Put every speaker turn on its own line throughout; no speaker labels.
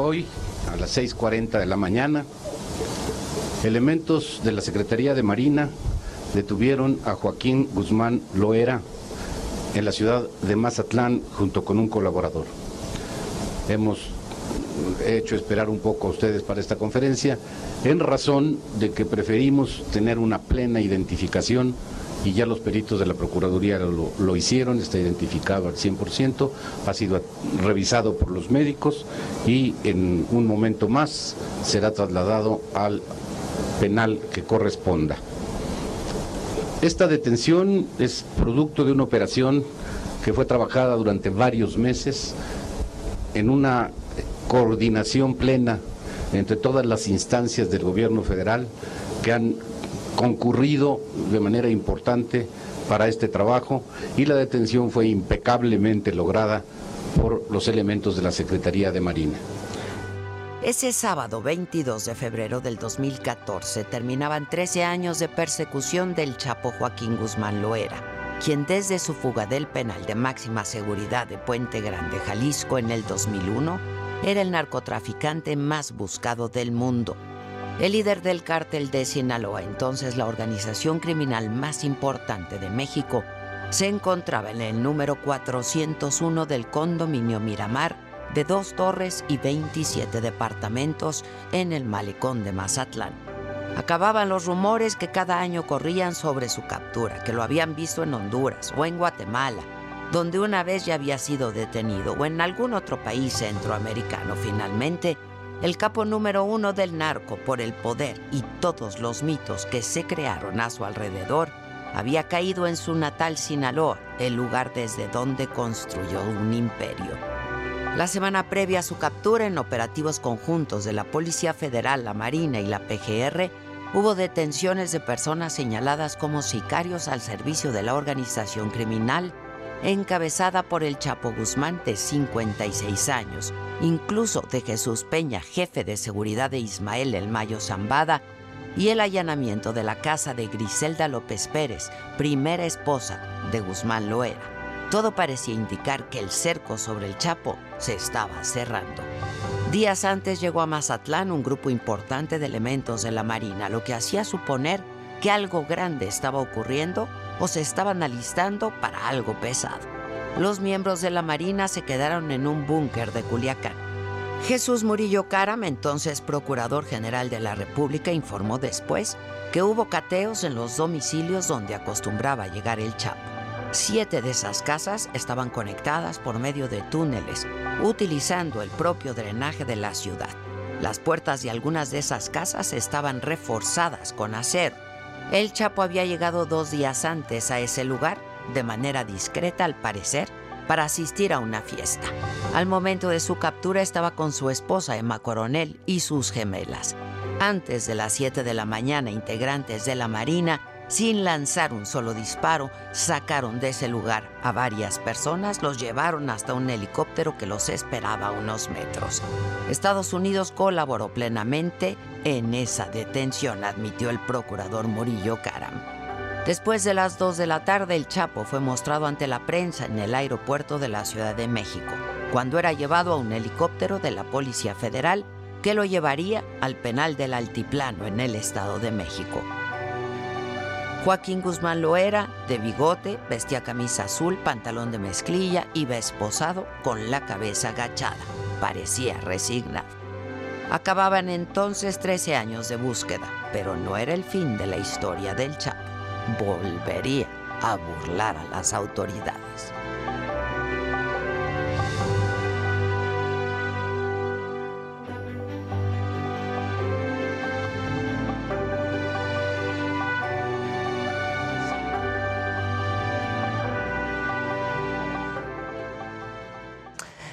Hoy, a las 6.40 de la mañana, elementos de la Secretaría de Marina detuvieron a Joaquín Guzmán Loera en la ciudad de Mazatlán junto con un colaborador. Hemos hecho esperar un poco a ustedes para esta conferencia en razón de que preferimos tener una plena identificación y ya los peritos de la Procuraduría lo, lo, hicieron, está identificado al 100%, ha sido revisado por los médicos y en un momento más será trasladado al penal que corresponda. Esta detención es producto de una operación que fue trabajada durante varios meses en una coordinación plena entre todas las instancias del gobierno federal que han concurrido de manera importante para este trabajo y la detención fue impecablemente lograda por los elementos de la Secretaría de Marina.
Ese sábado 22 de febrero del 2014 terminaban 13 años de persecución del Chapo Joaquín Guzmán Loera, quien desde su fuga del penal de máxima seguridad de Puente Grande, Jalisco en el 2001, era el narcotraficante más buscado del mundo. El líder del cártel de Sinaloa, entonces la organización criminal más importante de México, se encontraba en el número 401 del condominio Miramar de dos torres y 27 departamentos en el malecón de Mazatlán. Acababan los rumores que cada año corrían sobre su captura, que lo habían visto en Honduras o en Guatemala, donde una vez ya había sido detenido, o en algún otro país centroamericano. Finalmente, el capo número uno del narco por el poder y todos los mitos que se crearon a su alrededor, había caído en su natal Sinaloa, el lugar desde donde construyó un imperio. La semana previa a su captura en operativos conjuntos de la Policía Federal, la Marina y la PGR, hubo detenciones de personas señaladas como sicarios al servicio de la organización criminal encabezada por el Chapo Guzmán de 56 años, incluso de Jesús Peña, jefe de seguridad de Ismael El Mayo Zambada, y el allanamiento de la casa de Griselda López Pérez, primera esposa de Guzmán Loera. Todo parecía indicar que el cerco sobre el Chapo se estaba cerrando. Días antes llegó a Mazatlán un grupo importante de elementos de la Marina, lo que hacía suponer que algo grande estaba ocurriendo o se estaban alistando para algo pesado. Los miembros de la Marina se quedaron en un búnker de Culiacán. Jesús Murillo Caram, entonces Procurador General de la República, informó después que hubo cateos en los domicilios donde acostumbraba llegar el Chapo. Siete de esas casas estaban conectadas por medio de túneles, utilizando el propio drenaje de la ciudad. Las puertas de algunas de esas casas estaban reforzadas con acero el Chapo había llegado dos días antes a ese lugar, de manera discreta al parecer, para asistir a una fiesta. Al momento de su captura estaba con su esposa Emma Coronel y sus gemelas. Antes de las 7 de la mañana, integrantes de la Marina sin lanzar un solo disparo, sacaron de ese lugar a varias personas, los llevaron hasta un helicóptero que los esperaba a unos metros. Estados Unidos colaboró plenamente en esa detención, admitió el procurador Murillo Caram. Después de las 2 de la tarde, el Chapo fue mostrado ante la prensa en el aeropuerto de la Ciudad de México, cuando era llevado a un helicóptero de la Policía Federal que lo llevaría al penal del Altiplano en el Estado de México. Joaquín Guzmán lo era, de bigote, vestía camisa azul, pantalón de mezclilla, iba esposado con la cabeza agachada. Parecía resignado. Acababan entonces 13 años de búsqueda, pero no era el fin de la historia del Chapo. Volvería a burlar a las autoridades.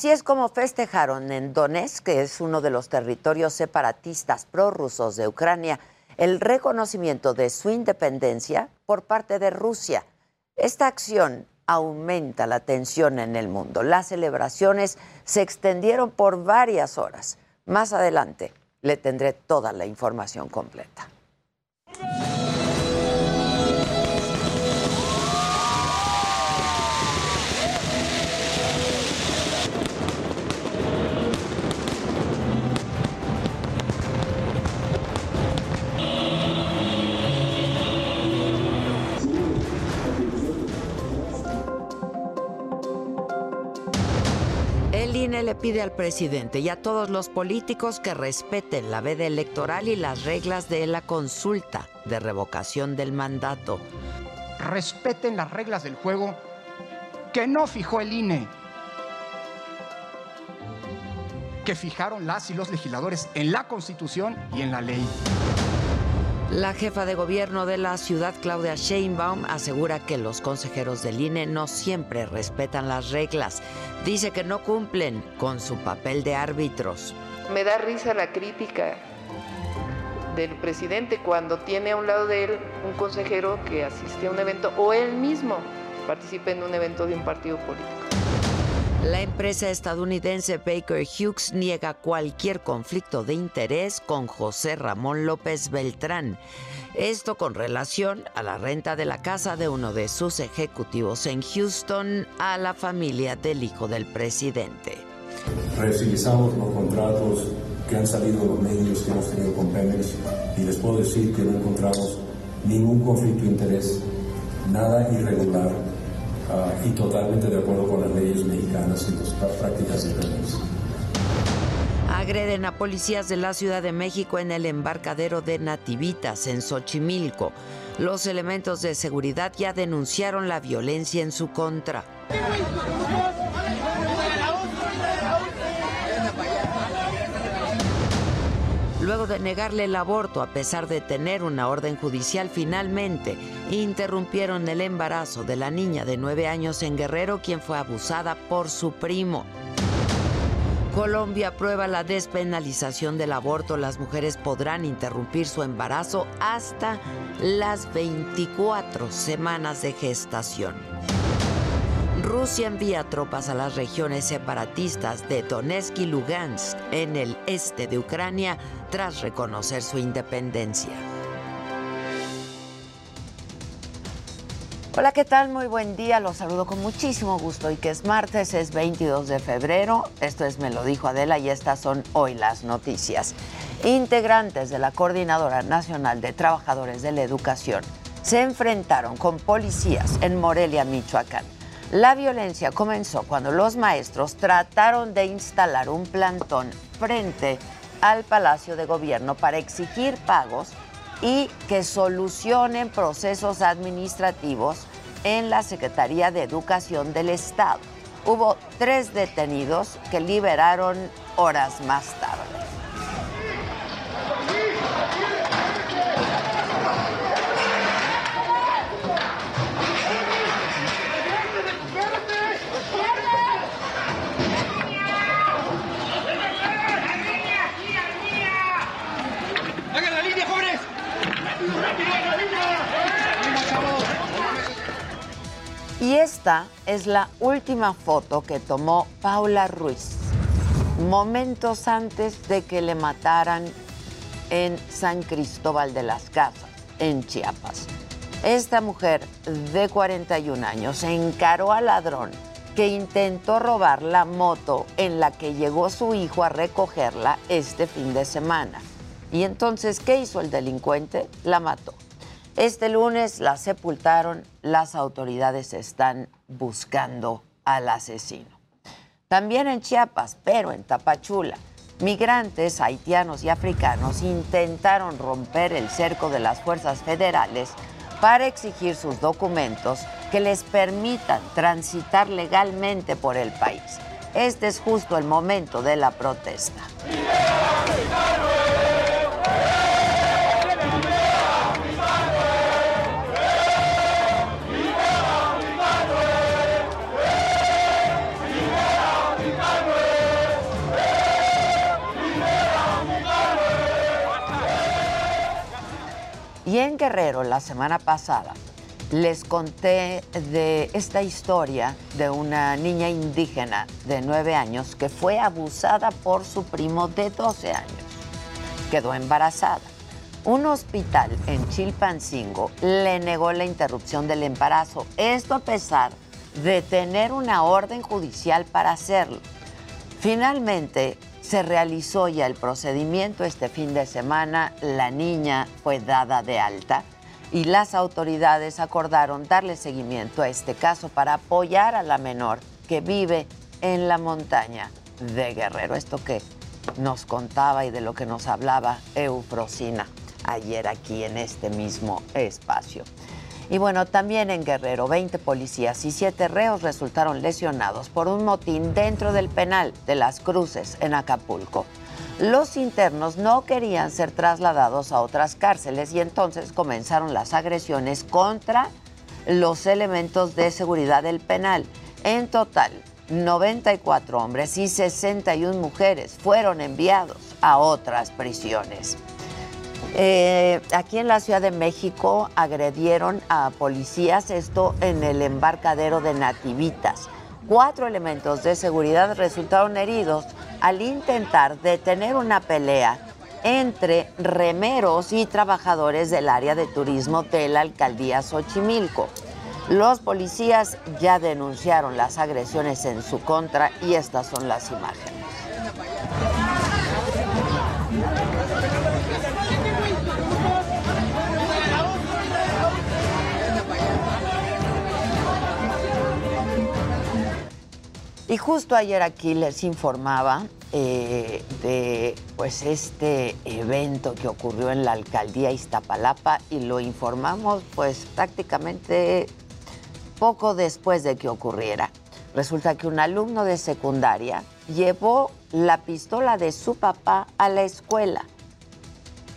Así es como festejaron en Donetsk, que es uno de los territorios separatistas prorrusos de Ucrania, el reconocimiento de su independencia por parte de Rusia. Esta acción aumenta la tensión en el mundo. Las celebraciones se extendieron por varias horas. Más adelante le tendré toda la información completa. Le pide al presidente y a todos los políticos que respeten la veda electoral y las reglas de la consulta de revocación del mandato.
Respeten las reglas del juego que no fijó el INE, que fijaron las y los legisladores en la Constitución y en la ley.
La jefa de gobierno de la ciudad, Claudia Sheinbaum, asegura que los consejeros del INE no siempre respetan las reglas. Dice que no cumplen con su papel de árbitros.
Me da risa la crítica del presidente cuando tiene a un lado de él un consejero que asiste a un evento o él mismo participa en un evento de un partido político.
La empresa estadounidense Baker Hughes niega cualquier conflicto de interés con José Ramón López Beltrán. Esto con relación a la renta de la casa de uno de sus ejecutivos en Houston a la familia del hijo del presidente.
Revisamos los contratos que han salido los medios que hemos tenido con Pemex y les puedo decir que no encontramos ningún conflicto de interés, nada irregular Ah, y totalmente de acuerdo con las leyes mexicanas y las prácticas Pemex.
Agreden a policías de la Ciudad de México en el embarcadero de Nativitas, en Xochimilco. Los elementos de seguridad ya denunciaron la violencia en su contra. Luego de negarle el aborto a pesar de tener una orden judicial, finalmente interrumpieron el embarazo de la niña de nueve años en Guerrero, quien fue abusada por su primo. Colombia aprueba la despenalización del aborto. Las mujeres podrán interrumpir su embarazo hasta las 24 semanas de gestación. Rusia envía tropas a las regiones separatistas de Donetsk y Lugansk en el este de Ucrania tras reconocer su independencia. Hola, ¿qué tal? Muy buen día. Los saludo con muchísimo gusto y que es martes, es 22 de febrero. Esto es Me lo dijo Adela y estas son hoy las noticias. Integrantes de la Coordinadora Nacional de Trabajadores de la Educación se enfrentaron con policías en Morelia, Michoacán. La violencia comenzó cuando los maestros trataron de instalar un plantón frente al Palacio de Gobierno para exigir pagos y que solucionen procesos administrativos en la Secretaría de Educación del Estado. Hubo tres detenidos que liberaron horas más tarde. Esta es la última foto que tomó Paula Ruiz, momentos antes de que le mataran en San Cristóbal de las Casas, en Chiapas. Esta mujer de 41 años encaró al ladrón que intentó robar la moto en la que llegó su hijo a recogerla este fin de semana. Y entonces, ¿qué hizo el delincuente? La mató. Este lunes la sepultaron, las autoridades están buscando al asesino. También en Chiapas, pero en Tapachula, migrantes haitianos y africanos intentaron romper el cerco de las fuerzas federales para exigir sus documentos que les permitan transitar legalmente por el país. Este es justo el momento de la protesta. Y en Guerrero, la semana pasada, les conté de esta historia de una niña indígena de 9 años que fue abusada por su primo de 12 años. Quedó embarazada. Un hospital en Chilpancingo le negó la interrupción del embarazo, esto a pesar de tener una orden judicial para hacerlo. Finalmente, se realizó ya el procedimiento este fin de semana, la niña fue dada de alta y las autoridades acordaron darle seguimiento a este caso para apoyar a la menor que vive en la montaña de Guerrero. Esto que nos contaba y de lo que nos hablaba Eufrosina ayer aquí en este mismo espacio. Y bueno, también en Guerrero, 20 policías y 7 reos resultaron lesionados por un motín dentro del penal de las Cruces en Acapulco. Los internos no querían ser trasladados a otras cárceles y entonces comenzaron las agresiones contra los elementos de seguridad del penal. En total, 94 hombres y 61 mujeres fueron enviados a otras prisiones. Eh, aquí en la Ciudad de México agredieron a policías, esto en el embarcadero de Nativitas. Cuatro elementos de seguridad resultaron heridos al intentar detener una pelea entre remeros y trabajadores del área de turismo de la alcaldía Xochimilco. Los policías ya denunciaron las agresiones en su contra y estas son las imágenes. Y justo ayer aquí les informaba eh, de pues este evento que ocurrió en la alcaldía Iztapalapa y lo informamos pues prácticamente poco después de que ocurriera. Resulta que un alumno de secundaria llevó la pistola de su papá a la escuela.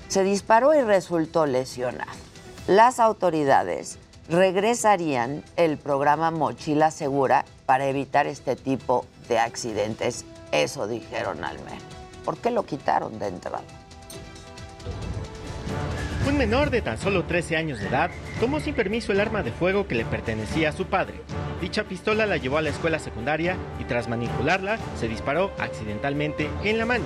Se disparó y resultó lesionado. Las autoridades regresarían el programa Mochila Segura para evitar este tipo de accidentes. Eso dijeron al menos. ¿Por qué lo quitaron de entrada?
Un menor de tan solo 13 años de edad tomó sin permiso el arma de fuego que le pertenecía a su padre. Dicha pistola la llevó a la escuela secundaria y tras manipularla se disparó accidentalmente en la mano.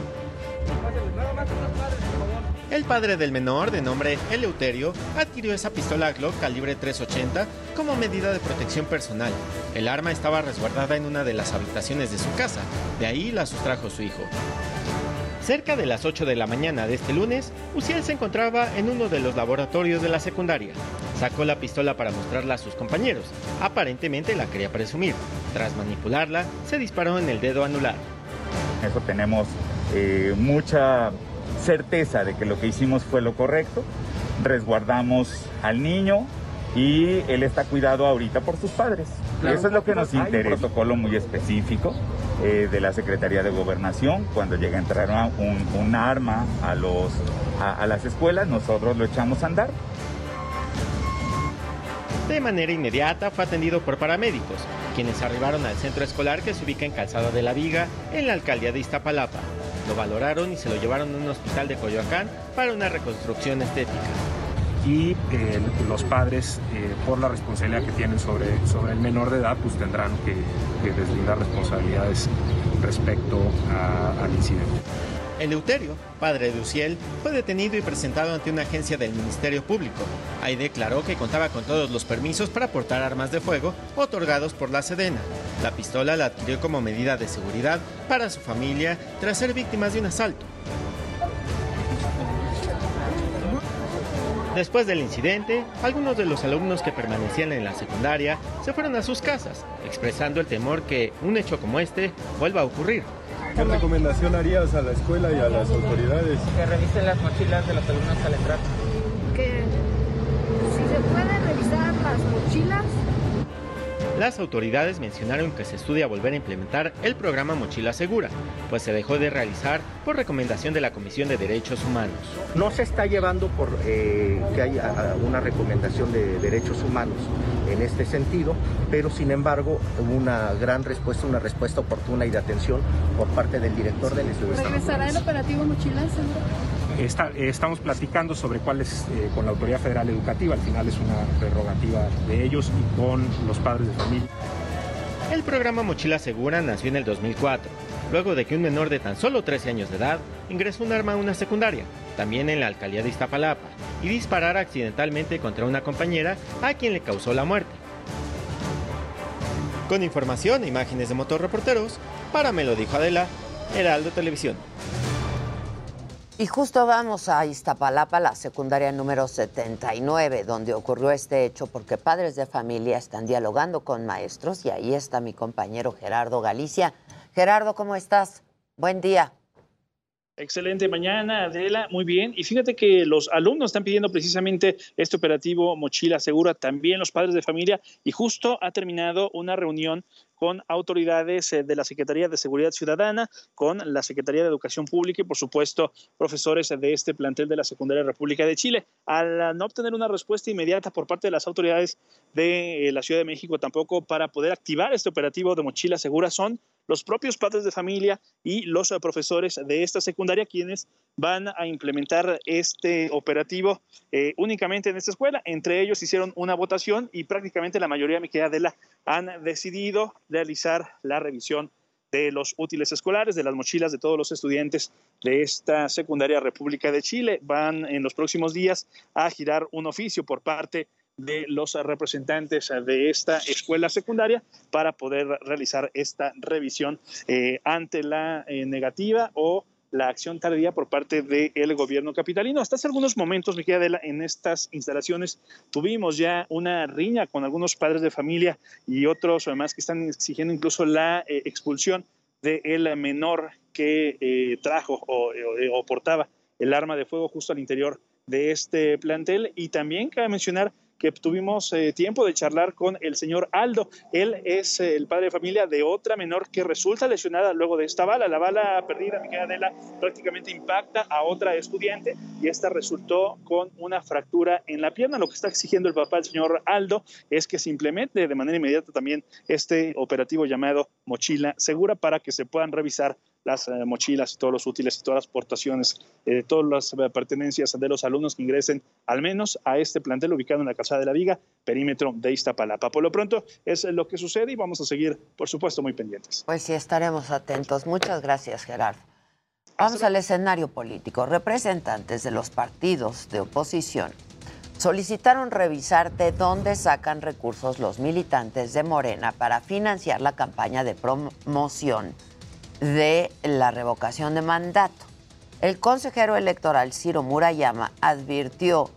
El padre del menor, de nombre Eleuterio, adquirió esa pistola Glock calibre 380 como medida de protección personal. El arma estaba resguardada en una de las habitaciones de su casa, de ahí la sustrajo su hijo. Cerca de las 8 de la mañana de este lunes, Uciel se encontraba en uno de los laboratorios de la secundaria. Sacó la pistola para mostrarla a sus compañeros. Aparentemente la quería presumir. Tras manipularla, se disparó en el dedo anular.
Eso tenemos eh, mucha certeza de que lo que hicimos fue lo correcto. Resguardamos al niño y él está cuidado ahorita por sus padres. Eso es lo que nos interesa. Un protocolo muy específico eh, de la Secretaría de Gobernación. Cuando llega a entrar un, arma a, los, a las escuelas, nosotros lo echamos a andar.
De manera inmediata fue atendido por paramédicos, quienes arribaron al centro escolar que se ubica en Calzada de la Viga, en la alcaldía de Iztapalapa. Lo valoraron y se lo llevaron a un hospital de Coyoacán para una reconstrucción estética.
y eh, los padres, eh, por la responsabilidad que tienen sobre, sobre el menor de edad, pues tendrán que, deslindar responsabilidades respecto al incidente.
Eleuterio, padre de Uciel, fue detenido y presentado ante una agencia del Ministerio Público. Ahí declaró que contaba con todos los permisos para portar armas de fuego otorgados por la Sedena. La pistola la adquirió como medida de seguridad para su familia tras ser víctimas de un asalto. Después del incidente, algunos de los alumnos que permanecían en la secundaria se fueron a sus casas, expresando el temor que un hecho como este vuelva a ocurrir.
¿Qué recomendación harías a la escuela y a las autoridades?
Que revisen las mochilas de los alumnos al entrar.
Las
autoridades mencionaron que se estudia volver a implementar el programa Mochila Segura, pues se dejó de realizar por recomendación de la Comisión de Derechos Humanos.
No se está llevando por eh, que haya una recomendación de derechos humanos en este sentido, pero sin embargo una gran respuesta, una respuesta oportuna y de atención por parte del director del Instituto.
¿Regresará el operativo Mochila Segura?
Estamos platicando sobre cuál es eh, con la Autoridad Federal Educativa, al final es una prerrogativa de ellos y con los padres de familia.
El programa Mochila Segura nació en el 2004, luego de que un menor de tan solo 13 años de edad ingresó un arma a una secundaria, también en la alcaldía de Iztapalapa, y disparara accidentalmente contra una compañera a quien le causó la muerte. Con información e imágenes de motorreporteros, para Me lo dijo Adela, Heraldo Televisión.
Y justo vamos a Iztapalapa, la secundaria número 79, donde ocurrió este hecho, porque padres de familia están dialogando con maestros y ahí está mi compañero Gerardo Galicia. Gerardo, ¿cómo estás? Buen día.
Excelente mañana, Adela. Muy bien. Y fíjate que los alumnos están pidiendo precisamente este operativo Mochila Segura, también los padres de familia, y justo ha terminado una reunión con autoridades eh, de la Secretaría de Seguridad Ciudadana, con la Secretaría de Educación Pública y, por supuesto, profesores de este plantel de la Secundaria República de Chile. Al no obtener una respuesta inmediata por parte de las autoridades de eh, la Ciudad de México, tampoco para poder activar este operativo de mochila segura, son los propios padres de familia y los eh, profesores de esta secundaria quienes van a implementar este operativo únicamente en esta escuela. Entre ellos hicieron una votación y prácticamente la mayoría, me queda de la, han decidido realizar la revisión de los útiles escolares, de las mochilas de todos los estudiantes de esta secundaria República de Chile. Van en los próximos días a girar un oficio por parte de los representantes de esta escuela secundaria para poder realizar esta revisión eh, ante la eh, negativa o la acción tardía por parte del gobierno capitalino. Hasta hace algunos momentos, mi querida Adela, en estas instalaciones tuvimos ya una riña con algunos padres de familia y otros además que están exigiendo incluso la eh, expulsión del menor que trajo o, o portaba el arma de fuego justo al interior de este plantel. Y también cabe mencionar que tuvimos eh, tiempo de charlar con el señor Aldo. Él es eh, el padre de familia de otra menor que resulta lesionada luego de esta bala. La bala perdida, mi Adela, prácticamente impacta a otra estudiante y esta resultó con una fractura en la pierna. Lo que está exigiendo el papá, el señor Aldo, es que se implemente de manera inmediata también este operativo llamado Mochila Segura para que se puedan revisar las eh, mochilas y todos los útiles y todas las portaciones, eh, todas las eh, pertenencias de los alumnos que ingresen al menos a este plantel ubicado en la Calzada de la Viga, perímetro de Iztapalapa. Por lo pronto es lo que sucede y vamos a seguir, por supuesto, muy pendientes.
Pues sí, estaremos atentos. Muchas gracias, Gerardo. Vamos al escenario político. Representantes de los partidos de oposición solicitaron revisar de dónde sacan recursos los militantes de Morena para financiar la campaña de promoción de la revocación de mandato. El consejero electoral Ciro Murayama advirtió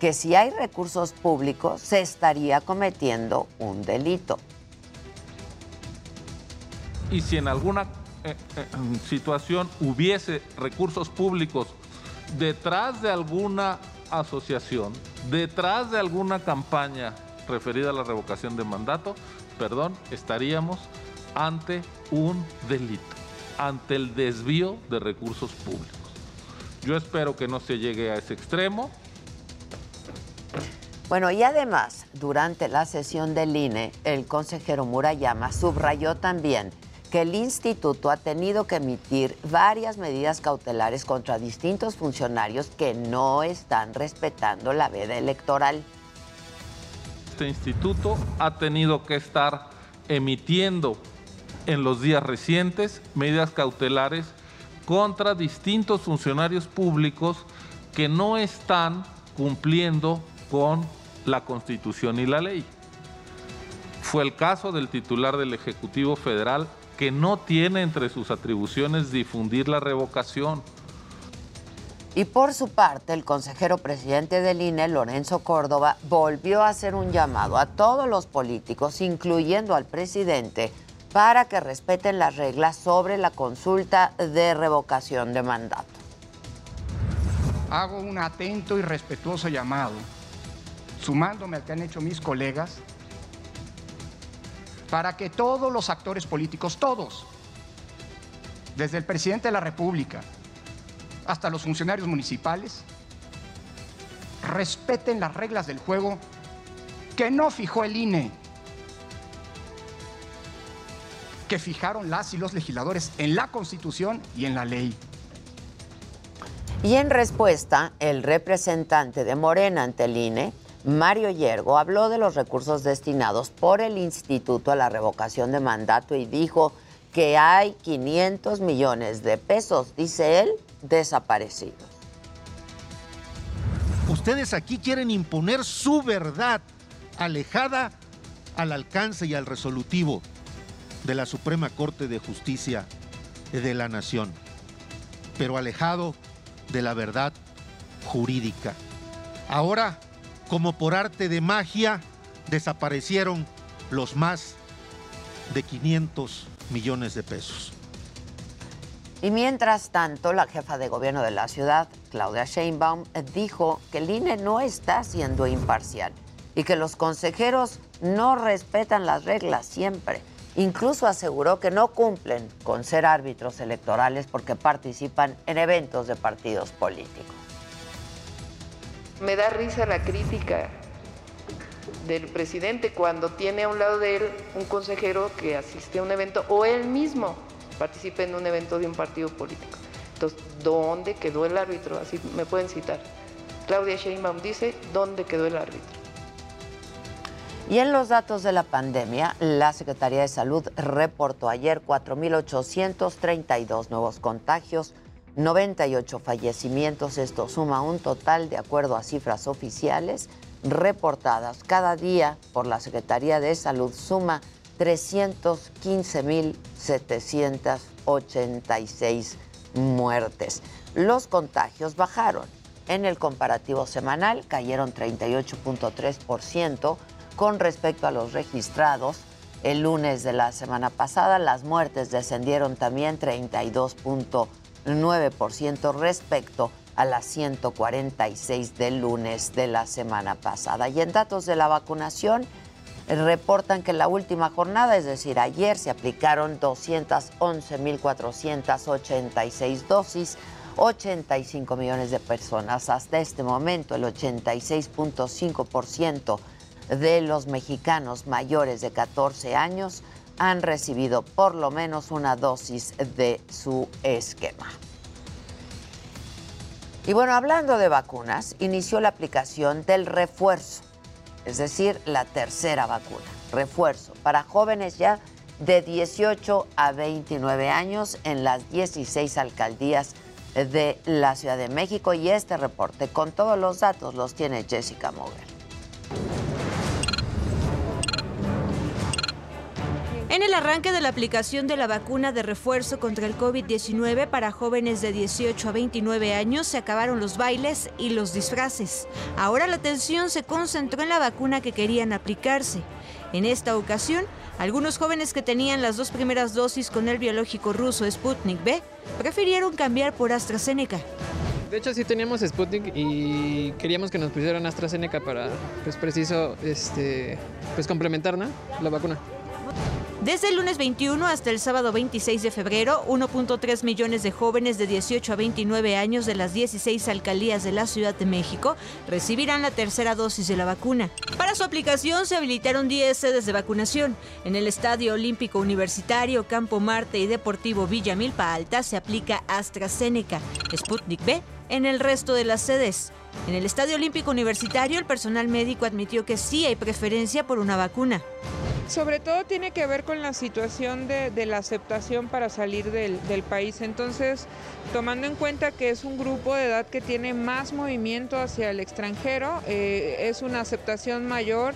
que si hay recursos públicos se estaría cometiendo un delito.
Y si en alguna eh, eh, situación hubiese recursos públicos detrás de alguna asociación, detrás de alguna campaña referida a la revocación de mandato, perdón, estaríamos ante un delito ante el desvío de recursos públicos. Yo espero que no se llegue a ese extremo.
Bueno, y además, durante la sesión del INE, el consejero Murayama subrayó también que el instituto ha tenido que emitir varias medidas cautelares contra distintos funcionarios que no están respetando la veda electoral.
Este instituto ha tenido que estar emitiendo en los días recientes medidas cautelares contra distintos funcionarios públicos que no están cumpliendo con la Constitución y la ley. Fue el caso del titular del Ejecutivo Federal que no tiene entre sus atribuciones difundir la revocación.
Y por su parte, el consejero presidente del INE, Lorenzo Córdoba, volvió a hacer un llamado a todos los políticos, incluyendo al presidente, para que respeten las reglas sobre la consulta de revocación de mandato.
Hago un atento y respetuoso llamado, sumándome al que han hecho mis colegas, para que todos los actores políticos, todos, desde el presidente de la República hasta los funcionarios municipales, respeten las reglas del juego que no fijó el INE, que fijaron las y los legisladores en la Constitución y en la ley.
Y en respuesta, el representante de Morena ante el INE, Mario Yergo, habló de los recursos destinados por el instituto a la revocación de mandato y dijo que hay 500 millones de pesos, dice él, desaparecidos.
Ustedes aquí quieren imponer su verdad alejada al alcance y al resolutivo de la Suprema Corte de Justicia de la Nación, pero alejado de la verdad jurídica. Ahora, como por arte de magia, desaparecieron los más de 500 millones de pesos.
Y mientras tanto, la jefa de gobierno de la ciudad, Claudia Sheinbaum, dijo que el INE no está siendo imparcial y que los consejeros no respetan las reglas siempre. Incluso aseguró que no cumplen con ser árbitros electorales porque participan en eventos de partidos políticos.
Me da risa la crítica del presidente cuando tiene a un lado de él un consejero que asiste a un evento o él mismo participe en un evento de un partido político. Entonces, ¿dónde quedó el árbitro? Así me pueden citar. Claudia Sheinbaum dice, ¿dónde quedó el árbitro?
Y en los datos de la pandemia, la Secretaría de Salud reportó ayer 4.832 nuevos contagios, 98 fallecimientos. Esto suma un total, de acuerdo a cifras oficiales reportadas cada día por la Secretaría de Salud, suma 315.786 muertes. Los contagios bajaron. En el comparativo semanal cayeron 38.3% con respecto a los registrados el lunes de la semana pasada. Las muertes descendieron también 32.9% respecto a las 146 del lunes de la semana pasada. Y en datos de la vacunación, reportan que en la última jornada, es decir, ayer, se aplicaron 211.486 dosis, 85 millones de personas. Hasta este momento, el 86.5% de los mexicanos mayores de 14 años han recibido por lo menos una dosis de su esquema. Y bueno, hablando de vacunas, inició la aplicación del refuerzo es decir, la tercera vacuna, refuerzo, para jóvenes ya de 18 a 29 años en las 16 alcaldías de la Ciudad de México. Y este reporte con todos los datos los tiene Jessica Moguer.
En el arranque de la aplicación de la vacuna de refuerzo contra el COVID-19 para jóvenes de 18 a 29 años se acabaron los bailes y los disfraces. Ahora la atención se concentró en la vacuna que querían aplicarse. En esta ocasión, algunos jóvenes que tenían las dos primeras dosis con el biológico ruso Sputnik B prefirieron cambiar por AstraZeneca.
De hecho, sí teníamos Sputnik y queríamos que nos pusieran AstraZeneca para, pues preciso, este, pues complementar. La vacuna.
Desde el lunes 21 hasta el sábado 26 de febrero, 1.3 millones de jóvenes de 18 a 29 años de las 16 alcaldías de la Ciudad de México recibirán la tercera dosis de la vacuna. Para su aplicación se habilitaron 10 sedes de vacunación. En el Estadio Olímpico Universitario, Campo Marte y Deportivo Villa Milpa Alta se aplica AstraZeneca, Sputnik B en el resto de las sedes. En el Estadio Olímpico Universitario, el personal médico admitió que sí hay preferencia por una vacuna.
Sobre todo tiene que ver con la situación de, la aceptación para salir del, país. Entonces, tomando en cuenta que es un grupo de edad que tiene más movimiento hacia el extranjero, eh, es una aceptación mayor.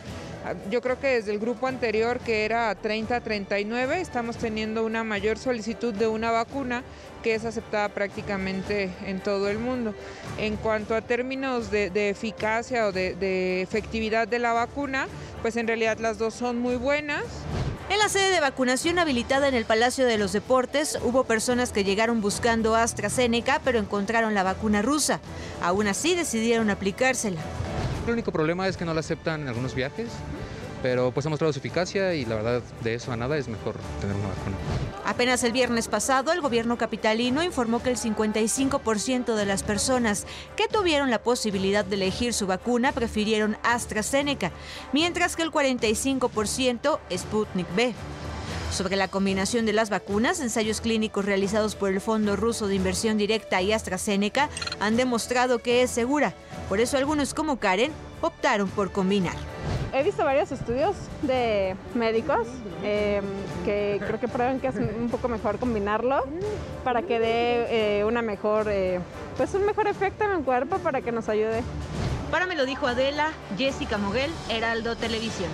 Yo creo que desde el grupo anterior, que era 30-39, estamos teniendo una mayor solicitud de una vacuna que es aceptada prácticamente en todo el mundo. En cuanto a términos de, eficacia o de, efectividad de la vacuna, pues en realidad las dos son muy buenas.
En la sede de vacunación habilitada en el Palacio de los Deportes, hubo personas que llegaron buscando AstraZeneca, pero encontraron la vacuna rusa. Aún así decidieron aplicársela.
El único problema es que no la aceptan en algunos viajes pero pues ha mostrado su eficacia y la verdad de eso a nada es mejor tener una vacuna.
Apenas el viernes pasado, el gobierno capitalino informó que el 55% de las personas que tuvieron la posibilidad de elegir su vacuna prefirieron AstraZeneca, mientras que el 45% Sputnik B. Sobre la combinación de las vacunas, ensayos clínicos realizados por el Fondo Ruso de Inversión Directa y AstraZeneca han demostrado que es segura. Por eso algunos como Karen optaron por combinar
he visto varios estudios de médicos em, que creo que prueban que es un poco mejor combinarlo para que dé eh, una mejor, eh, pues un mejor efecto en el cuerpo para que nos ayude.
Para me lo dijo Adela, Jessica Moguel, Heraldo Televisión.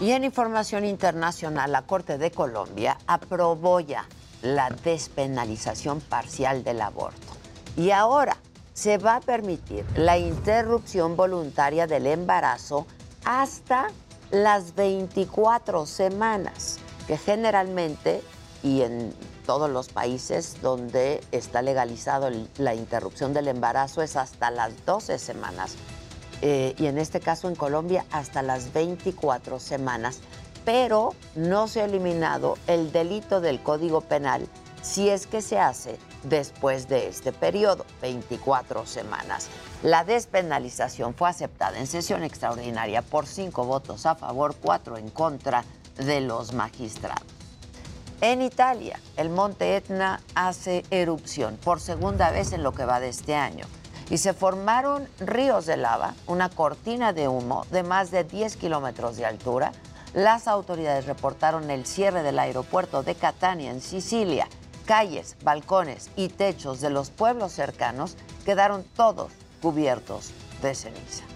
Y en información internacional, la Corte de Colombia aprobó ya la despenalización parcial del aborto. Y ahora se va a permitir la interrupción voluntaria del embarazo hasta las 24 semanas, que generalmente y en todos los países donde está legalizado la interrupción del embarazo es hasta las 12 semanas. Eh, y en este caso en Colombia hasta las 24 semanas, pero no se ha eliminado el delito del Código Penal si es que se hace después de este periodo, 24 semanas. La despenalización fue aceptada en sesión extraordinaria por cinco votos a favor, cuatro en contra de los magistrados. En Italia, el monte Etna hace erupción por segunda vez en lo que va de este año y se formaron ríos de lava, una cortina de humo de más de 10 kilómetros de altura. Las autoridades reportaron el cierre del aeropuerto de Catania en Sicilia calles, balcones y techos de los pueblos cercanos quedaron todos cubiertos de ceniza.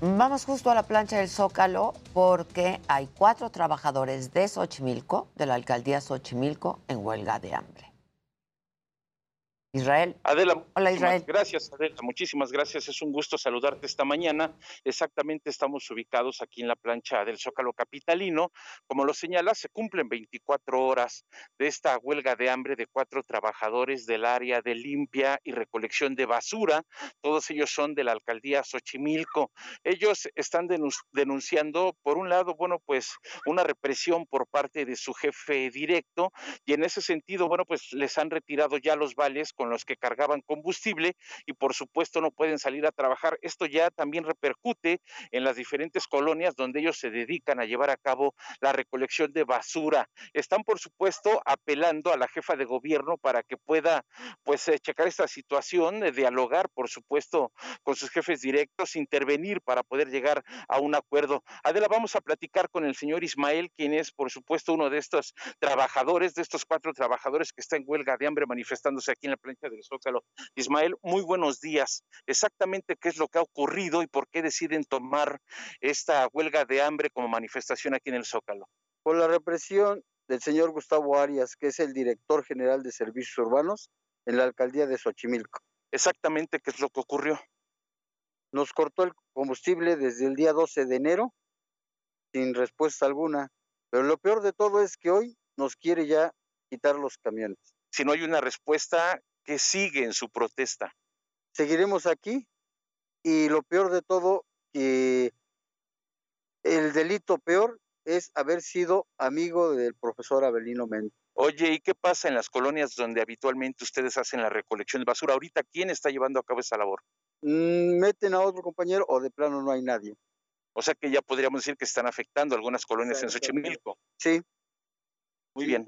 Vamos justo a la plancha del Zócalo porque hay cuatro trabajadores de Xochimilco, de la alcaldía Xochimilco, en huelga de hambre. Israel.
Adela, Hola Israel. Gracias, Adela. Muchísimas gracias. Es un gusto saludarte esta mañana. Exactamente estamos ubicados aquí en la plancha del Zócalo Capitalino. Como lo señala, se cumplen 24 horas de esta huelga de hambre de cuatro trabajadores del área de limpia y recolección de basura. Todos ellos son de la alcaldía Xochimilco. Ellos están denunciando, por un lado, bueno, pues una represión por parte de su jefe directo y en ese sentido, bueno, pues les han retirado ya los vales con los que cargaban combustible y por supuesto no pueden salir a trabajar. Esto ya también repercute en las diferentes colonias donde ellos se dedican a llevar a cabo la recolección de basura. Están por supuesto apelando a la jefa de gobierno para que pueda pues eh, checar esta situación, de dialogar por supuesto con sus jefes directos, intervenir para poder llegar a un acuerdo. Adela, vamos a platicar con el señor Ismael, quien es por supuesto uno de estos trabajadores, de estos cuatro trabajadores que está en huelga de hambre manifestándose aquí en la del Zócalo. Ismael, muy buenos días. Exactamente qué es lo que ha ocurrido y por qué deciden tomar esta huelga de hambre como manifestación aquí en el Zócalo.
Por la represión del señor Gustavo Arias, que es el director general de servicios urbanos en la alcaldía de Xochimilco.
Exactamente qué es lo que ocurrió.
Nos cortó el combustible desde el día 12 de enero sin respuesta alguna Pero lo peor de todo es que hoy nos quiere ya quitar los camiones.
Si no hay una respuesta, ¿qué sigue en su protesta?
Seguiremos aquí y lo peor de todo, que el delito peor es haber sido amigo del profesor Abelino Méndez.
Oye, ¿y qué pasa en las colonias donde habitualmente ustedes hacen la recolección de basura? Ahorita, ¿quién está llevando a cabo esa labor?
Mm, meten a otro compañero o de plano no hay nadie.
O sea que ya podríamos decir que están afectando algunas colonias en Xochimilco.
Sí.
Muy bien.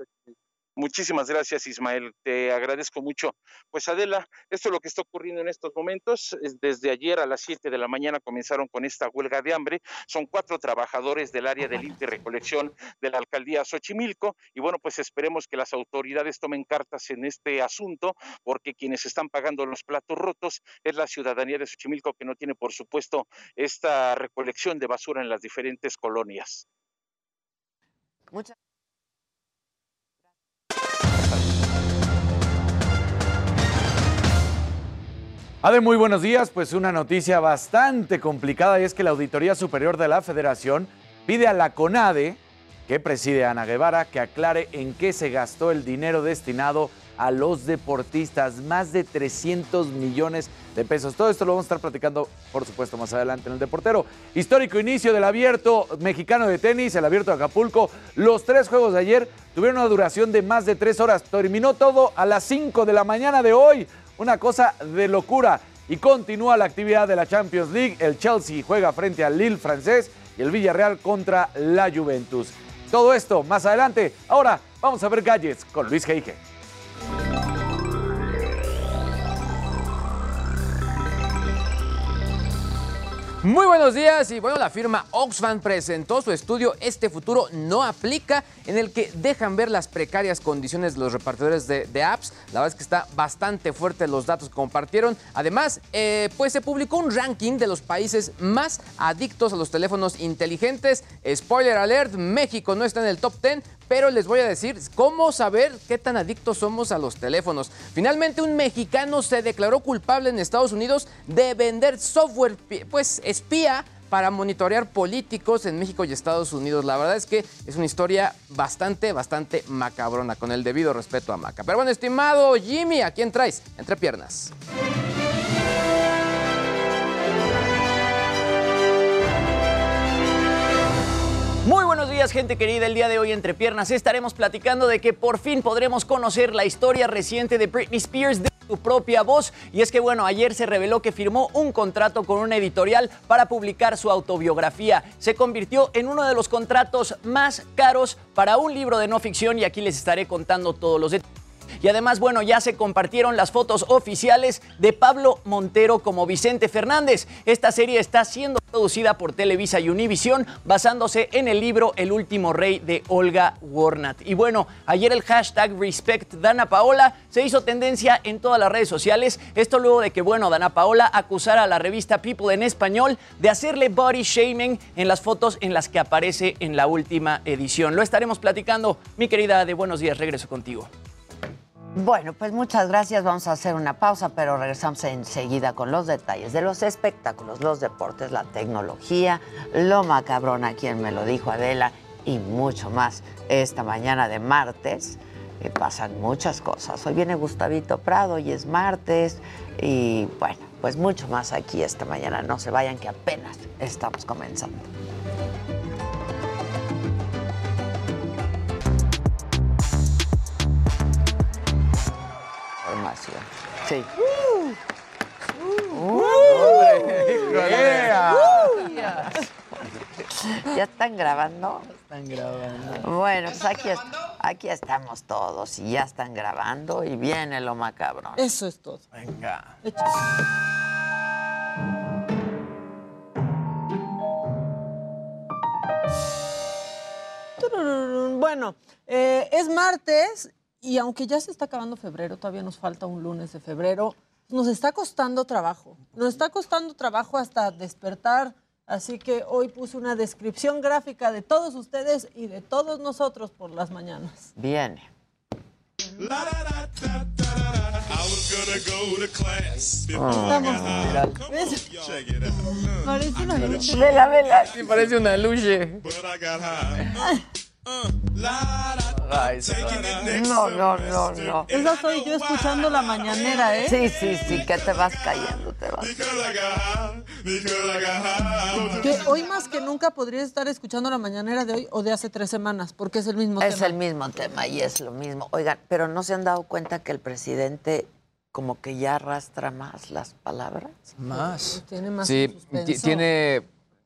Muchísimas gracias, Ismael. Te agradezco mucho. Pues Adela, esto es lo que está ocurriendo en estos momentos. Desde ayer a las 7 de la mañana comenzaron con esta huelga de hambre. Son cuatro trabajadores del área del INTE Recolección de la alcaldía Xochimilco. Y bueno, pues esperemos que las autoridades tomen cartas en este asunto, porque quienes están pagando los platos rotos es la ciudadanía de Xochimilco, que no tiene, por supuesto, esta recolección de basura en las diferentes colonias.
Muchas
Ade, muy buenos días. Pues una noticia bastante complicada y es que la Auditoría Superior de la Federación pide a la CONADE, que preside Ana Guevara, que aclare en qué se gastó el dinero destinado a los deportistas, más de 300 millones de pesos. Todo esto lo vamos a estar platicando, por supuesto, más adelante en el Deportero. Histórico inicio del abierto mexicano de tenis, el abierto de Acapulco. Los tres juegos de ayer tuvieron una duración de más de tres horas. Terminó todo a las 5 de la mañana de hoy. Una cosa de locura. Y continúa la actividad de la Champions League. El Chelsea juega frente al Lille francés y el Villarreal contra la Juventus. Todo esto más adelante. Ahora vamos a ver gadgets con Luis Geige.
Muy buenos días y bueno, la firma Oxfam presentó su estudio Este futuro no aplica, en el que dejan ver las precarias condiciones de los repartidores de, apps. La verdad es que está bastante fuerte los datos que compartieron. Además, eh, pues se publicó un ranking de los países más adictos a los teléfonos inteligentes. Spoiler alert, México no está en el top 10, pero les voy a decir cómo saber qué tan adictos somos a los teléfonos. Finalmente, un mexicano se declaró culpable en Estados Unidos de vender software, pues espía para monitorear políticos en México y Estados Unidos. La verdad es que es una historia bastante, bastante macabrona, con el debido respeto a Maca. Pero bueno, estimado Jimmy, ¿a quién traes? Entre piernas.
Muy buenos días, gente querida. El día de hoy, entre piernas, estaremos platicando de que por fin podremos conocer la historia reciente de Britney Spears de su propia voz. Y es que, bueno, ayer se reveló que firmó un contrato con una editorial para publicar su autobiografía. Se convirtió en uno de los contratos más caros para un libro de no ficción y aquí les estaré contando todos los detalles. Y además, bueno, ya se compartieron las fotos oficiales de Pablo Montero como Vicente Fernández. Esta serie está siendo producida por Televisa y Univisión basándose en el libro El último rey de Olga Warnat. Y bueno, ayer el hashtag Respect Dana Paola se hizo tendencia en todas las redes sociales. Esto luego de que, bueno, Dana Paola acusara a la revista People en español de hacerle body shaming en las fotos en las que aparece en la última edición. Lo estaremos platicando. Mi querida de Buenos Días, regreso contigo.
Bueno, pues muchas gracias. Vamos a hacer una pausa, pero regresamos enseguida con los detalles de los espectáculos, los deportes, la tecnología, lo macabrón a quien me lo dijo Adela y mucho más esta mañana de martes. que pasan muchas cosas. Hoy viene Gustavito Prado y es martes y bueno, pues mucho más aquí esta mañana. No se vayan que apenas estamos comenzando. Sí.
Yeah.
¿Ya están grabando?
Están grabando.
Bueno, pues aquí, aquí estamos todos y ya están grabando y viene lo macabrón.
Eso es todo.
Venga.
Bueno, eh, es martes y aunque ya se está acabando febrero, todavía nos falta un lunes de febrero. Nos está costando trabajo. Nos está costando trabajo hasta despertar. Así que hoy puse una descripción gráfica de todos ustedes y de todos nosotros por las mañanas.
Viene.
Parece una lucha.
Vela, vela.
Sí, parece una luche.
No, no, no, no.
Esa soy yo escuchando la mañanera, ¿eh?
Sí, sí, sí, que te vas cayendo, te vas.
Que hoy más que nunca podrías estar escuchando la mañanera de hoy o de hace tres semanas, porque es el mismo
Es
tema.
el mismo tema y es lo mismo. Oigan, pero ¿no se han dado cuenta que el presidente como que ya arrastra más las palabras?
Más.
Tiene más
Sí, tiene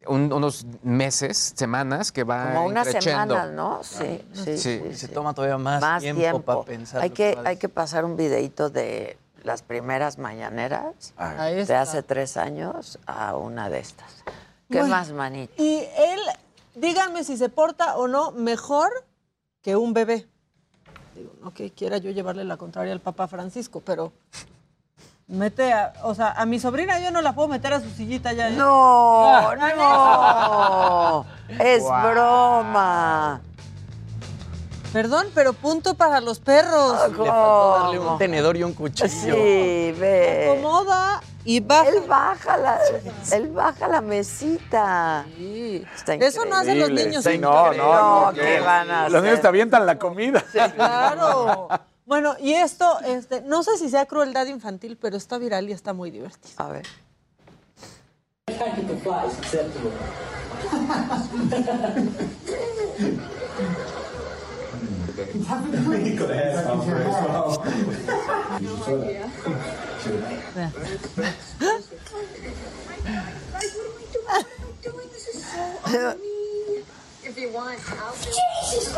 un- unos meses, semanas que va
Como unas
increciendo.
semanas, ¿no? Sí, sí,
Sí.
sí,
Se
sí.
toma todavía más,
Más
tiempo,
tiempo.
para pensar.
Hay que, hay que pasar un videito de las primeras mañaneras
Ahí
de hace tres años a una de estas. ¿Qué
Bueno.
más, manito?
Y él, díganme si se porta o no mejor que un bebé. Digo, no que quiera yo llevarle la contraria al Papa Francisco, pero mete a, o sea, a mi sobrina yo no la puedo meter a su sillita ya. ¿eh?
No,
Ah,
no, es broma.
Perdón, pero punto para los perros.
Le faltó darle un tenedor y un cuchillo.
Sí, ve.
Acomoda y baja.
Él baja la, él baja la mesita. Está
Eso no hacen los niños.
Sí,
en
no,
Corea.
no, no,
¿qué
no.
van a
Los niños
hacer?
te avientan la comida.
Claro. Bueno, y esto, este, no sé si sea crueldad infantil, pero está viral y está muy divertido.
A ver.
If you want, I'll do Jesus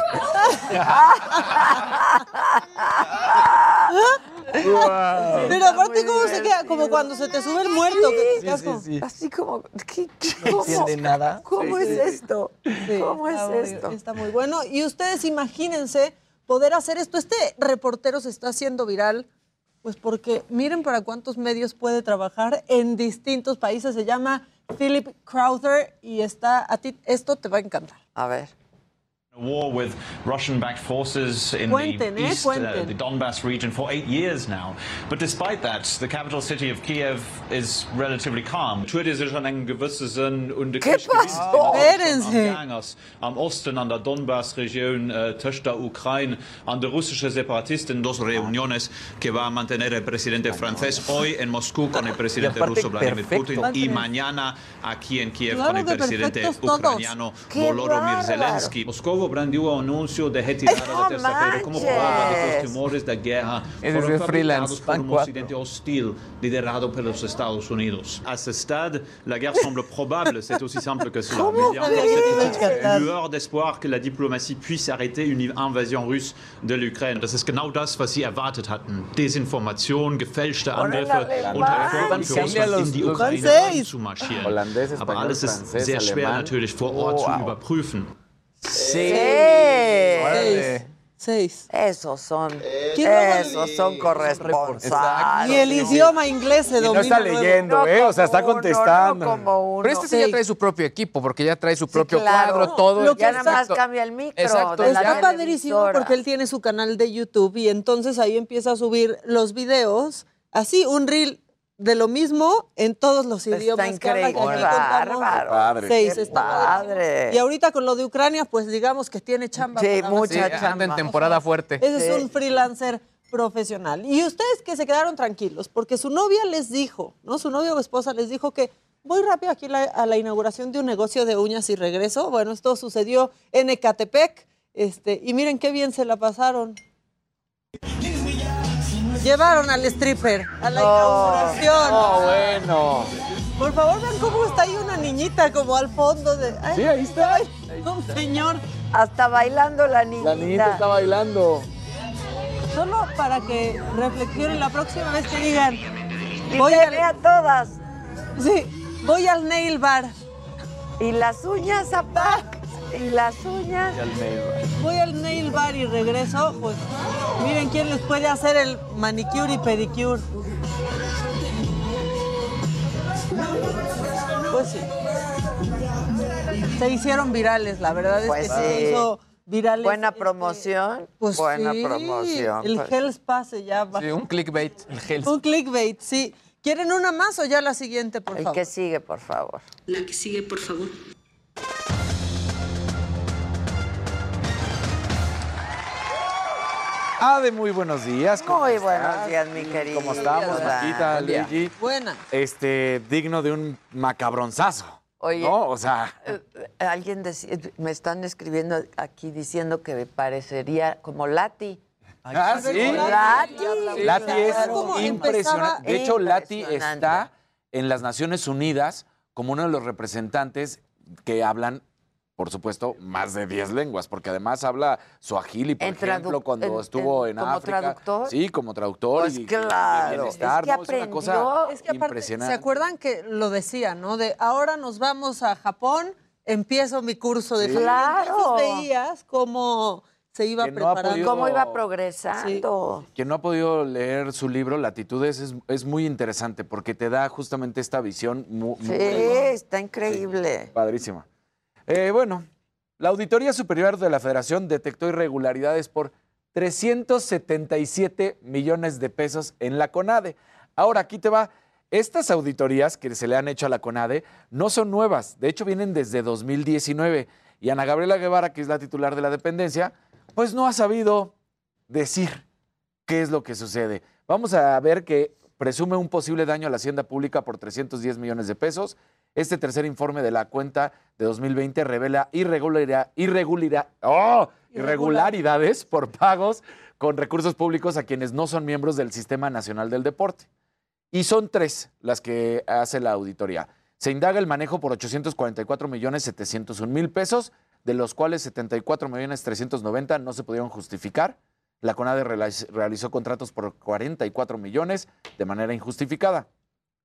Pero aparte, ¿cómo se queda? Como cuando se te sube el muerto. que quedas como-
Así como, ¿qué, qué-
No
cómo?
entiende nada.
¿Cómo
Sí,
es
sí.
esto?
Sí,
¿Cómo
está
es
muy-
esto?
Está muy bueno. Y ustedes imagínense poder hacer esto. Este reportero se está haciendo viral, pues porque miren para cuántos medios puede trabajar en distintos países. Se llama Philip Crowther y está a ti. Esto te va a encantar.
A ver.
A war with Russian-backed forces in
Cuenten,
the east, uh, the Donbass region, for eight years now. But despite that, the capital city of Kiev is relatively calm. Natürlich ist schon ein gewisser Sinn und der Krieg am Osten an der Donbass-Region äh, zwischen der Ukraine an der russischen Separatisten dos reuniones que va a mantener el presidente francés hoy en Moscú con el presidente ruso Vladimir. Putin y mañana aquí en Kiev con el presidente ucraniano Volodymyr
bárbaro!
Zelensky. Moscou brandió un anuncio de retirada
¡No
da terça-feira como prova de que os temores da guerra foram fabricados por um ocidente hostil liderado pelos Estados Unidos. À ce stade, la guerre semble probable, c'est aussi simple que cela.
¿Cómo
Mais il y a encore
a
cette lueur d'espoir que la diplomatie puisse arrêter une invasion russe de l'Ukraine. Das ist genau das, was sie erwartet hatten. Desinformation, gefälschte Angriffe und Reformen für Russland in die Ukraine einzumarschieren.
Holandés,
Aber alles ist sehr schwer natürlich vor Ort zu überprüfen.
Sí.
Seis. Seis.
Esos son,
¿Quién va a-
esos son corresponsales.
Y el idioma inglés se
Y no
domina.
está
luego.
leyendo, ¿eh? O sea, está
como uno,
contestando.
No como uno.
Pero este sí ya trae su propio equipo, porque ya trae su propio
claro.
cuadro, todo.
Lo
el-
que
Ya nada más
Exacto.
cambia el micro
Exacto,
de la
Está padrísimo
televisora.
porque él tiene su canal de YouTube y entonces ahí empieza a subir los videos, así, un reel de lo mismo en todos los
Está
idiomas. que que
increíble.
aquí
Bárbaro.
Padre.
Seis,
Qué
está
padre.
Y ahorita con lo de Ucrania, pues digamos que tiene chamba.
Sí, mucha
Sí, anda en
chamba.
temporada fuerte.
Ese
Sí.
es un freelancer profesional. Y ustedes que se quedaron tranquilos, porque su novia les dijo, ¿no? Su novia o esposa les dijo que voy rápido aquí la- a la inauguración de un negocio de uñas y regreso. Bueno, esto sucedió en Ecatepec. Este, y miren qué bien se la pasaron. Llevaron al stripper a la inauguración.
Oh, bueno.
Por favor, vean cómo está ahí una niñita como al fondo de. ay,
Sí, ahí está.
ay, un señor.
Hasta bailando la niñita.
La niñita está bailando.
Solo para que reflexionen la próxima vez que digan.
Y
Voy
te
al,
a todas.
sí, voy al nail bar.
Y las uñas, apá. Y las uñas.
Voy al nail bar y regreso. Pues miren quién les puede hacer el manicure y pedicure. Pues sí. Se hicieron virales, la verdad es
Pues
que se
sí.
hizo virales.
Buena
este,
promoción.
Pues
Buena
sí,
promoción.
El
pues.
Hell's Pass se llama.
Sí, un clickbait.
Un clickbait, sí. ¿Quieren una más o ya la siguiente, por
El
favor?
que sigue, por favor.
La que sigue, por favor.
Ade, muy buenos días. ¿cómo
Muy
estás?
buenos días, mi querido.
¿Cómo estamos,
día.
Luigi?
Buena.
Este, digno de un macabronzazo.
Oye,
¿No? O sea,
eh, alguien decía- me están escribiendo aquí diciendo que me parecería como Lati.
Ah, sí.
Lati.
Lati es impresionante. De hecho, Lati está en las Naciones Unidas como uno de los representantes que hablan, por supuesto, más de 10 lenguas, porque además habla suajili, por
En
ejemplo, cuando
en-
estuvo
en-
en,
¿como
África.
traductor?
Sí, como traductor.
Pues
y-
claro. Es que
¿no? Es una cosa
aprendió-
Es que aparte,
impresionante.
¿se acuerdan que lo decía, no? De ahora nos vamos a Japón, empiezo mi curso de
Sí.
Claro.
Entonces veías cómo se iba
no
preparando.
podido-
¿Cómo iba progresando?
Quien no ha podido leer su libro, Latitudes, es, es muy interesante porque te da justamente esta visión mu-
Sí,
muy,
está increíble.
padrísima. Eh, bueno, la Auditoría Superior de la Federación detectó irregularidades por 377 millones de pesos en la CONADE. Ahora, aquí te va. Estas auditorías que se le han hecho a la CONADE no son nuevas, de hecho vienen desde 2019. Y Ana Gabriela Guevara, que es la titular de la dependencia, pues no ha sabido decir qué es lo que sucede. Vamos a ver que presume un posible daño a la hacienda pública por 310 millones de pesos. Este tercer informe de la cuenta de 2020 revela ¡oh! irregularidades por pagos con recursos públicos a quienes no son miembros del Sistema Nacional del Deporte. Y son tres las que hace la auditoría. Se indaga el manejo por 844 millones 701 mil pesos, de los cuales 74 millones 390 no se pudieron justificar. La CONADE realiz- realizó contratos por 44 millones de manera injustificada.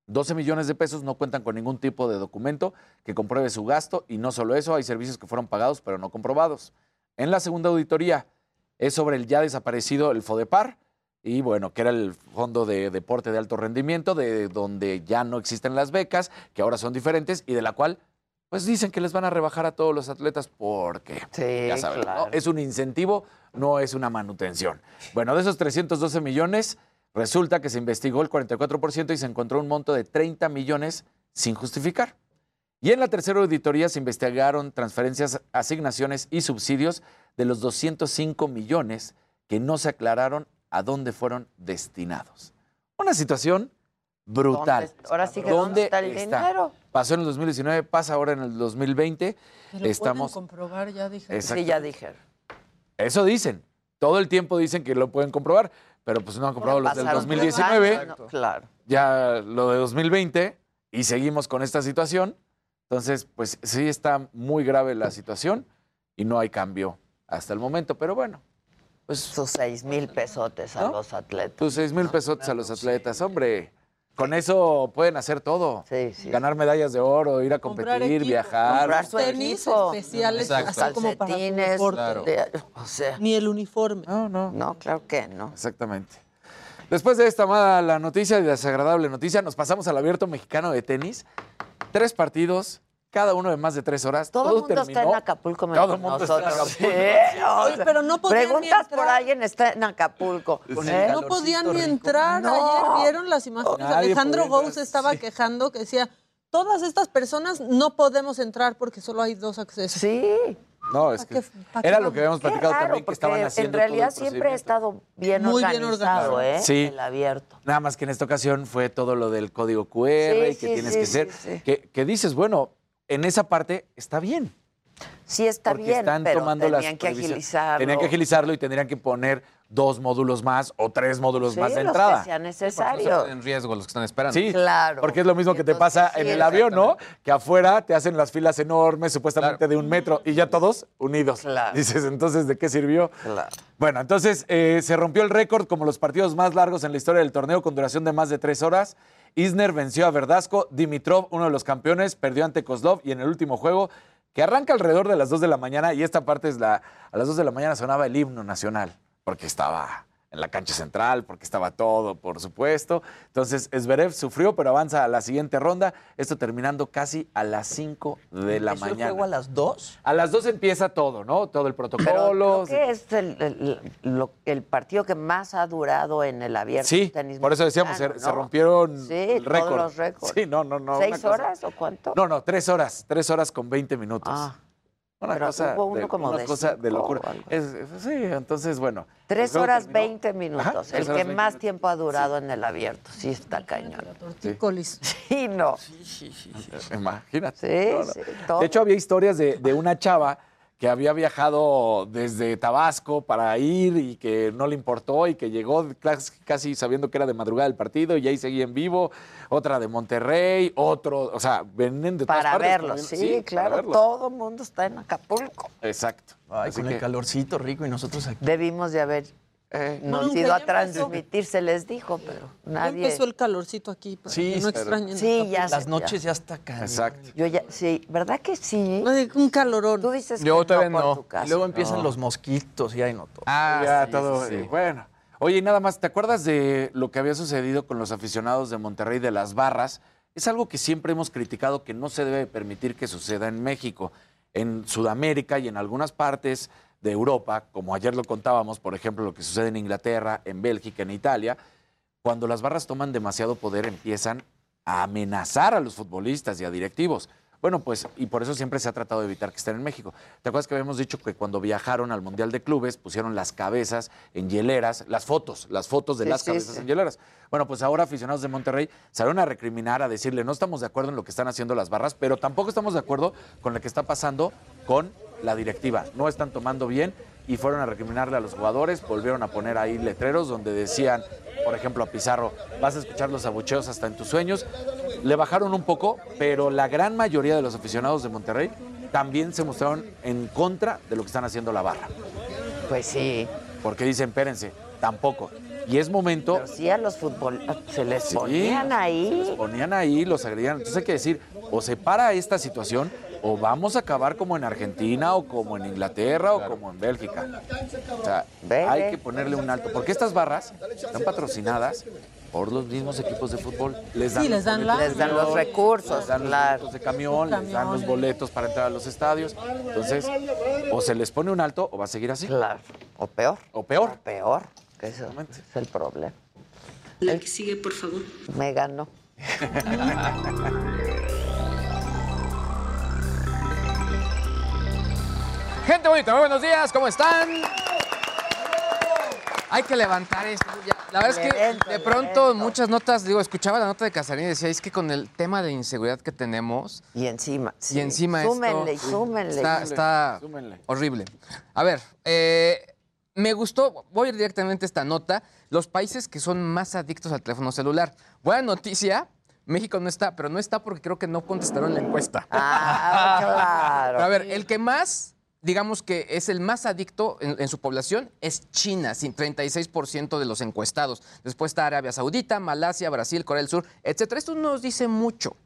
12 millones de pesos no cuentan con ningún tipo de documento que compruebe su gasto y no solo eso, hay servicios que fueron pagados pero no comprobados. En la segunda auditoría es sobre el ya desaparecido el FODEPAR y bueno, que era el Fondo de Deporte de Alto Rendimiento, de donde ya no existen las becas, que ahora son diferentes y de la cual pues dicen que les van a rebajar a todos los atletas porque ya saben, es un incentivo, no es una manutención. Bueno, de esos 312 millones, resulta que se investigó el 44% y se encontró un monto de 30 millones sin justificar. Y en la tercera auditoría se investigaron transferencias, asignaciones y subsidios de los 205 millones que no se aclararon a dónde fueron destinados. Una situación brutal.
¿Dónde- ahora sí que ¿dónde está el dinero?
Pasó en el 2019, pasa ahora en el 2020.
Pero
Estamos,
pueden comprobar, ya dije.
Exacto.
Sí, ya dije.
eso dicen. Todo el tiempo dicen que lo pueden comprobar, pero pues no han comprobado los del
Pasaron tres
2019,
años, ¿no? Claro.
ya lo de 2020 y seguimos con esta situación. Entonces, pues sí está muy grave la situación y no hay cambio hasta el momento, pero bueno. Pues
sus seis mil pesotes a los atletas.
Tus seis mil pesotes a los atletas, hombre. Con eso pueden hacer todo. Ganar medallas de oro, ir a
Comprar
competir,
equipo,
viajar.
comprar tenis especiales
Exacto.
así como para
Calcetines,
deporte.
Claro.
de- o sea,
Ni el uniforme.
No, no.
No, claro que no.
Exactamente. Después de esta mala noticia y desagradable noticia, nos pasamos al abierto mexicano de tenis. Tres partidos, cada uno de más de tres horas.
Todo el mundo está en Acapulco menos
Todo el mundo está en
nosotros.
Acapulco.
Sí, o
Oye,
sea,
pero no podían ni
Preguntas por
entrar.
alguien, está en Acapulco. ¿eh?
No podían ni entrar.
No.
Ayer vieron las imágenes.
Nadie
Alejandro Gous estaba quejando que decía, todas estas personas no podemos entrar porque solo hay dos accesos.
Sí.
No, es que
¿Para qué- para qué
era lo que habíamos platicado
raro,
también que
porque
estaban haciendo.
En
todo el
realidad siempre ha estado bien
Muy bien
organizado,
organizado.
¿eh?
Sí.
El abierto.
Nada más que en esta ocasión fue todo lo del código QR y que
sí,
tienes
sí,
que
sí,
ser.
sí.
Que, que dices, bueno, en esa parte está bien.
Sí está
porque
bien,
están
pero
tomando
tenían
las
que agilizarlo.
Tenían que agilizarlo y tendrían que poner dos módulos más o tres módulos
Sí,
más de
los
entrada.
que sea
No
necesario.
en riesgo los que están esperando.
Sí,
Claro.
Porque es lo mismo que te pasa
sí,
en el avión, ¿no? Que afuera te hacen las filas enormes, supuestamente de un metro, y ya todos unidos.
Claro.
Dices, entonces, ¿de qué sirvió?
Claro.
Bueno, entonces eh, se rompió el récord como los partidos más largos en la historia del torneo con duración de más de tres horas. Isner venció a Verdasco, Dimitrov, uno de los campeones, perdió ante Kozlov y en el último juego, que arranca alrededor de las 2 de la mañana, y esta parte es la, a las 2 de la mañana sonaba el himno nacional, porque estaba en la cancha central, porque estaba todo, por supuesto. Entonces, Zverev sufrió, pero avanza a la siguiente ronda, esto terminando casi a las 5 de la
¿Empezó el
mañana.
juego a las 2?
A las 2 empieza todo, ¿no? Todo el
Pero
protocolo.
creo que es el, el- partido que más ha durado en el abierto
Sí,
tenis
por eso decíamos, se, rompieron
Sí,
el
todos
récord.
los récords.
Sí, no, no, no.
¿Seis
cosa-
horas o cuánto?
No, no, tres horas, tres horas con 20 minutos.
Ah.
Una
Pero
cosa,
hubo uno
de,
como
una
de
cosa de locura. Es- es- sí, entonces, bueno.
Tres
juego
horas 20 minutos.
Ajá,
el que
horas 20
más tiempo ha durado en el abierto. Sí, está cañón.
Tortícolis.
Sí, no.
Imagínate.
Sí, sí, todo.
De hecho, había historias de, de una chava que había viajado desde Tabasco para ir y que no le importó y que llegó casi sabiendo que era de madrugada el partido y ahí seguía en vivo. Otra de Monterrey, otro, o sea, venen de todas
Para
partes.
verlo,
para-
sí,
para
claro.
verlo.
Todo el mundo está en Acapulco.
Exacto.
Ay,
Así
con
que-
el calorcito rico y nosotros aquí.
Debimos de haber eh, nos
Nunca,
ido
ya
a
empezó.
transmitir, se les dijo, pero
Ya
nadie.
empezó el calorcito aquí. Para
Sí,
que no extrañen.
Sí, ya
Las
sé,
noches
ya.
ya está cañón.
Exacto.
Yo ya, sí, ¿verdad que sí?
Un calorón.
Tú dices
Yo
que
todavía
no, por
no.
tu casa.
Y luego empiezan
No.
los mosquitos y ahí no todo.
Ah,
ya
sí,
todo.
sí,
Bueno. Oye, y nada más, ¿te acuerdas de lo que había sucedido con los aficionados de Monterrey de las barras? Es algo que siempre hemos criticado que no se debe permitir que suceda en México. En Sudamérica y en algunas partes de Europa, como ayer lo contábamos, por ejemplo, lo que sucede en Inglaterra, en Bélgica, en Italia, cuando las barras toman demasiado poder empiezan a amenazar a los futbolistas y a directivos. Bueno, pues, y por eso siempre se ha tratado de evitar que estén en México. ¿Te acuerdas que habíamos dicho que cuando viajaron al Mundial de Clubes pusieron las cabezas en hieleras, las fotos, las fotos de
Sí,
las
sí,
cabezas
sí.
en hieleras? Bueno, pues ahora aficionados de Monterrey salieron a recriminar, a decirle, no estamos de acuerdo en lo que están haciendo las barras, pero tampoco estamos de acuerdo con lo que está pasando con la directiva. No están tomando bien y fueron a recriminarle a los jugadores, volvieron a poner ahí letreros donde decían, por ejemplo, a Pizarro, vas a escuchar los abucheos hasta en tus sueños. Le bajaron un poco, pero la gran mayoría de los aficionados de Monterrey también se mostraron en contra de lo que están haciendo la barra.
Pues sí.
Porque dicen, espérense, tampoco. Y es momento...
Pero sí a los futbolistas se les
Sí,
ponían
Se
ahí.
les ponían ahí, los agredían. Entonces hay que decir, o se para esta situación, o vamos a acabar como en Argentina, o como en Inglaterra, o como en Bélgica. O sea, hay que ponerle un alto. Porque estas barras están patrocinadas por los mismos equipos de fútbol. Les dan,
Sí, les dan la-
Les dan los recursos,
les dan los boletos de camión, les dan los boletos para entrar a los estadios. Entonces, o se les pone un alto, o va a seguir así.
Claro. O peor.
O peor.
Peor. Que eso es el problema.
La que sigue, por favor.
Me ganó.
Gente bonita, muy buenos días, ¿cómo están? Hay que levantar esto. ya. La verdad es que
Lento,
de pronto
lento.
muchas notas, digo, escuchaba la nota de Casarín y decía, es que con el tema de inseguridad que tenemos
Y encima.
y encima
Súmenle,
esto
súmenle.
está, está
Súmenle.
horrible. A ver, eh, me gustó, voy a ir directamente a esta nota, los países que son más adictos al teléfono celular. Buena noticia, México no está, pero no está porque creo que no contestaron la encuesta.
Ah, claro.
Pero a ver, el que más, digamos que es el más adicto en, en su población es China, sin 36% de los encuestados. Después está Arabia Saudita, Malasia, Brasil, Corea del Sur, etcétera. Esto no nos dice mucho.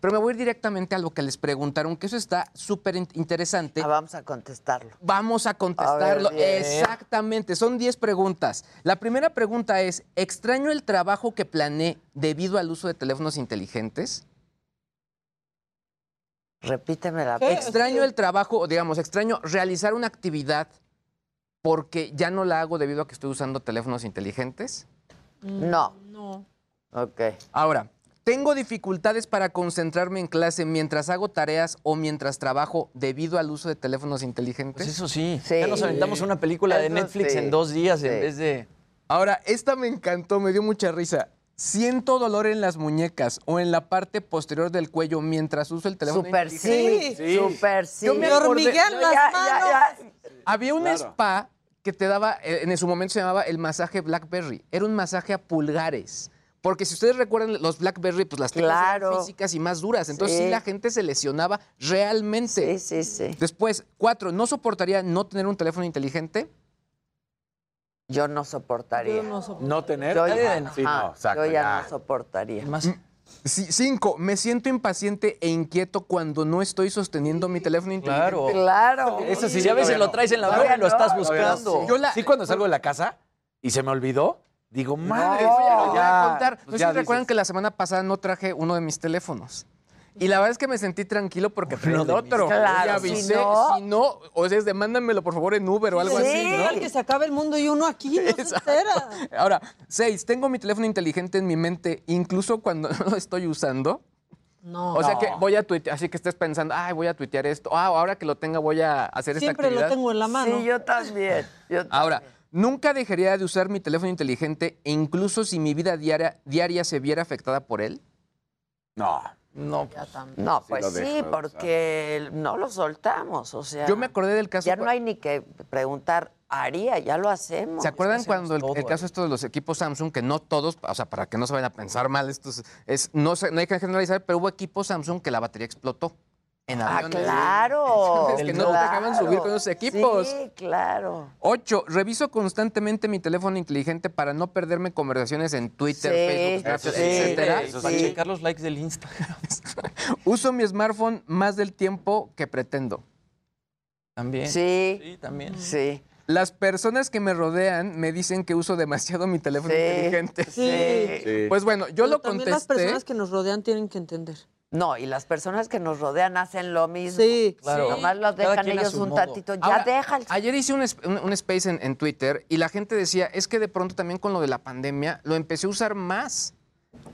Pero me voy a ir directamente a lo que les preguntaron, que eso está súper in- interesante.
Ah, vamos a contestarlo.
Vamos a contestarlo.
A ver, bien.
Exactamente, son 10 preguntas. La primera pregunta es, ¿extraño el trabajo que planeé debido al uso de teléfonos inteligentes?
Repíteme la
Extraño el trabajo, digamos, extraño realizar una actividad porque ya no la hago debido a que estoy usando teléfonos inteligentes.
No.
No.
Ok.
Ahora, ¿tengo dificultades para concentrarme en clase mientras hago tareas o mientras trabajo debido al uso de teléfonos inteligentes?
Pues eso sí.
Sí.
Ya nos aventamos una película de Netflix
sí.
en dos días en vez de.
Ahora, esta me encantó, me dio mucha risa. Siento dolor en las muñecas o en la parte posterior del cuello mientras uso el teléfono
Super
inteligente.
sí. Super sí.
Yo me acordé-
las manos.
ya, ya.
Había un
Claro.
spa que te daba, eh, en su momento se llamaba el masaje Blackberry. Era un masaje a pulgares. Porque si ustedes recuerdan, los Blackberry, pues las teclas eran físicas y más duras. Entonces sí.
Sí.
la gente se lesionaba realmente.
Sí, sí, sí.
Después, cuatro, ¿no soportaría no tener un teléfono inteligente?
Yo no soportaría.
Yo
no tener.
Yo ya,
Sí,
ajá,
no, exacto,
yo ya
ya.
no soportaría.
Más,
Sí, cinco, me siento impaciente e inquieto cuando no estoy sosteniendo mi teléfono inteligente.
claro.
Claro.
Eso sí,
Si a veces lo traes en la mano y lo
no,
estás buscando.
Yo la-
Sí, cuando salgo de la casa y se me olvidó, digo, madre.
Voy a- les
ya,
voy a contar.
pues
No sé
ya
si recuerdan
dices.
que la semana pasada no traje uno de mis teléfonos. Y la verdad es que me sentí tranquilo porque traía el otro.
Claro,
y avisé,
si no-
si no, o sea, es de mándamelo por favor en Uber o algo
Sí.
así, ¿no?
Al que se acabe el mundo y uno aquí no se
Exacto.
entera.
Ahora, seis, tengo mi teléfono inteligente en mi mente incluso cuando no lo estoy usando.
No.
O sea que voy a tuitear, así que estés pensando, ay, voy a tuitear esto. Ah, ahora que lo tenga voy a hacer esta
Siempre lo
actividad.
tengo en la mano.
Sí, yo también. Yo
Ahora, nunca dejaría de usar mi teléfono inteligente, e incluso si mi vida diaria, diaria se viera afectada por él.
No.
No, no,
Sí
pues sí, porque no lo soltamos, o sea.
Yo me acordé del caso.
Ya no hay ni que preguntar, haría, ya lo hacemos.
¿Se acuerdan cuando el, caso esto de los equipos Samsung, que no todos, o sea, para que no se vayan a pensar mal, esto es, es- no, se- no hay que generalizar, pero hubo equipos Samsung que la batería explotó en
Ah,
aviones.
claro.
Es que no te dejaban
claro.
subir con esos equipos.
Sí, claro.
Ocho, reviso constantemente mi teléfono inteligente para no perderme conversaciones en Twitter,
Sí,
Facebook, Snapchat,
sí,
etcétera.
eso
Para
sí.
checar los likes del Instagram.
Uso mi smartphone más del tiempo que pretendo.
También.
Sí.
Sí, también.
Sí.
Las personas que me rodean me dicen que uso demasiado mi teléfono
Sí,
inteligente.
sí.
Pues bueno, yo
Pero
lo
también
contesté.
las personas que nos rodean tienen que entender.
No, y las personas que nos rodean hacen lo mismo.
Sí,
Claro.
Nomás los dejan ellos un
modo.
tantito. Ya
Ahora,
deja el
Ayer hice un, un- un space en, en Twitter y la gente decía, es que de pronto también con lo de la pandemia lo empecé a usar más.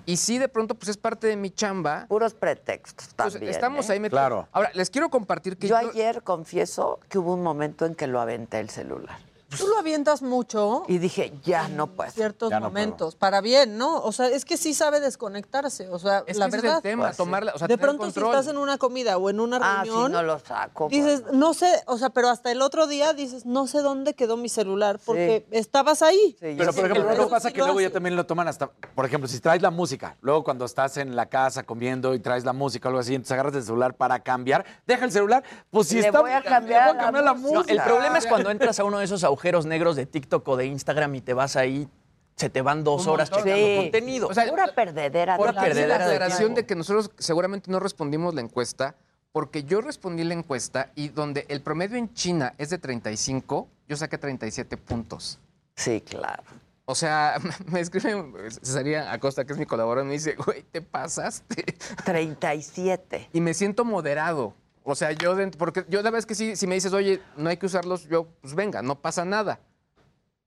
Y sí, de pronto, pues es parte de mi chamba.
Puros pretextos
Pues
también.
estamos
¿eh?
ahí metidos.
Claro.
Ahora, les quiero compartir que
Yo ayer confieso que hubo un momento en que lo aventé el celular.
Tú lo avientas mucho.
Y dije, ya no puedo.
ciertos
Ya no
momentos, para bien, ¿no? O sea, es que sí sabe desconectarse, o sea,
Es
la
que ese es
verdad.
el tema,
Pues sí.
tomarla, o sea,
de
tener
pronto si estás en una comida o en una
Ah, sí,
reunión,
no lo saco.
dices, no sé, o sea, pero hasta el otro día dices, no sé dónde quedó mi celular porque estabas ahí.
Pero, por ejemplo, ¿no pasa
sí
que luego ya también lo toman hasta, por ejemplo, si traes la música, luego cuando estás en la casa comiendo y traes la música o algo así, entonces agarras el celular para cambiar, deja el celular, pues si
Le
está...
voy a cambiar
le voy a
la
la
música.
No,
música.
el problema es cuando entras a uno de esos agujeros negros de TikTok o de Instagram y te vas ahí, se te van dos horas checando
Sí.
contenido.
O sea,
Pura perdedera.
Por
de
la
perdedera de
aclaración
tiempo.
de que nosotros seguramente no respondimos la encuesta, porque yo respondí la encuesta y donde el promedio en China es de 35, yo saqué 37 puntos.
Sí, claro.
O sea, me escribe Cesaria Acosta, que es mi colaborador, me dice, güey, te pasaste.
37.
Y me siento moderado. O sea, yo, dent- porque yo la verdad es que sí, si me dices, oye, no hay que usarlos, yo, pues venga, no pasa nada.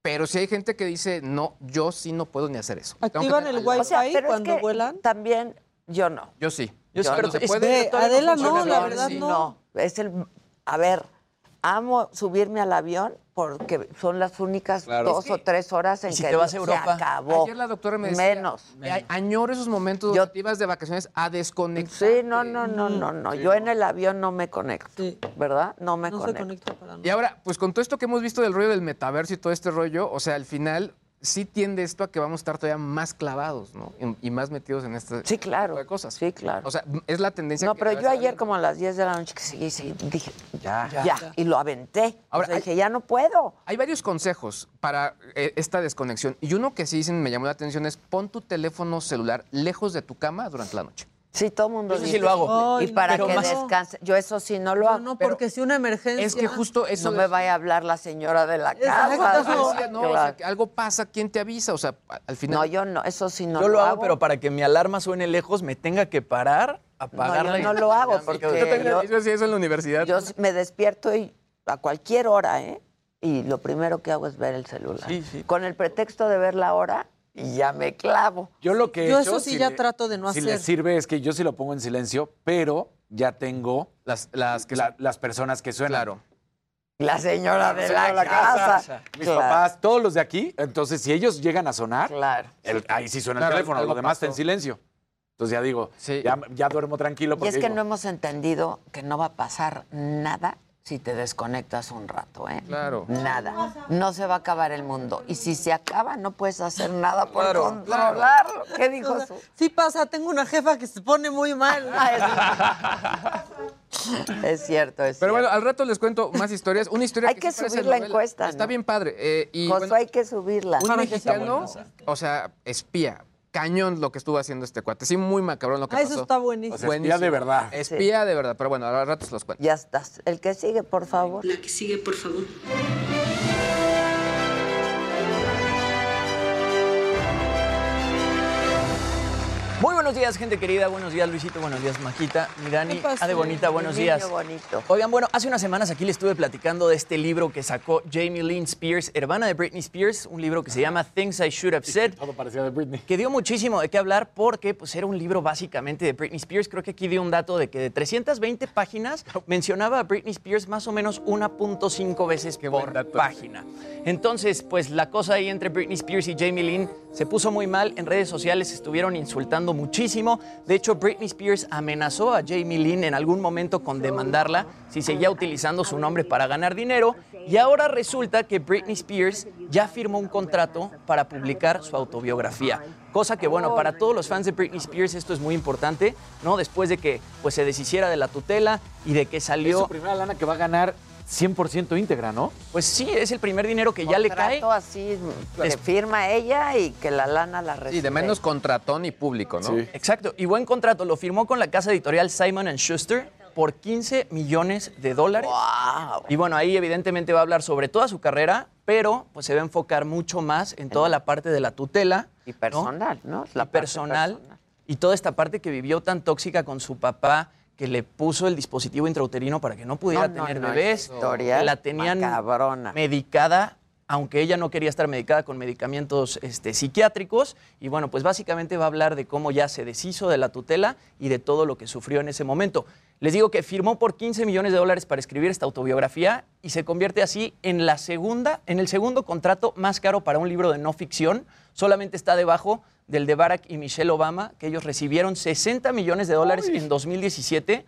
Pero si hay gente que dice, no, yo sí no puedo ni hacer eso.
¿Activan el Wi-Fi
O sea, pero es
cuando
que
vuelan?
También yo no.
Yo sí.
Yo sí, pero
no se
es-
puede.
Adela no, la verdad
sí.
no.
No, es el. A ver, amo subirme al avión porque son las únicas
Claro.
dos
Es que-
o tres horas en
¿Y si
que
te vas a
se
Europa?
acabó.
Ayer la doctora me decía,
Menos.
"Ay, añoro esos momentos
Yo-
donde te ibas de vacaciones a desconectar.
Sí, no, no, no, no, no. Yo en el avión no me conecto,
Sí.
¿verdad? No me
No se
conecto.
conecta para nada.
Y ahora, pues con todo esto que hemos visto del rollo del metaverso y todo este rollo, o sea, al final sí tiende esto a que vamos a estar todavía más clavados, ¿no? Y, y más metidos en este
Sí, claro.
tipo de cosas.
Sí, claro.
O sea, es la tendencia
No,
que
pero yo ayer como a las 10 de la noche que seguí, seguí, dije,
Ya.
ya, y lo aventé.
Ahora, hay-
dije, ya no puedo.
Hay varios consejos para eh, esta desconexión. Y uno que sí dicen, me llamó la atención es pon tu teléfono celular lejos de tu cama durante la noche.
Sí, todo el mundo
Yo sí
dice.
lo hago.
Ay,
Y para
pero
que
más-
descanse. Yo eso sí no lo
No,
hago.
no,
pero
porque si una emergencia.
Es que justo eso...
no me vaya a hablar la señora de la casa.
Eso no, o sea,
Claro.
que algo pasa, ¿quién te avisa? O sea, al final...
No, yo no, eso sí no
Yo lo hago,
hago.
pero para que mi alarma suene lejos me tenga que parar, apagarla.
No, yo no lo hago porque
yo, tenía-
yo-
yo hacía eso en la universidad.
Yo me despierto y a cualquier hora, ¿eh? Y lo primero que hago es ver el celular.
Sí, sí.
Con el pretexto de ver la hora y ya me clavo.
Yo lo que he
Yo
hecho,
eso sí
si
ya
le-
trato de no
Si
hacer.
les sirve es que yo sí lo pongo en silencio, pero ya tengo
Las, las que
la- las personas que suenan.
Claro.
La señora de
Señora
la, casa.
Mis
Claro,
papás, todos los de aquí. Entonces, si ellos llegan a sonar,
Claro.
el- ahí sí suena
Claro,
el teléfono, lo demás está en silencio. Entonces ya digo,
Sí.
ya, ya duermo tranquilo
Y
porque
es que
digo,
no hemos entendido que no va a pasar nada si te desconectas un rato, ¿eh?
Claro.
Nada. No se va a acabar el mundo. Y si se acaba, no puedes hacer nada por
Claro,
controlarlo. ¿Qué dijo
O sea,
su?
sí pasa, tengo una jefa que se pone muy mal.
Es cierto, es
Pero bueno,
cierto.
al rato les cuento más historias. Una historia
Hay
que,
que
sí parece
subir la
novela.
encuesta,
Está
¿no?
bien padre. eh, y
Josué,
bueno,
hay que subirla.
un mexicano, o sea, espía, cañón lo que estuvo haciendo este cuate. Sí, muy macabrón lo que
Ah,
pasó.
eso está buenísimo.
o sea, espía de verdad.
Espía de verdad, pero bueno, al rato se los cuento.
Ya estás. El que sigue, por favor.
La que sigue, por favor.
Buenos días, gente querida. Buenos días, Luisito. Buenos días, Maquita. Mirani. Ade Bonita, buenos
Mi
días.
niño bonito.
Oigan, bueno, hace unas semanas aquí le estuve platicando de este libro que sacó Jamie Lynn Spears, hermana de Britney Spears, un libro que se llama Things I Should Have Said.
Todo parecía de Britney.
Que dio muchísimo de qué hablar porque pues, era un libro básicamente de Britney Spears. Creo que aquí dio un dato de que de 320 páginas mencionaba a Britney Spears más o menos 1.5 veces por página. Entonces, pues la cosa ahí entre Britney Spears y Jamie Lynn se puso muy mal. En redes sociales estuvieron insultando muchísimo. De hecho, Britney Spears amenazó a Jamie Lynn en algún momento con demandarla si seguía utilizando su nombre para ganar dinero. Y ahora resulta que Britney Spears ya firmó un contrato para publicar su autobiografía. Cosa que, bueno, para todos los fans de Britney Spears esto es muy importante, ¿no? Después de que pues, se deshiciera de la tutela y de que
Es
salió...
su primera lana que va a ganar 100% íntegra, ¿no?
Pues sí, es el primer dinero que ya le cae.
Contrato así que firma ella y que la lana la recibe.
Sí, de menos contratón y público, ¿no?
Exacto, y buen contrato. Lo firmó con la casa editorial Simon Schuster por 15 millones de dólares. Y bueno, ahí evidentemente va a hablar sobre toda su carrera, pero pues se va a enfocar mucho más en toda la parte de la tutela.
Y personal, ¿no? La
y personal, Y toda esta parte que vivió tan tóxica con su papá, que le puso el dispositivo intrauterino para que no pudiera
No,
tener
no,
bebés.
historia
la tenían
macabrona.
medicada, aunque ella no quería estar medicada con medicamentos este, psiquiátricos. Y bueno, pues básicamente va a hablar de cómo ya se deshizo de la tutela y de todo lo que sufrió en ese momento. Les digo que firmó por 15 millones de dólares para escribir esta autobiografía y se convierte así en la segunda, en el segundo contrato más caro para un libro de no ficción. Solamente está debajo del de Barack y Michelle Obama, que ellos recibieron 60 millones de dólares en 2017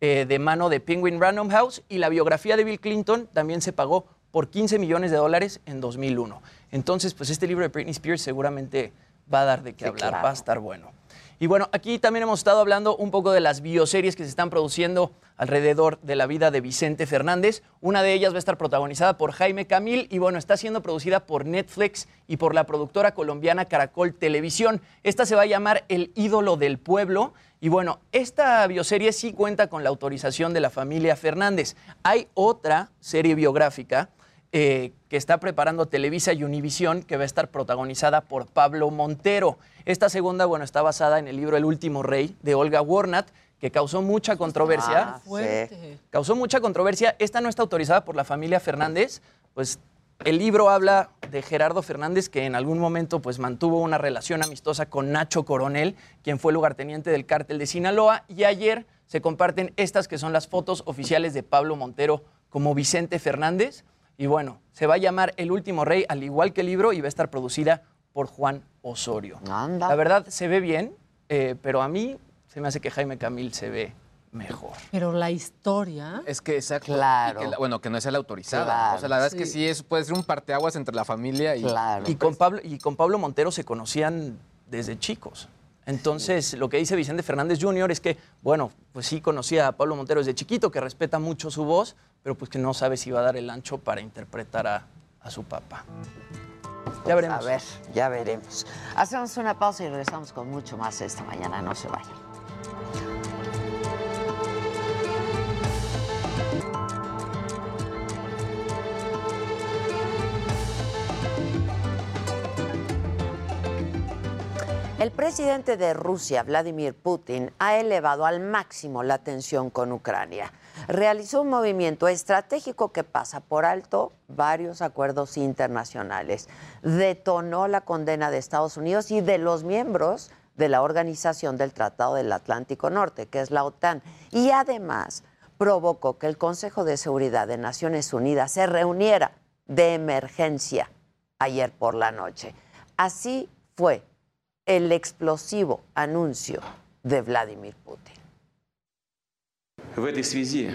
eh, de mano de Penguin Random House y la biografía de Bill Clinton también se pagó por 15 millones de dólares en 2001. Entonces, pues este libro de Britney Spears seguramente va a dar de qué hablar,
claro.
va a estar bueno. Y bueno, aquí también hemos estado hablando un poco de las bioseries que se están produciendo alrededor de la vida de Vicente Fernández. Una de ellas va a estar protagonizada por Jaime Camil y bueno, está siendo producida por Netflix y por la productora colombiana Caracol Televisión. Esta se va a llamar El ídolo del pueblo. Y bueno, esta bioserie sí cuenta con la autorización de la familia Fernández. Hay otra serie biográfica eh, que está preparando Televisa y Univisión, que va a estar protagonizada por Pablo Montero. Esta segunda, bueno, está basada en el libro El último rey de Olga Warnat, que causó mucha controversia.
Ah, fuerte.
Causó mucha controversia. Esta no está autorizada por la familia Fernández, pues el libro habla de Gerardo Fernández, que en algún momento pues, mantuvo una relación amistosa con Nacho Coronel, quien fue lugarteniente del cártel de Sinaloa, y ayer se comparten estas que son las fotos oficiales de Pablo Montero como Vicente Fernández. Y bueno, se va a llamar El último rey, al igual que el libro, y va a estar producida por Juan Osorio. La verdad, se ve bien, eh, pero a mí se me hace que Jaime Camil se ve mejor.
Pero la historia.
Es que exacto.
Claro.
y que la- bueno, que no sea la autorizada.
Claro,
o sea, la verdad es que
sí.
es, puede ser un parteaguas entre la familia y.
Y con, Pablo, y con Pablo Montero se conocían desde chicos. Entonces, lo que dice Vicente Fernández Jr. es que, bueno, pues sí conocía a Pablo Montero desde chiquito, que respeta mucho su voz, pero pues que no sabe si va a dar el ancho para interpretar a, a su papá. Ya veremos.
A ver, ya veremos. Hacemos una pausa y regresamos con mucho más esta mañana. No se vayan. El presidente de Rusia, Vladimir Putin, ha elevado al máximo la tensión con Ucrania. Realizó un movimiento estratégico que pasa por alto varios acuerdos internacionales. Detonó la condena de Estados Unidos y de los miembros de la Organización del Tratado del Atlántico Norte, que es la OTAN. Y además provocó que el Consejo de Seguridad de Naciones Unidas se reuniera de emergencia ayer por la noche. Así fue el explosivo anuncio de Vladimir Putin.
В этой связи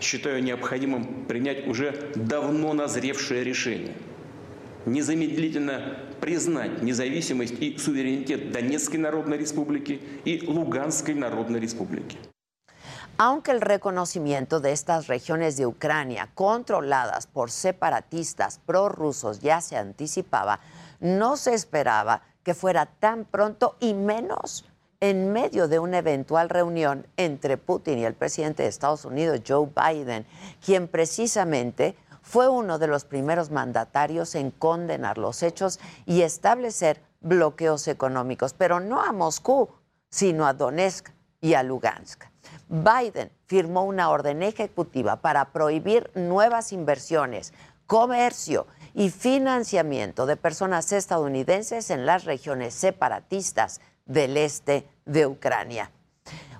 считаю необходимым принять уже давно назревшее решение незамедлительно признать независимость и суверенитет Донецкой Народной Республики и Луганской Народной Республики.
Aunque el reconocimiento de estas regiones de Ucrania controladas por separatistas prorrusos ya se anticipaba, no se esperaba que fuera tan pronto y menos en medio de una eventual reunión entre Putin y el presidente de Estados Unidos, Joe Biden, quien precisamente fue uno de los primeros mandatarios en condenar los hechos y establecer bloqueos económicos, pero no a Moscú, sino a Donetsk y a Lugansk. Biden firmó una orden ejecutiva para prohibir nuevas inversiones, comercio y financiamiento de personas estadounidenses en las regiones separatistas del este de Ucrania.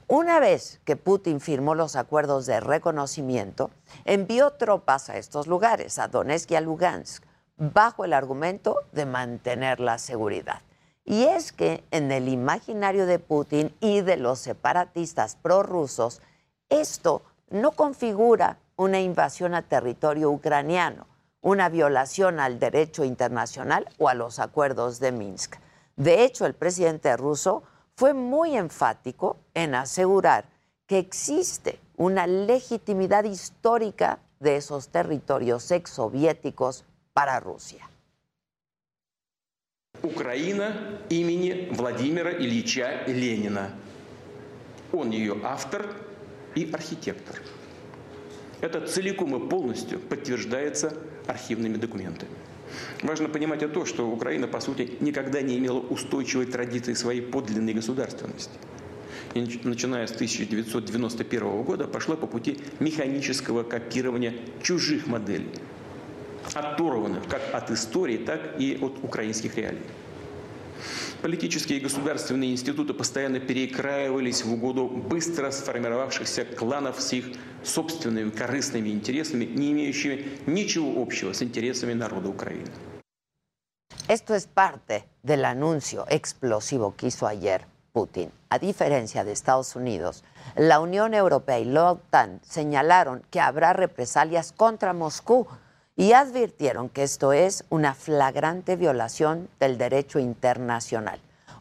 Una vez que Putin firmó los acuerdos de reconocimiento, envió tropas a estos lugares, a Donetsk y a Lugansk, bajo el argumento de mantener la seguridad. Y es que en el imaginario de Putin y de los separatistas prorrusos, esto no configura una invasión a territorio ucraniano, una violación al derecho internacional o a los acuerdos de Minsk. De hecho, el presidente ruso fue muy enfático en asegurar que existe una legitimidad histórica de esos territorios exsoviéticos para Rusia.
Украина имени Владимира Ильича Ленина. Он ее автор и архитектор. Это целиком и полностью подтверждается архивными документами. Важно понимать и то, что Украина, по сути, никогда не имела устойчивой традиции своей подлинной государственности. И начиная с 1991 года пошла по пути механического копирования чужих моделей, оторванных как от истории, так и от украинских реалий. Политические и государственные институты постоянно перекраивались в угоду быстро сформировавшихся кланов с их собственными корыстными интересами, не имеющими ничего общего с интересами народа Украины.
Esto es parte del anuncio explosivo que hizo ayer Putin. A diferencia de Estados Unidos, la Unión Europea y la OTAN señalaron que habrá represalias contra Moscú y advirtieron que esto es una flagrante violación del derecho internacional,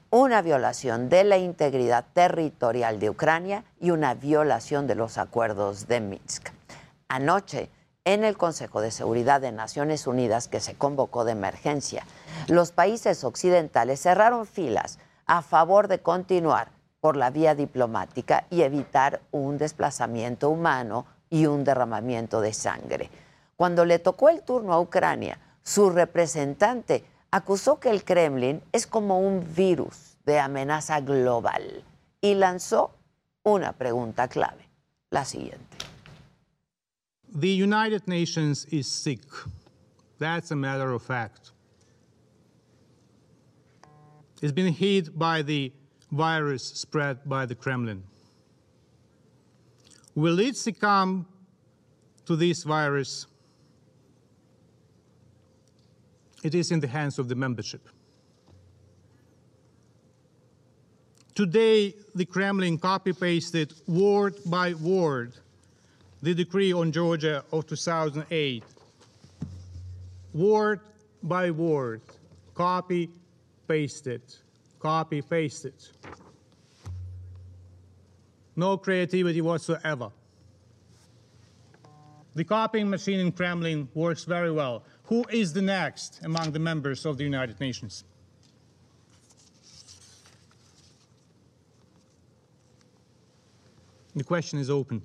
una violación de la integridad territorial de Ucrania y una violación de los acuerdos de Minsk. Anoche, en el Consejo de Seguridad de Naciones Unidas que se convocó de emergencia, los países occidentales cerraron filas a favor de continuar por la vía diplomática y evitar un desplazamiento humano y un derramamiento de sangre. Cuando le tocó el turno a Ucrania, su representante acusó que el Kremlin es como un virus de amenaza global y lanzó una pregunta clave, la siguiente.
The United Nations is sick. That's a matter of fact. It's been hit by the virus spread by the Kremlin. Will it succumb to this virus? It is in the hands of the membership. Today, the Kremlin copy pasted word by word the decree on Georgia of 2008. Word by word, copy pasted, copy pasted. No creativity whatsoever. The copying machine in Kremlin works very well. Who is the next among the members of the United Nations? The question is open.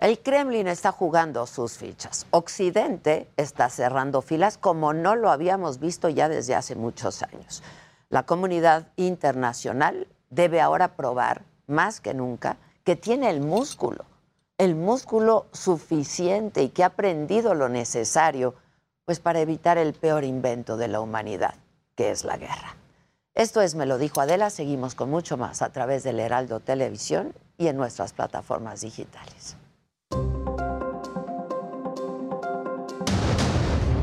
El Kremlin está jugando sus fichas. Occidente está cerrando filas como no lo habíamos visto ya desde hace muchos años. La comunidad internacional debe ahora probar, más que nunca, que tiene el músculo, el músculo suficiente y que ha aprendido lo necesario pues para evitar el peor invento de la humanidad, que es la guerra. Esto es Me lo dijo Adela, seguimos con mucho más a través del Heraldo Televisión y en nuestras plataformas digitales.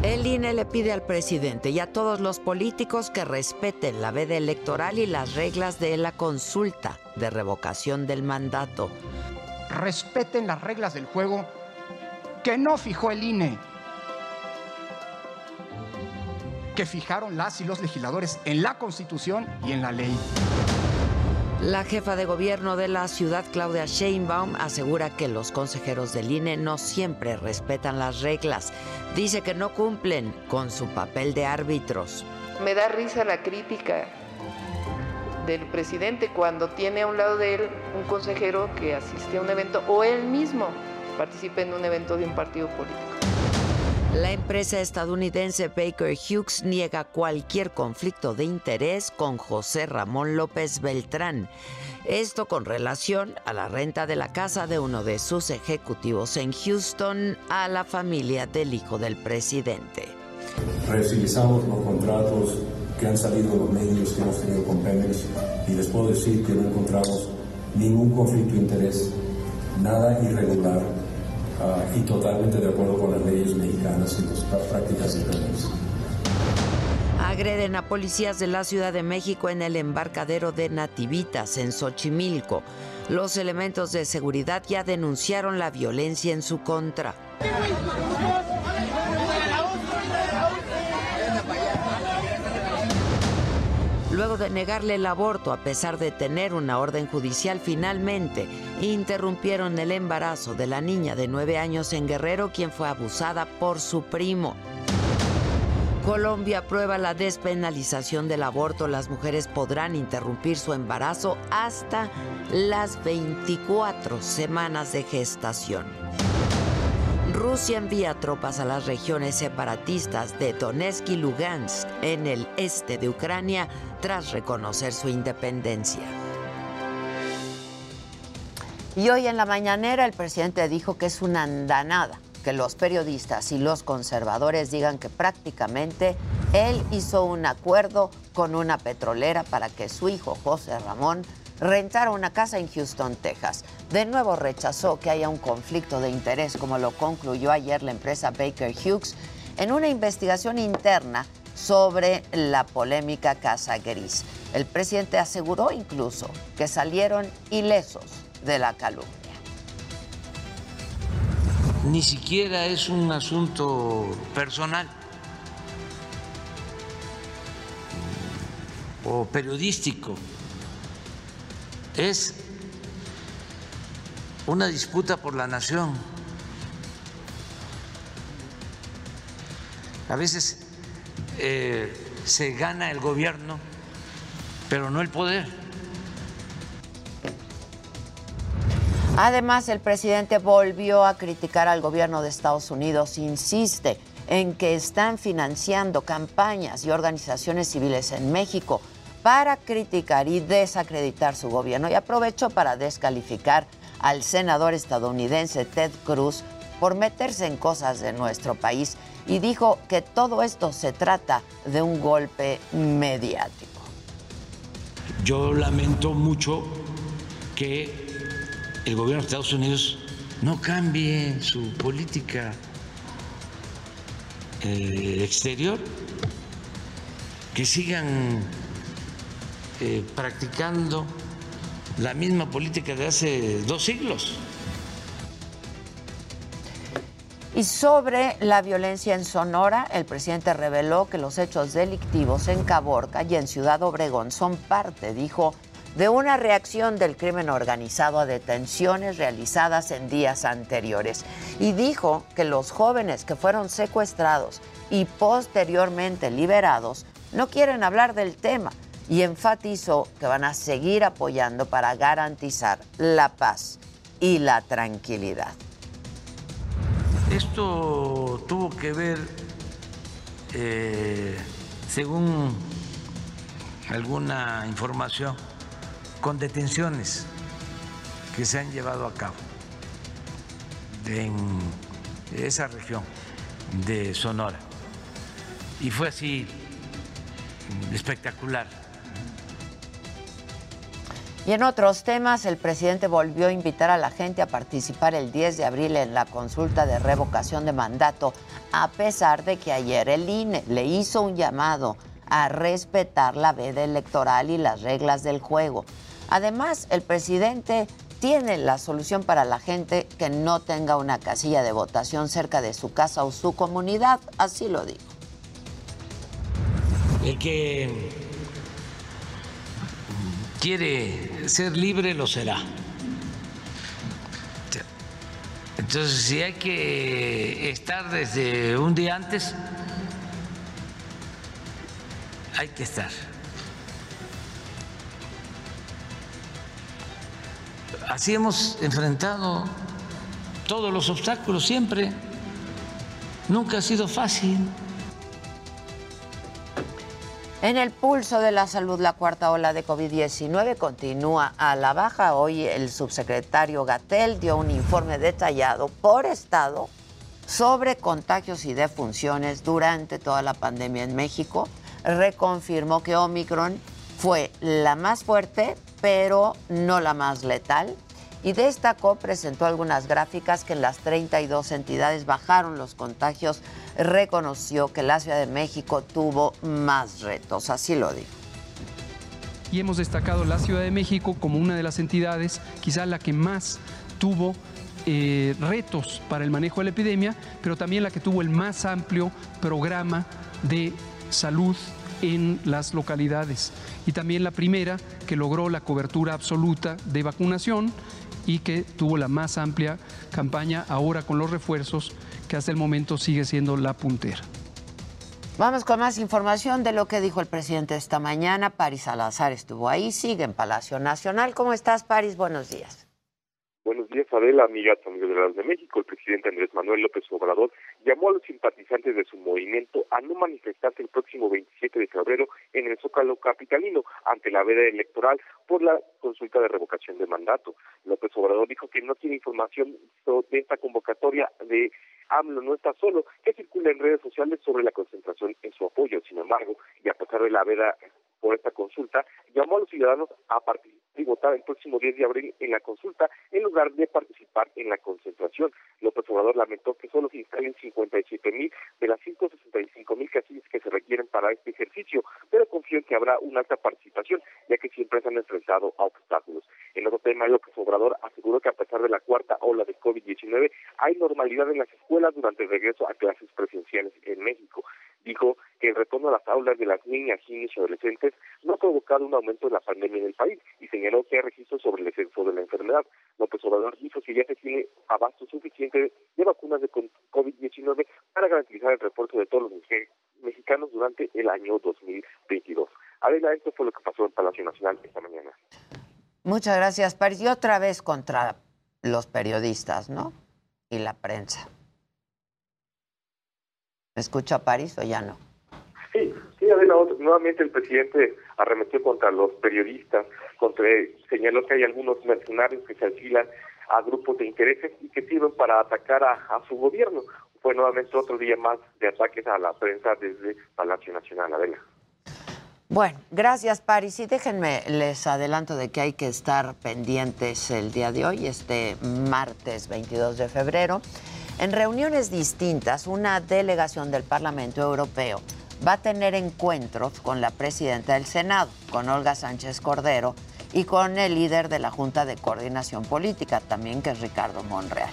El INE le pide al presidente y a todos los políticos que respeten la veda electoral y las reglas de la consulta de revocación del mandato.
Respeten las reglas del juego que no fijó el INE, que fijaron las y los legisladores en la Constitución y en la ley.
La jefa de gobierno de la ciudad, Claudia Sheinbaum, asegura que los consejeros del INE no siempre respetan las reglas. Dice que no cumplen con su papel de árbitros.
Me da risa la crítica del presidente cuando tiene a un lado de él un consejero que asiste a un evento o él mismo participa en un evento de un partido político.
La empresa estadounidense Baker Hughes niega cualquier conflicto de interés con José Ramón López Beltrán. Esto con relación a la renta de la casa de uno de sus ejecutivos en Houston a la familia del hijo del presidente.
Revisamos los contratos que han salido los medios que hemos tenido con Pemex y les puedo decir que no encontramos ningún conflicto de interés, nada irregular ah, y totalmente de acuerdo con las leyes mexicanas y las prácticas de Pemex.
Agreden a policías de la Ciudad de México en el embarcadero de Nativitas, en Xochimilco. Los elementos de seguridad ya denunciaron la violencia en su contra. Luego de negarle el aborto a pesar de tener una orden judicial, finalmente interrumpieron el embarazo de la niña de nueve años en Guerrero, quien fue abusada por su primo. Colombia aprueba la despenalización del aborto. Las mujeres podrán interrumpir su embarazo hasta las 24 semanas de gestación. Rusia envía tropas a las regiones separatistas de Donetsk y Lugansk en el este de Ucrania tras reconocer su independencia. Y hoy en la mañanera el presidente dijo que es una andanada que los periodistas y los conservadores digan que prácticamente él hizo un acuerdo con una petrolera para que su hijo José Ramón rentara una casa en Houston, Texas. De nuevo rechazó que haya un conflicto de interés, como lo concluyó ayer la empresa Baker Hughes en una investigación interna sobre la polémica Casa Gris. El presidente aseguró incluso que salieron ilesos de la calumnia
ni siquiera es un asunto personal o periodístico, es una disputa por la nación. A veces eh, se gana el gobierno, pero no el poder.
Además, el presidente volvió a criticar al gobierno de Estados Unidos. Insiste en que están financiando campañas y organizaciones civiles en México para criticar y desacreditar su gobierno. Y aprovechó para descalificar al senador estadounidense Ted Cruz por meterse en cosas de nuestro país y dijo que todo esto se trata de un golpe mediático.
Yo lamento mucho que el gobierno de Estados Unidos no cambie su política eh, exterior, que sigan eh, practicando la misma política de hace dos siglos.
Y sobre la violencia en Sonora, el presidente reveló que los hechos delictivos en Caborca y en Ciudad Obregón son parte, dijo, de una reacción del crimen organizado a detenciones realizadas en días anteriores y dijo que los jóvenes que fueron secuestrados y posteriormente liberados no quieren hablar del tema y enfatizó que van a seguir apoyando para garantizar la paz y la tranquilidad.
Esto tuvo que ver, eh, según alguna información, con detenciones que se han llevado a cabo en esa región de Sonora. Y fue así espectacular.
Y en otros temas, el presidente volvió a invitar a la gente a participar el 10 de abril en la consulta de revocación de mandato, a pesar de que ayer el INE le hizo un llamado a respetar la veda electoral y las reglas del juego. Además, el presidente tiene la solución para la gente que no tenga una casilla de votación cerca de su casa o su comunidad, así lo digo.
El que quiere ser libre lo será. Entonces, si hay que estar desde un día antes, hay que estar. así hemos enfrentado todos los obstáculos siempre. Nunca ha sido fácil.
En el pulso de la salud, la cuarta ola de COVID-19 continúa a la baja. Hoy el subsecretario Gatel dio un informe detallado por estado sobre contagios y defunciones durante toda la pandemia en México. Reconfirmó que Omicron fue la más fuerte, pero no la más letal. Y destacó, presentó algunas gráficas que en las 32 entidades bajaron los contagios. Reconoció que la Ciudad de México tuvo más retos, así lo dijo.
Y hemos destacado la Ciudad de México como una de las entidades, quizá la que más tuvo eh, retos para el manejo de la epidemia, pero también la que tuvo el más amplio programa de salud en las localidades. Y también la primera que logró la cobertura absoluta de vacunación y que tuvo la más amplia campaña ahora con los refuerzos, que hasta el momento sigue siendo la puntera.
Vamos con más información de lo que dijo el presidente esta mañana. Paris Salazar estuvo ahí, sigue en Palacio Nacional. ¿Cómo estás, Paris? Buenos días.
Buenos días, Adela, amigas, amigos de la de México. El presidente Andrés Manuel López Obrador llamó a los simpatizantes de su movimiento a no manifestarse el próximo 27 de febrero en el Zócalo Capitalino ante la veda electoral por la consulta de revocación de mandato. López Obrador dijo que no tiene información de esta convocatoria de AMLO no está solo, que circula en redes sociales sobre la concentración en su apoyo. Sin embargo, y a pesar de la veda por esta consulta, llamó a los ciudadanos a participar y votar el próximo 10 de abril en la consulta en lugar de participar en la concentración. López Obrador lamentó que solo se instalen 57 mil de las 165 mil casillas que se requieren para este ejercicio, pero confío en que habrá una alta participación, ya que siempre se han enfrentado a obstáculos. En otro tema, López Obrador aseguró que a pesar de la cuarta ola de COVID-19, hay normalidad en las escuelas durante el regreso a clases presenciales en México dijo que el retorno a las aulas de las niñas, niños y adolescentes no ha provocado un aumento de la pandemia en el país y señaló que hay registros sobre el descenso de la enfermedad. López Obrador dijo que ya se tiene abasto suficiente de vacunas de COVID-19 para garantizar el refuerzo de todos los mexicanos durante el año 2022. Adela, esto fue lo que pasó en Palacio Nacional esta mañana.
Muchas gracias, Paris. Y otra vez contra los periodistas, ¿no? Y la prensa. ¿Me escucha París o ya no?
Sí, sí, Adela, nuevamente el presidente arremetió contra los periodistas, contra, señaló que hay algunos mercenarios que se alquilan a grupos de intereses y que sirven para atacar a, a su gobierno. Fue nuevamente otro día más de ataques a la prensa desde Palacio Nacional, Adela.
Bueno, gracias Paris. Y déjenme, les adelanto de que hay que estar pendientes el día de hoy, este martes 22 de febrero. En reuniones distintas, una delegación del Parlamento Europeo va a tener encuentros con la presidenta del Senado, con Olga Sánchez Cordero, y con el líder de la Junta de Coordinación Política, también que es Ricardo Monreal.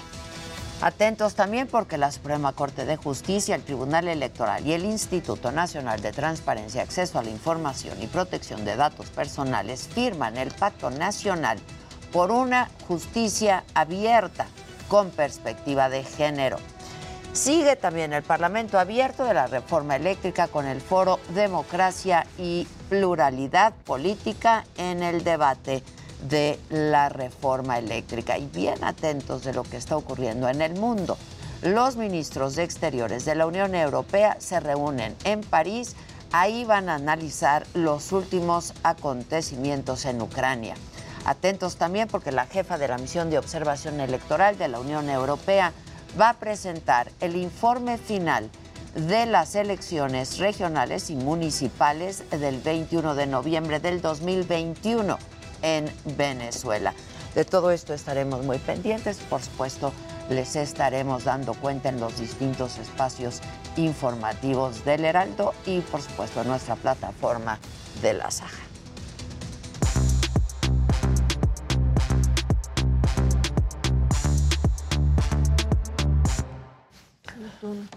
Atentos también porque la Suprema Corte de Justicia, el Tribunal Electoral y el Instituto Nacional de Transparencia, Acceso a la Información y Protección de Datos Personales firman el Pacto Nacional por una justicia abierta con perspectiva de género. Sigue también el Parlamento abierto de la reforma eléctrica con el foro Democracia y Pluralidad Política en el debate de la reforma eléctrica. Y bien atentos de lo que está ocurriendo en el mundo. Los ministros de Exteriores de la Unión Europea se reúnen en París. Ahí van a analizar los últimos acontecimientos en Ucrania. Atentos también porque la jefa de la misión de observación electoral de la Unión Europea va a presentar el informe final de las elecciones regionales y municipales del 21 de noviembre del 2021 en Venezuela. De todo esto estaremos muy pendientes, por supuesto les estaremos dando cuenta en los distintos espacios informativos del Heraldo y por supuesto en nuestra plataforma de la Saja.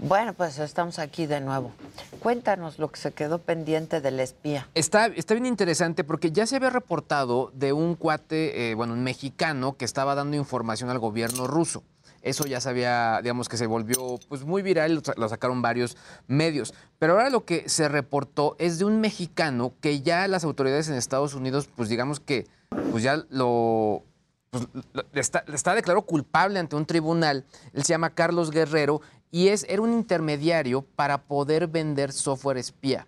Bueno, pues estamos aquí de nuevo. Cuéntanos lo que se quedó pendiente del espía.
Está, está bien interesante porque ya se había reportado de un cuate, eh, bueno, un mexicano que estaba dando información al gobierno ruso. Eso ya se había, digamos que se volvió pues muy viral, lo sacaron varios medios. Pero ahora lo que se reportó es de un mexicano que ya las autoridades en Estados Unidos, pues digamos que pues ya lo, pues, está, está, declarado culpable ante un tribunal. Él se llama Carlos Guerrero y es, era un intermediario para poder vender software espía,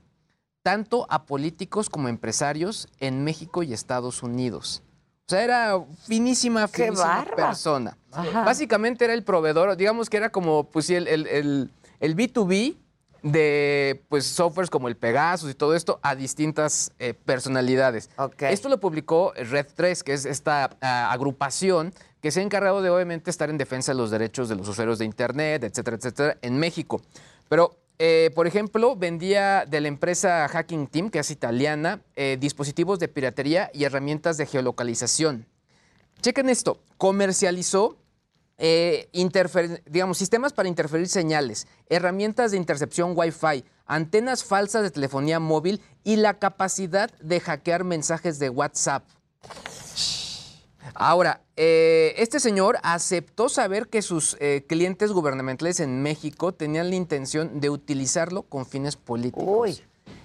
tanto a políticos como empresarios en México y Estados Unidos. O sea, era finísima,
¡Qué
finísima
barba!
persona.
Ajá.
Básicamente era el proveedor, digamos que era como pues, el, el- el- el B2B de pues, softwares como el Pegasus y todo esto a distintas eh, personalidades. Esto lo publicó Red 3, que es esta ah, agrupación que se ha encargado de obviamente estar en defensa de los derechos de los usuarios de Internet, etcétera, etcétera, en México. Pero, eh, por ejemplo, vendía de la empresa Hacking Team, que es italiana, eh, dispositivos de piratería y herramientas de geolocalización. Chequen esto, comercializó eh, sistemas para interferir señales, herramientas de intercepción Wi-Fi, antenas falsas de telefonía móvil y la capacidad de hackear mensajes de WhatsApp. Ahora, eh, este señor aceptó saber que sus eh, clientes gubernamentales en México tenían la intención de utilizarlo con fines políticos.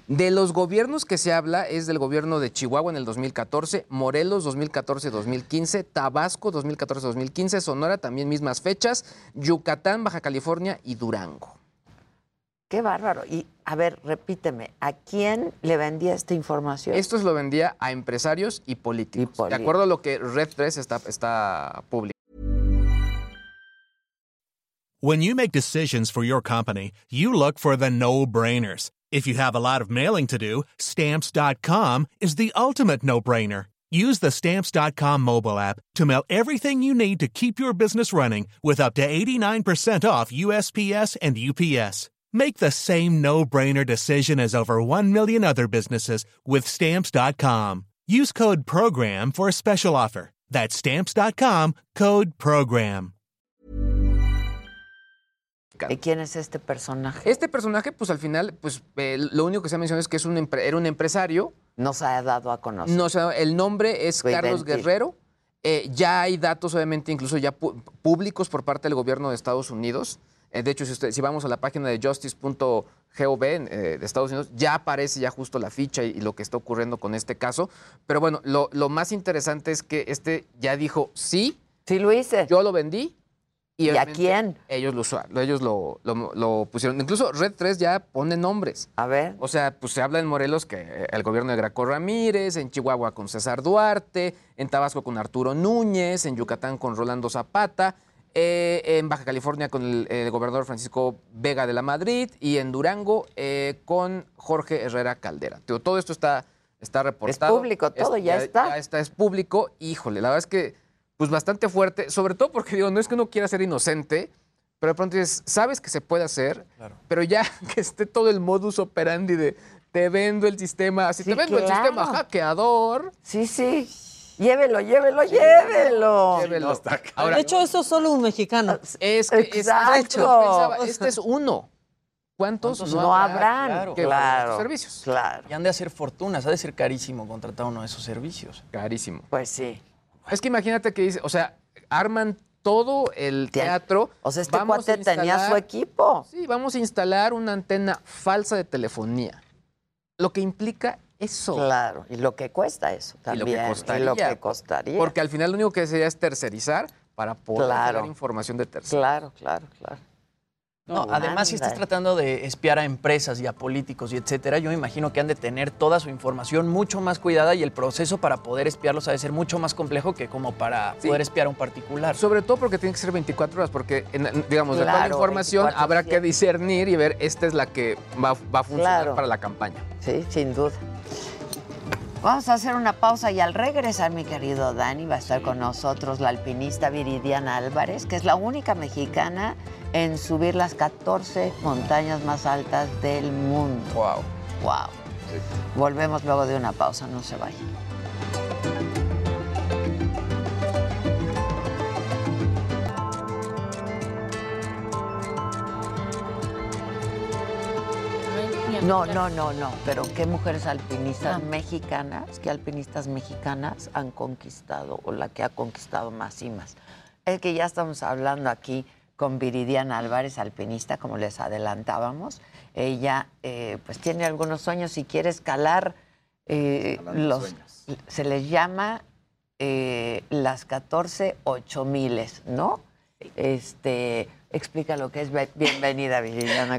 De los gobiernos que se habla es del gobierno de Chihuahua en el 2014, Morelos 2014-2015, Tabasco 2014-2015, Sonora también mismas fechas, Yucatán, Baja California y Durango.
Qué bárbaro. Y a ver, repíteme, ¿a quién le vendía esta información?
Esto se lo vendía a empresarios y políticos. De acuerdo a lo que Red 3 está, está publicando.
When you make decisions for your company, you look for the no brainers. If you have a lot of mailing to do, stamps.com is the ultimate no brainer. Use the stamps.com mobile app to mail everything you need to keep your business running with up to 89% off USPS and UPS. Make the same no brainer decision as over 1 million other businesses with stamps.com. Use code PROGRAM for a special offer. That's stamps.com code PROGRAM.
¿Y quién es este personaje?
Este personaje, pues al final, pues eh, lo único que se ha mencionado es que es un era un empresario.
No se ha dado a conocer.
No, o sea, el nombre es
Su
Carlos
identidad.
Guerrero. Eh, ya hay datos, obviamente, incluso ya públicos por parte del gobierno de Estados Unidos. Eh, de hecho, si, usted- si vamos a la página de justice.gov eh, de Estados Unidos, ya aparece ya justo la ficha y, y lo que está ocurriendo con este caso. Pero bueno, lo, lo más interesante es que este ya dijo sí.
Sí lo hice.
Yo lo vendí.
¿Y a quién?
Ellos lo, usua- ellos lo, lo- lo pusieron. Incluso Red 3 ya pone nombres.
A ver.
O sea, pues se habla en Morelos que eh, el gobierno de Graco Ramírez, en Chihuahua con César Duarte, en Tabasco con Arturo Núñez, en Yucatán con Rolando Zapata, eh, en Baja California con el, el gobernador Francisco Vega de la Madrid y en Durango eh, con Jorge Herrera Caldera. Todo esto está, está reportado.
público, todo ya
ya
está.
Ya está, es público. Híjole, la verdad es que pues bastante fuerte, sobre todo porque digo, no es que uno quiera ser inocente, pero de pronto dices, sabes que se puede hacer, pero ya que esté todo el modus operandi de te vendo el sistema, así
Sí,
te vendo el sistema hackeador.
Sí, sí. Llévelo, llévelo, llévelo.
Llévelo.
de hecho, eso es solo un mexicano.
Es que es-
Exacto.
de hecho, yo pensaba, este es uno. ¿Cuántos,
¿Cuántos no habrán?
Claro,
que
claro.
estos servicios?
Claro.
Y han de hacer fortunas, ha de ser carísimo contratar uno de esos servicios.
Carísimo.
Pues sí.
Es que imagínate que dice, o sea, arman todo el teatro.
O sea, este
vamos a
cuate tenía su equipo.
Sí, vamos a instalar una antena falsa de telefonía. Lo que implica eso.
Claro, y lo que cuesta eso
Y
también.
lo que costaría.
Y lo que costaría.
Porque al final lo único que sería es tercerizar para poder
Claro.
dar información de terceros.
Claro, claro, claro.
No, además, si estás tratando de espiar a empresas y a políticos y etcétera, yo me imagino que han de tener toda su información mucho más cuidada y el proceso para poder espiarlos ha de ser mucho más complejo que como para
Sí.
poder espiar a un particular.
Sobre todo porque tiene que ser 24 horas, porque, en- digamos, de toda la
Claro,
información
24/7.
habrá que discernir y ver, esta es la que va, va a funcionar
Claro.
para la campaña.
Sí, sin duda. Vamos a hacer una pausa y al regresar, mi querido Dani, va a estar con nosotros la alpinista Viridiana Álvarez, que es la única mexicana en subir las 14 montañas más altas del mundo.
Wow.
Wow. Volvemos luego de una pausa, no se vayan. No, no, no, no. Pero ¿qué mujeres alpinistas mexicanas, qué alpinistas mexicanas han conquistado o la que ha conquistado más y más? Es que ya estamos hablando aquí con Viridiana Álvarez, alpinista, como les adelantábamos. Ella, eh, pues, tiene algunos sueños y quiere escalar eh, los. Se les llama eh, las 14 8000, ¿no? Este, Explica lo que es. Bienvenida.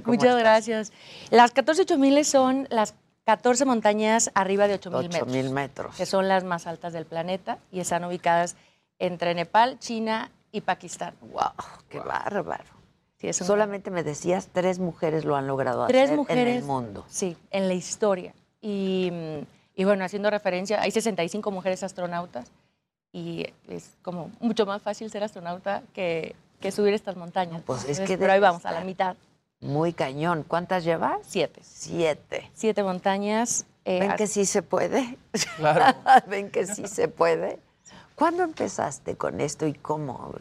¿cómo
Muchas
estás?
gracias. Las 14 8000 son las 14 montañas arriba de 8000 metros.
8000 metros.
Que son las más altas del planeta y están ubicadas entre Nepal, China y Pakistán.
¡Wow! ¡Qué bárbaro!
Sí, es un-
Solamente me decías, tres mujeres lo han logrado
Tres
hacer
mujeres.
en el mundo.
Sí, en la historia. Y, y bueno, haciendo referencia, hay 65 mujeres astronautas y es como mucho más fácil ser astronauta que, que subir estas montañas.
pues es
Entonces,
que
pero ahí vamos, a la mitad.
Muy cañón. ¿Cuántas llevas?
Siete.
Siete.
Siete montañas. eh,
¿Ven que sí se puede?
Claro.
¿Ven que sí se puede? ¿Cuándo empezaste con esto y cómo?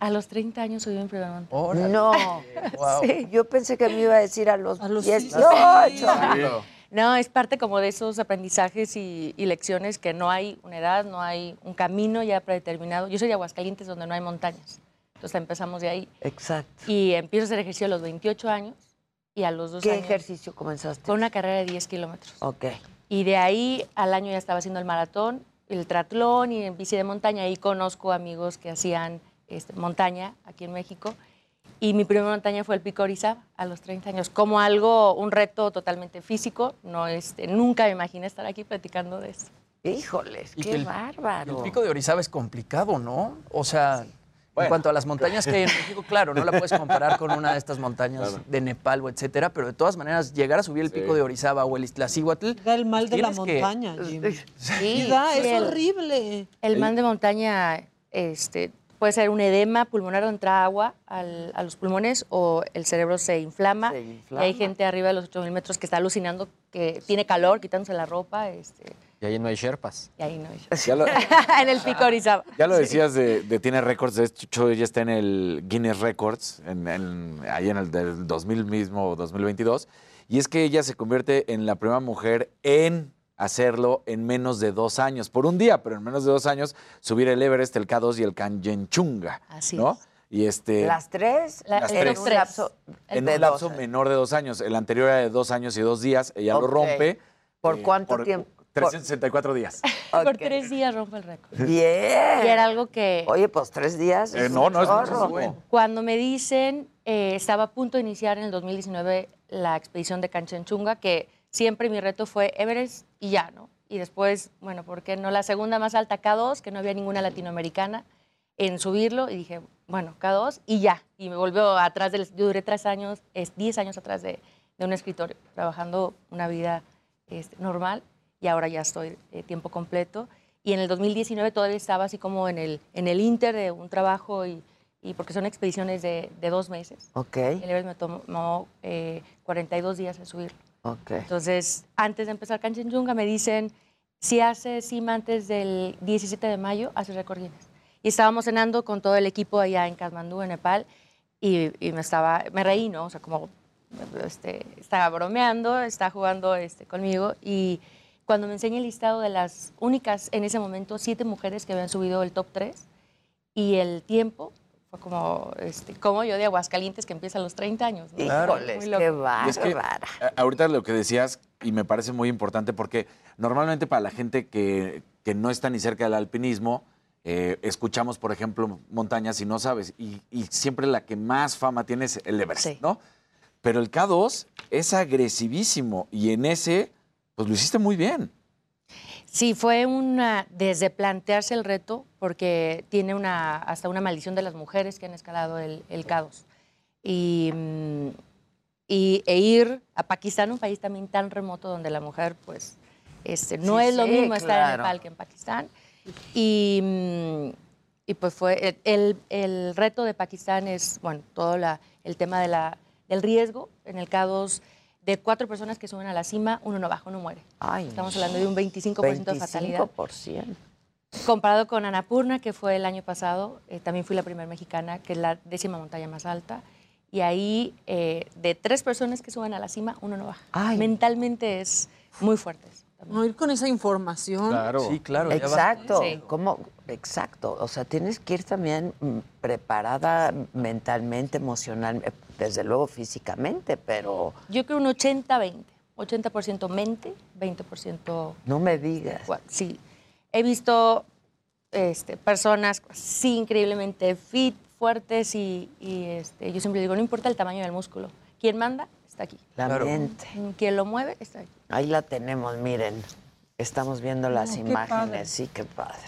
A los 30 años subí en primera montaña.
No,
Wow.
Sí, yo pensé que me iba a decir a los,
los
18.
No, es parte como de esos aprendizajes y, y lecciones que no hay una edad, no hay un camino ya predeterminado. Yo soy de Aguascalientes donde no hay montañas. Entonces empezamos de ahí.
Exacto.
Y empiezo a hacer ejercicio a los 28 años y a los dos
¿Qué
años.
ejercicio comenzaste?
Con una carrera de 10 kilómetros.
Ok.
Y de ahí al año ya estaba haciendo el maratón, el triatlón y en bici de montaña. Ahí conozco amigos que hacían este, montaña aquí en México. Y mi primera montaña fue el Pico Orizaba a los 30 años, como algo, un reto totalmente físico. No, este, nunca me imaginé estar aquí platicando de esto.
Híjoles, qué
el-
bárbaro.
El pico de Orizaba es complicado, ¿no? O sea,
Bueno.
en cuanto a las montañas que hay en México, claro, no la puedes comparar con una de estas montañas
Claro.
de Nepal o etcétera, pero de todas maneras, llegar a subir el
Sí.
pico de Orizaba o el Iztaccíhuatl...
Da el mal de la
que-
montaña, Jimmy.
Sí,
Y da,
sí,
es
el-
horrible.
El mal de montaña este, puede ser un edema pulmonar donde entra agua al- a los pulmones o el cerebro se inflama.
Se
Y
inflama.
hay gente arriba de los 8000 metros que está alucinando, que tiene calor, quitándose la ropa. Este,
Y ahí no hay Sherpas.
y ahí no hay.
Ya lo,
en el pico Orizaba.
ya lo
Sí.
decías de, de Tiene Records, de hecho ella está en el Guinness Records, en, en- ahí en el del 2000 mismo, 2022, y es que ella se convierte en la primera mujer en hacerlo en menos de dos años, por un día, pero en menos de dos años, subir el Everest, el K2 y el Kanchenjunga,
Así
¿no? Y este...
Las tres,
La-
Las
en
tres.
un lapso
en un menor de dos años. El anterior era de dos años y dos días. Ella lo rompe.
¿Por
eh,
cuánto
por
tiempo?
364 días.
Por tres días rompo el récord.
Bien.
Y era algo que
Oye, pues tres días.
Eh, no, no, es muchísimo.
Cuando me dicen, eh, estaba a punto de iniciar en el 2019 la expedición de Kanchenjunga, que siempre mi reto fue Everest y ya, ¿no? Y después, bueno, ¿por qué no? La segunda más alta, K2, que no había ninguna latinoamericana en subirlo, y dije, bueno, K2 y ya. Y me volvió atrás del... Yo duré tres años, es 10 años atrás de, de un escritorio, trabajando una vida este, normal, y ahora ya estoy eh, tiempo completo. Y en el 2019 todavía estaba así como en el, en el inter de un trabajo y, y porque son expediciones de, de dos meses.
Ok,
El Everest me tomó eh, 42 días en subirlo.
ok.
Entonces, antes de empezar Kanchenjunga me dicen, si haces cima antes del 17 de mayo, haces récord Guinness. Y estábamos cenando con todo el equipo allá en Kathmandú, en Nepal, y, y me estaba, me reí, ¿no? O sea, como, este, estaba bromeando, estaba jugando este, conmigo, y cuando me enseña el listado de las únicas, en ese momento, siete mujeres que habían subido el top 3, y el tiempo fue como, este, como yo de Aguascalientes que empieza a los 30 años. ¿no?
Híjoles, qué
Y es que,
bárbara.
a- ahorita lo que decías, y me parece muy importante, porque normalmente para la gente que, que no está ni cerca del alpinismo, eh, escuchamos, por ejemplo, montañas y no sabes, y, y siempre la que más fama tiene es el Everest,
Sí.
¿no? Pero el K2 es agresivísimo, y en ese, pues lo hiciste muy bien.
Sí, fue una, desde plantearse el reto, porque tiene una, hasta una maldición de las mujeres que han escalado el, el K2. Y, mm, y- e ir a Pakistán, un país también tan remoto donde la mujer, pues, este, no
Sí,
es lo
sí,
mismo estar en. Nepal que en Pakistán. Y, mm, y pues fue, el, el- el reto de Pakistán es, bueno, todo la- el tema de la, del riesgo. En el K2, de cuatro personas que suben a la cima, uno no baja, uno muere.
Ay,
Estamos hablando de un 25% de fatalidad.
25%.
Comparado con Annapurna, que fue el año pasado, eh, también fui la primera mexicana, que es la décima montaña más alta. Y ahí, eh, de tres personas que suben a la cima, uno no baja.
Ay.
Mentalmente es muy fuerte.
No ir con esa información.
Sí, claro. ya va-
Exacto,
Sí.
¿cómo? Exacto, o sea, tienes que ir también mm, preparada mentalmente, emocionalmente, desde luego físicamente, pero
Yo creo un 80-20. 80% mente, 20%
no me digas.
Sí, he visto este, personas sí increíblemente fit, fuertes y, y, este, yo siempre digo, no importa el tamaño del músculo, quien manda está aquí.
La
Claro.
mente.
Quien lo mueve está aquí.
Ahí la tenemos, miren. Estamos viendo las imágenes,
padre.
sí, qué padre.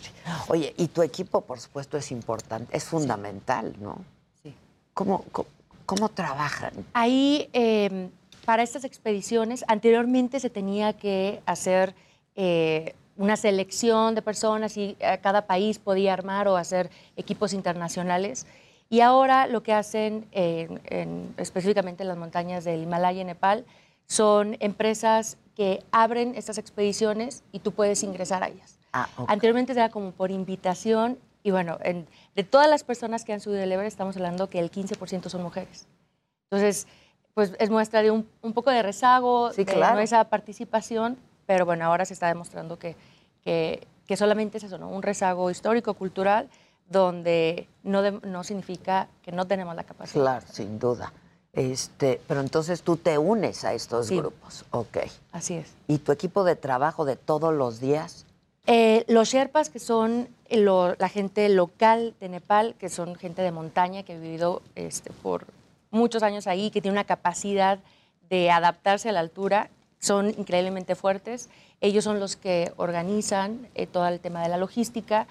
Oye, y tu equipo, por supuesto, es importante, es fundamental, ¿no?
Sí.
¿Cómo, cómo, cómo trabajan?
Ahí, eh, para estas expediciones, anteriormente se tenía que hacer eh, una selección de personas y eh, cada país podía armar o hacer equipos internacionales. Y ahora lo que hacen, en- en- específicamente en las montañas del Himalaya y Nepal, son empresas que abren estas expediciones y tú puedes ingresar a ellas.
Ah.
Anteriormente era como por invitación y bueno, en- de todas las personas que han subido el Everest estamos hablando que el 15% son mujeres. Entonces, pues es muestra de un, un poco de rezago,
Sí,
de
claro.
no esa participación, pero bueno, ahora se está demostrando que, que, que solamente es eso, ¿no? Un rezago histórico, cultural, donde no, de- no significa que no tenemos la capacidad.
Claro, sin duda. Este, pero entonces tú te unes a estos
Sí.
grupos, ok.
Así es.
¿Y tu equipo de trabajo de todos los días?
Eh, los Sherpas, que son lo- la gente local de Nepal, que son gente de montaña que ha vivido este, por muchos años ahí, que tiene una capacidad de adaptarse a la altura, son increíblemente fuertes. Ellos son los que organizan eh, todo el tema de la logística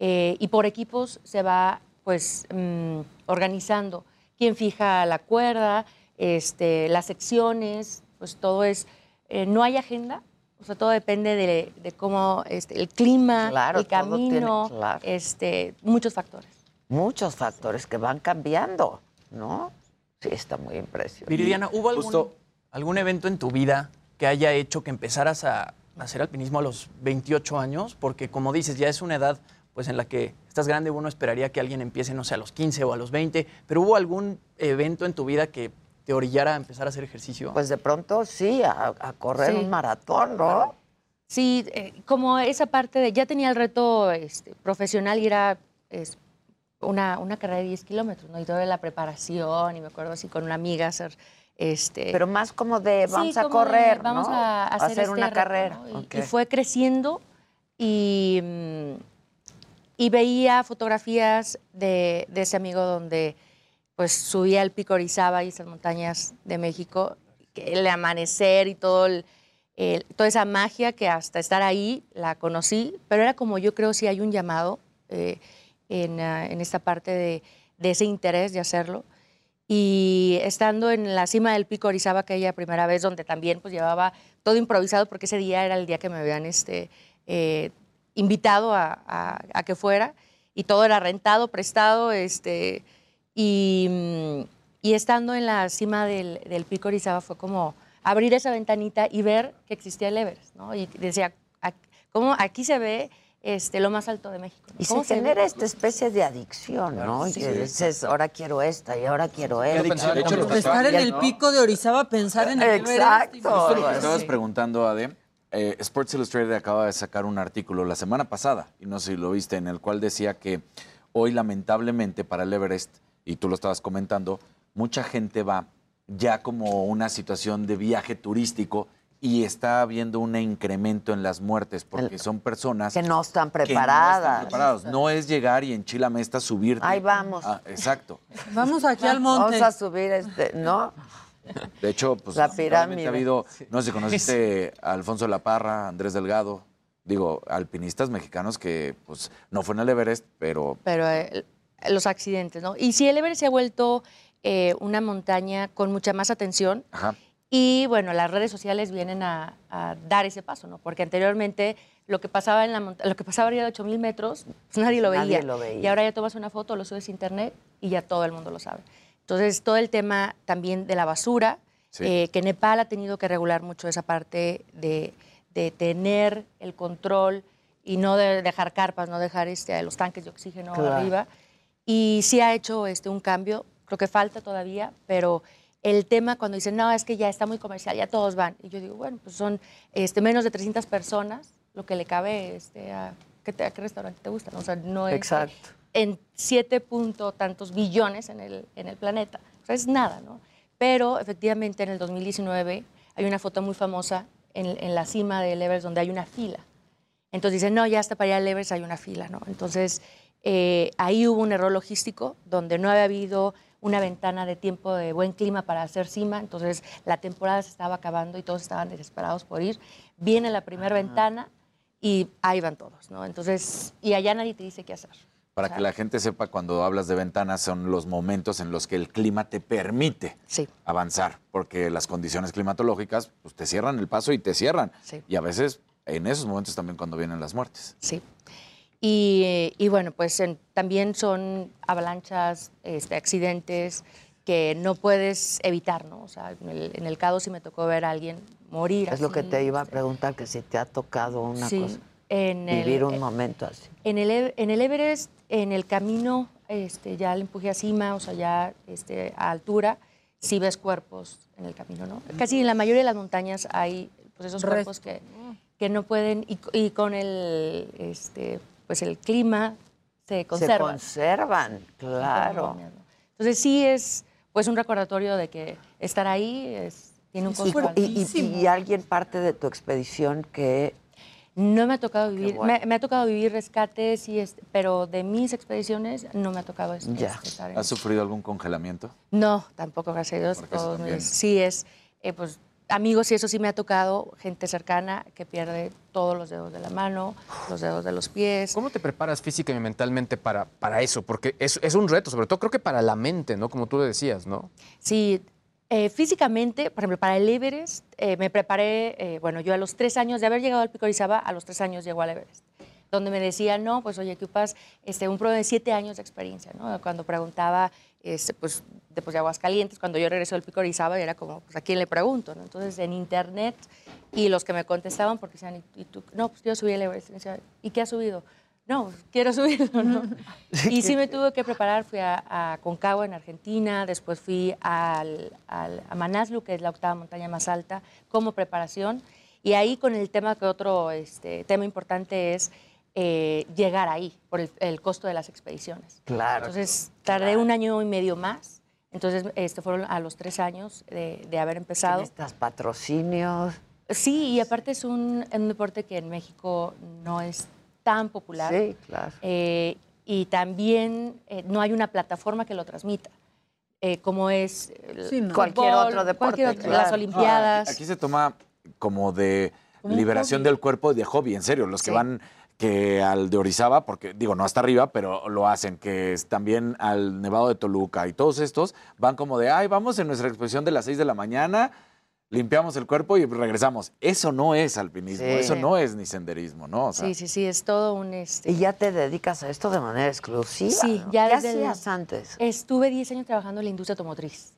eh, y por equipos se va pues mm, organizando. Quién fija la cuerda, este, las secciones, pues todo es, eh, no hay agenda, o sea, todo depende de, de cómo este, el clima,
Claro,
el
todo tiene-
camino,
claro.
este, muchos factores.
Muchos factores que van cambiando, ¿no? Sí, está muy impresionante.
Viridiana, ¿hubo algún,
Justo-
algún evento en tu vida que haya hecho que empezaras a hacer alpinismo a los 28 años? Porque como dices, ya es una edad pues en la que estás grande, uno esperaría que alguien empiece, no sé, a los 15 o a los 20, pero ¿hubo algún evento en tu vida que te orillara a empezar a hacer ejercicio?
Pues de pronto sí, a, a correr
Sí.
un maratón, ¿no?
Sí, eh, como esa parte de, ya tenía el reto este, profesional y era es, una, una carrera de 10 kilómetros, ¿no? Y toda la preparación, y me acuerdo así con una amiga hacer, este...
Pero más como de
Sí,
vamos a
como de,
correr,
vamos
¿no?
a hacer, este
una
reto,
carrera.
¿no? Y,
ok.
y fue creciendo y, mm, y veía fotografías de, de ese amigo donde pues subía el pico Orizaba y esas montañas de México, el amanecer y todo el- el- toda esa magia que hasta estar ahí la conocí, pero era como yo creo si hay un llamado eh, en, ah, en esta parte de, de ese interés de hacerlo. Y estando en la cima del pico Orizaba aquella primera vez, donde también pues llevaba todo improvisado, porque ese día era el día que me habían este, eh, invitado a, a- a que fuera, y todo era rentado, prestado, este, y, mm, y estando en la cima del, del pico Orizaba fue como abrir esa ventanita y ver que existía el Everest, ¿no? Y decía, "Ac- ¿cómo aquí se ve este, lo más alto de México?
Y
¿Cómo
se
ve?".
genera esta especie de adicción, ¿no? Y
Sí.
que dices, ahora quiero esta y ahora quiero esta.
De hecho, lo
estar en el
¿no?
pico de Orizaba, pensar en el Everest,
Exacto.
Justo lo que estabas
Sí.
preguntando, Ade. Eh, Sports Illustrated acaba de sacar un artículo la semana pasada, y no sé si lo viste, en el cual decía que hoy lamentablemente para el Everest, y tú lo estabas comentando, mucha gente va ya como una situación de viaje turístico y está habiendo un incremento en las muertes porque son personas
Que no están
que no están
preparadas.
preparados. No es llegar y en Chilamesta subirte.
Ahí vamos.
Ah, exacto.
Vamos aquí al monte.
Vamos a subir este, ¿no?
De hecho, pues
La pirámide.
ha habido, no sé si conociste a Alfonso La Parra, Andrés Delgado, digo, alpinistas mexicanos que pues no fue en el Everest, pero
pero eh, los accidentes, ¿no? Y sí, el Everest se ha vuelto eh, una montaña con mucha más atención
ajá,
y bueno, las redes sociales vienen a, a dar ese paso, ¿no? Porque anteriormente lo que pasaba en la monta- lo que pasaba arriba de 8000 metros, pues nadie lo
Nadie
veía.
lo veía.
Y ahora ya tomas una foto, lo subes a internet y ya todo el mundo lo sabe. Entonces, todo el tema también de la basura,
Sí.
eh, que Nepal ha tenido que regular mucho esa parte de, de tener el control y no de dejar carpas, no dejar este, los tanques de oxígeno
Claro.
arriba. Y sí ha hecho este, un cambio, creo que falta todavía, pero el tema cuando dicen, no, es que ya está muy comercial, ya todos van. Y yo digo, bueno, pues son este, menos de 300 personas lo que le cabe este, a, ¿qué te- a qué restaurante te gusta. ¿no? O sea, no es
Exacto.
En 7 punto tantos billones en el, en el planeta. O sea, es nada, ¿no? Pero efectivamente en el 2019 hay una foto muy famosa en, en la cima del Everest donde hay una fila. Entonces dicen, no, ya hasta para ir al Everest hay una fila, ¿no? Entonces, Eh, ahí hubo un error logístico donde no había habido una ventana de tiempo de buen clima para hacer cima, entonces la temporada se estaba acabando y todos estaban desesperados por ir. Viene la primera ventana y ahí van todos, ¿no? Entonces, y allá nadie te dice qué hacer.
Para que la gente sepa, cuando hablas de ventanas, son los momentos en los que el clima te permite avanzar, porque las condiciones climatológicas pues, te cierran el paso y te cierran.
Sí.
Y a veces en esos momentos también cuando vienen las muertes.
Sí. Y, y bueno, pues en- también son avalanchas, este, accidentes que no puedes evitar, ¿no? O sea, en el, en el Cado sí me tocó ver a alguien morir.
Es lo que te iba a preguntar, que si te ha tocado una
Sí,
cosa,
en el-
vivir un
eh,
momento así.
En el, en el Everest, en el camino, este, ya el empuje a cima, o sea, ya este, a altura, sí ves cuerpos en el camino, ¿no? Casi en la mayoría de las montañas hay pues, esos cuerpos que, que no pueden, y, y con el, este, pues, el clima se conservan.
Se conservan, claro.
Entonces sí es pues un recordatorio de que estar ahí es, tiene un costo
Y, y- y alguien parte de tu expedición que...
No me ha tocado vivir,
bueno.
me, me ha tocado vivir rescates, y este, pero de mis expediciones no me ha tocado es-
Ya.
estar en-
¿Has sufrido algún congelamiento?
No, tampoco, gracias a Dios. Todos mis- sí es, eh, pues amigos y eso sí me ha tocado, gente cercana que pierde todos los dedos de la mano, los dedos de los pies.
¿Cómo te preparas física y mentalmente para, para eso? Porque es, es un reto, sobre todo creo que para la mente, ¿no? Como tú decías, ¿no?
Sí, eh, físicamente, por ejemplo, para el Everest, eh, me preparé, eh, bueno, yo a los tres años de haber llegado al Pico Orizaba, a los tres años llegó al Everest, donde me decían, no, pues oye, ocupas este, un pro de siete años de experiencia, ¿no? Cuando preguntaba, este, pues, después de Aguascalientes, cuando yo regresé al Pico Orizaba, era como, pues, ¿a quién le pregunto? ¿no? Entonces, en internet, y los que me contestaban, porque decían, ¿y, tú? No, pues yo subí el Everest. Y, me decía, ¿y qué has subido? No, quiero subirlo, ¿no? Y sí me tuve que preparar, fui a, a Concagua en Argentina, después fui al, al- a Manaslu, que es la octava montaña más alta, como preparación. Y ahí con el tema que otro este, tema importante es eh, llegar ahí, por el, el costo de las expediciones.
Claro.
Entonces tardé un año y medio más. Entonces este, fueron a los tres años de, de haber empezado.
Necesitas patrocinios.
Sí, y aparte es un, es un deporte que en México no es tan popular.
Sí, claro.
Eh, y también eh, no hay una plataforma que lo transmita, eh, como es el
Sí, no.
fútbol,
Cualquier otro deporte,
cualquier otro-
claro.
las Olimpiadas.
Aquí, aquí se toma como de
Como
liberación del cuerpo de hobby, en serio. Los que van que al de Orizaba, porque digo, no hasta arriba, pero lo hacen, que es también al Nevado de Toluca y todos estos van como de, ay, vamos en nuestra exposición de las 6 de la mañana, limpiamos el cuerpo y regresamos. Eso no es alpinismo,
Sí.
eso no es ni senderismo, ¿no? O sea,
sí, sí, sí, es todo un... Este,
Y ya te dedicas a esto de manera exclusiva.
Sí,
¿no?
ya
¿Qué
desde el-
antes?
Estuve 10 años trabajando en la industria automotriz.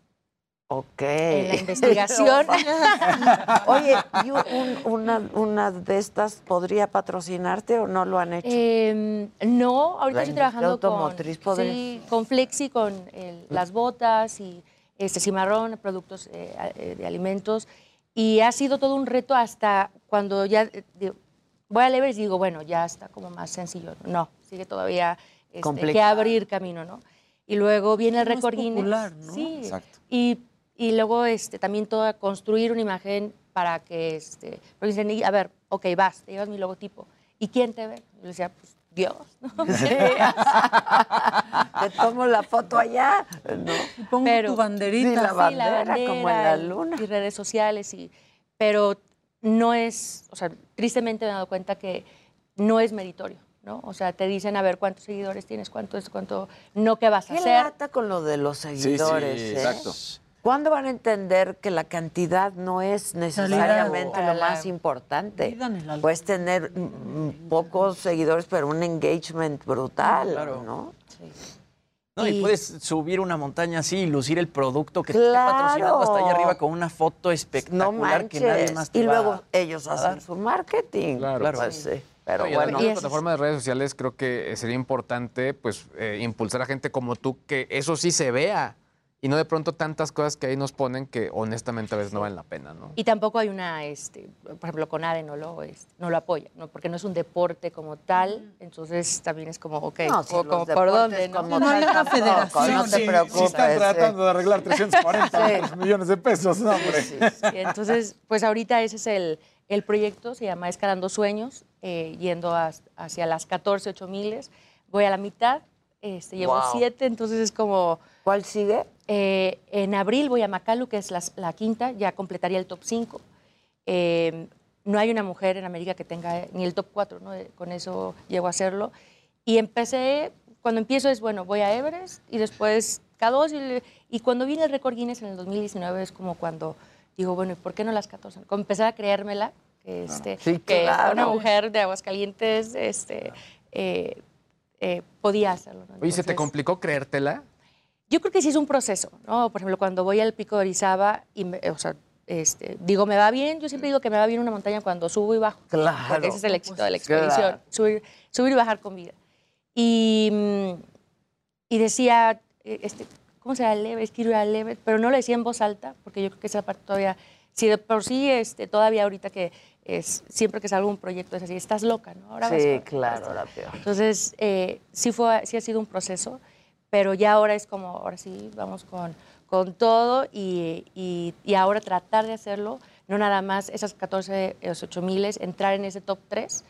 Ok.
En la investigación.
Oye, ¿y un- una, una de estas podría patrocinarte o no lo han hecho?
Eh, no, ahorita
La
estoy trabajando
automotriz
con,
podría-
sí, con Flexi, con el- las botas y este cimarrón, productos eh, a- eh, de alimentos. Y ha sido todo un reto hasta cuando ya eh, digo, voy al Everest y digo, bueno, ya está como más sencillo. No, sigue todavía este, que abrir camino, ¿no? Y luego viene el récord Guinness.
popular, ¿no?
Sí.
Exacto.
Y, y luego este, también todo construir una imagen para que, este, porque dicen, a ver, ok, vas, te llevas mi logotipo. ¿Y quién te ve? Yo decía, pues Dios. ¿no?
Te tomo la foto allá. No.
Y pongo
Pero-
tu banderita.
Sí, la
Sí,
bandera, como en la luna.
Y redes sociales, y, pero no es, o sea, tristemente me he dado cuenta que no es meritorio, ¿no? O sea, te dicen, a ver, ¿cuántos seguidores tienes? ¿Cuánto es? ¿Cuánto? No, ¿qué vas a
¿Qué
hacer?
lata con lo de los
sí,
seguidores? ¿eh?
exacto.
¿Cuándo van a entender que la cantidad no es necesariamente lo más importante?
En.
Puedes tener pocos seguidores, pero un engagement brutal,
Claro.
¿no?
No, y,
Y-
puedes subir una montaña así y lucir el producto que te
Claro.
esté patrocinando hasta allá arriba con una foto
No
espectacular que nadie más te
Y luego ellos
a
hacen
dar.
su marketing.
Claro.
Pues sí. Pero
No,
bueno,
de
Y
la plataforma de redes sociales creo que sería importante pues eh, impulsar a gente como tú que eso sí se vea y no de pronto tantas cosas que ahí nos ponen que honestamente a veces no valen la pena, ¿no?
Y tampoco hay una, este, por ejemplo, CONADE no lo, este, no lo apoya, ¿no? porque no es un deporte como tal, entonces también es como, ok,
No, si
o- como, ¿por dónde? No?
como
No hay
tal
una
tampoco,
federación.
No te
Sí,
preocupes.
sí están
sí.
tratando de arreglar 340
Sí.
millones de pesos, no, hombre.
Y entonces, pues ahorita ese es el, el proyecto, se llama Escalando Sueños, eh, yendo has- hacia las 14, 8 miles. voy a la mitad, este, llevo
Wow.
siete, entonces es como...
¿Cuál sigue?
Eh, en abril voy a Macalu, que es la, la quinta, ya completaría el top 5. no hay una mujer en América que tenga ni el top 4, ¿no? Eh, con eso llego a hacerlo. Y empecé, cuando empiezo es, bueno, voy a Everest y después K2 y, y cuando viene el récord Guinness en el 2019 es como cuando digo, bueno, ¿y por qué no las 14? Como empezar a creérmela, que, este,
Sí,
que
claro.
una mujer de Aguascalientes este, eh, eh, podía hacerlo. ¿no?
Oye, ¿se te
Entonces-
complicó creértela?
Yo creo que sí es un proceso, ¿no? Por ejemplo, cuando voy al pico de Orizaba y, me- o sea, este, digo, me va bien, yo siempre digo que me va bien una montaña cuando subo y bajo.
Claro.
Porque ese es el éxito de la
Claro.
expedición, subir, subir y bajar con vida. Y, y decía, eh, este, ¿cómo será el Everest? Quiero ir al Everest, pero no lo decía en voz alta, porque yo creo que esa parte todavía, si de por sí, este, todavía ahorita que es, siempre que salga un proyecto es así, estás loca, ¿no? Ahora vas
Sí,
a-
claro, la peor.
entonces, eh, sí, fue, sí ha sido un proceso, pero ya ahora es como, ahora sí, vamos con, con todo y, y- y ahora tratar de hacerlo, no nada más esas 14, esos 8 miles, entrar en ese top 3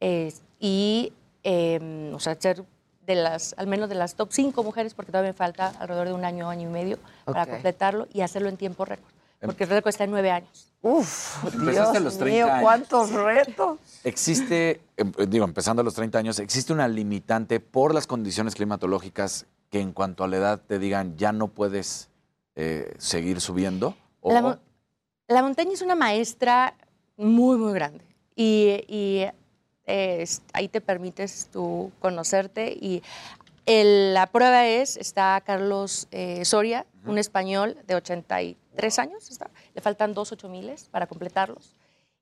eh, y, eh, o sea, ser de las, al menos de las top 5 mujeres, porque todavía me falta alrededor de un año, año y medio para completarlo y hacerlo en tiempo récord, porque el récord está en 9 años.
Uf,
Empezaste
Dios
a los 30
mío,
años.
cuántos retos.
Existe, em, digo, empezando a los 30 años, ¿existe una limitante por las condiciones climatológicas que en cuanto a la edad te digan ya no puedes eh, seguir subiendo? O-
La, mo- la montaña es una maestra muy, muy grande. Y, y, eh, ahí te permites tú conocerte. Y el- la prueba es, está Carlos eh, Soria, un español de 83 años, está. le faltan dos ocho miles para completarlos.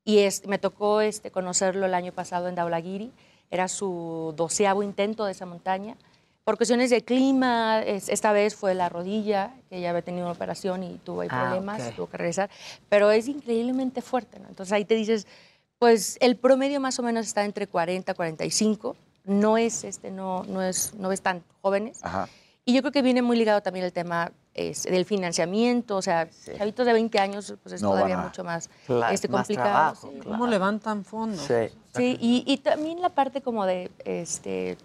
Y es, me tocó este, conocerlo el año pasado en Daulagiri. Era su doceavo intento de esa montaña. Por cuestiones de clima, es- esta vez fue la rodilla, que ya había tenido una operación y tuvo ahí
Ah,
problemas,
ok.
tuvo que regresar. Pero es increíblemente fuerte, ¿no? Entonces ahí te dices, pues el promedio más o menos está entre 40 y 45. No es, este, no, no es, no es tan jóvenes.
Ajá.
Y yo creo que viene muy ligado también el tema es, del financiamiento, o sea, chavitos de 20 años, pues es
No
todavía
a-
mucho más
Claro,
este,
más
complicado.
trabajo,
sí.
¿Cómo levantan fondos?
Sí, y, y también la parte como de este,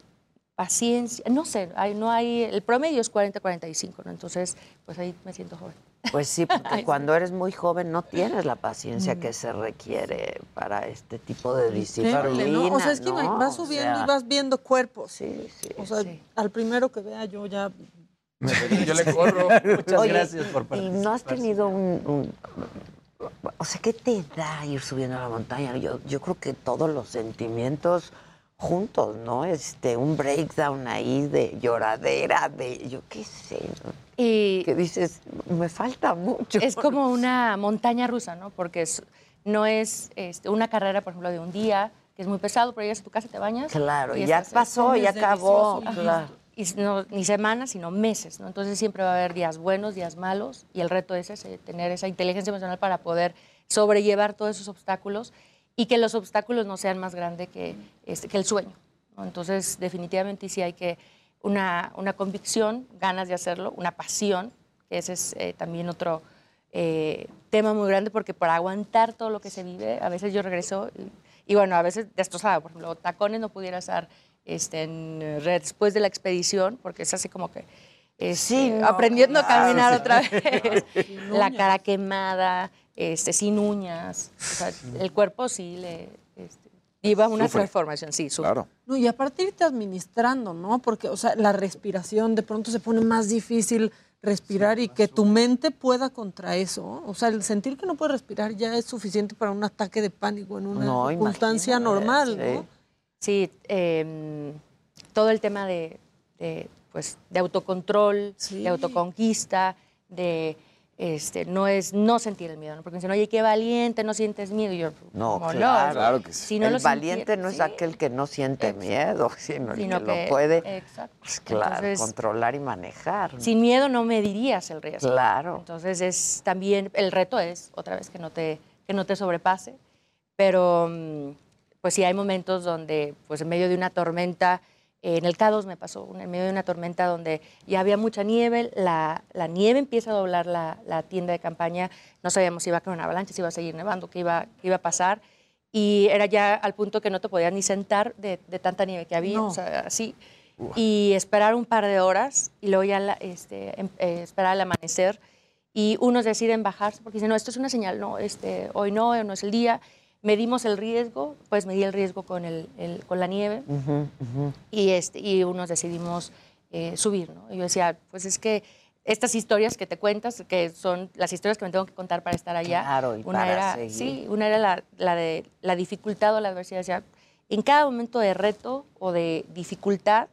paciencia, no sé, hay, no hay, el promedio es 40-45, ¿no? Entonces, pues ahí me siento joven.
Pues sí, porque cuando eres muy joven no tienes la paciencia
Mm.
que se requiere para este tipo de disciplina.
¿no? O sea, es que
¿no?
vas
O
subiendo
sea,
y vas viendo cuerpos.
Sí, sí.
O sea, al primero que vea yo ya...
Yo le corro.
Muchas gracias por ¿Y no has tenido un, un- O sea, ¿qué te da ir subiendo a la montaña? Yo, yo creo que todos los sentimientos juntos, ¿no? Este, un breakdown ahí de lloradera, de yo qué sé, ¿no?
Y
que dices, me falta mucho.
Es como una montaña rusa, ¿no? Porque es- no es este, una carrera, por ejemplo, de un día, que es muy pesado, pero llegas a tu casa, te bañas.
Claro,
y
ya
estás-
pasó, ya acabó, claro.
Y no, ni semanas, sino meses, ¿no? Entonces siempre va a haber días buenos, días malos, y el reto es ese, tener esa inteligencia emocional para poder sobrellevar todos esos obstáculos y que los obstáculos no sean más grandes que, este, que el sueño. ¿no? Entonces, definitivamente sí hay que una, una convicción, ganas de hacerlo, una pasión, que ese es eh, también otro eh, tema muy grande, porque para aguantar todo lo que se vive, a veces yo regreso y, y bueno, a veces destrozada, por ejemplo, tacones no pudiera estar este, en red después de la expedición, porque es así como que este,
Sí, no,
aprendiendo a
claro,
caminar
sí.
otra vez, la cara quemada, este, sin uñas, o sea, el cuerpo sí le este, lleva una
Sufre.
transformación, sí, sufre.
No, y aparte irte administrando, ¿no? Porque, o sea, la respiración de pronto se pone más difícil respirar y que tu mente pueda contra eso. O sea, el sentir que no puedes respirar ya es suficiente para un ataque de pánico en una
No,
circunstancia normal,
sí.
¿no?
Sí, eh, todo el tema de, de, pues, de autocontrol, de autoconquista, de este, no es no sentir el miedo, ¿no? porque dicen, oye, qué valiente, no sientes miedo. Y yo,
No,
¿cómo
claro.
Si no
el valiente no es
sí.
aquel que no siente miedo, sino el
Sino
que,
que-
lo puede
exacto.
pues, claro,
Entonces-
controlar y manejar.
Sin miedo no medirías el riesgo.
Claro.
Entonces es también, el reto es, otra vez, que no te, que no te sobrepase. Pero mm, pues sí hay momentos donde, pues en medio de una tormenta, en el K2 me pasó, en medio de una tormenta donde ya había mucha nieve, la, la nieve empieza a doblar la, la tienda de campaña, no sabíamos si iba a caer una avalancha, si iba a seguir nevando, qué iba, qué iba a pasar. Y era ya al punto que no te podías ni sentar de, de tanta nieve que había,
No.
o sea, así. y esperar un par de horas y luego ya la- este, em- eh, esperar al amanecer. Y unos deciden bajarse porque dicen, no, esto es una señal, no, este, hoy no, hoy no es el día. Medimos el riesgo, pues medí el riesgo con, el, el- con la nieve y, este, y unos decidimos eh, subir, ¿no? Y yo decía, pues es que estas historias que te cuentas, que son las historias que me tengo que contar para estar allá,
Claro, y
una
para
era,
seguir.
sí, una era la, la de la dificultad o la adversidad. Decía, en cada momento de reto o de dificultad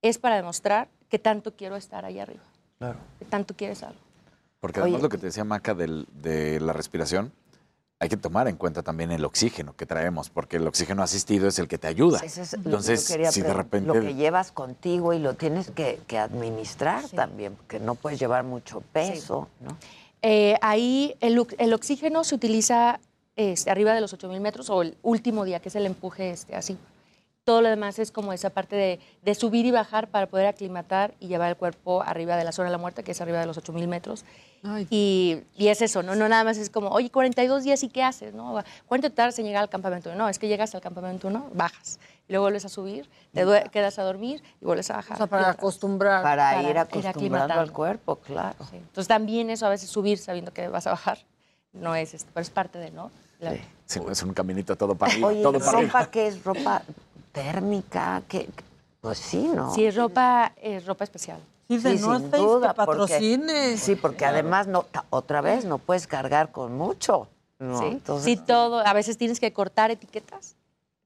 es para demostrar que tanto quiero estar allá arriba,
Claro.
que tanto quieres algo.
Porque además
Oye.
lo que te decía Maca del- de la respiración, hay que tomar en cuenta también el oxígeno que traemos, porque el oxígeno asistido es el que te ayuda.
Ese es lo que
Entonces,
yo quería
si de repente...
Lo que llevas contigo y lo tienes que, que administrar también, porque no puedes llevar mucho peso, ¿no?
Eh, ahí el, el oxígeno se utiliza este, arriba de los 8.000 metros o el último día, que es el empuje este, así. Todo lo demás es como esa parte de, de subir y bajar para poder aclimatar y llevar el cuerpo arriba de la zona de la muerte, que es arriba de los 8.000 metros. Y, y es eso, ¿no? No nada más es como, oye, 42 días y ¿qué haces? ¿no? ¿Cuánto tardas en llegar al campamento? No, es que llegas al campamento, ¿no? Bajas. Y luego vuelves a subir, te quedas a dormir y vuelves a bajar.
O sea, para acostumbrar.
Para, ir
ir
acostumbrando
aclimatando.
al cuerpo, claro.
Entonces también eso a veces subir sabiendo que vas a bajar no es, este, pero es parte de, ¿no? La-
Sí, es un caminito todo para arriba,
Oye,
todo para
¿ropa
arriba.
qué es? ¿Ropa térmica? ¿Qué? Pues sí, ¿no?
Sí, es ropa, es ropa especial.
Sí, de
Sí,
North
sin
Face,
duda,
que patrocine.
Sí, porque además, no, otra vez, no puedes cargar con mucho. ¿no?
Sí,
Entonces,
sí, todo. A veces tienes que cortar etiquetas.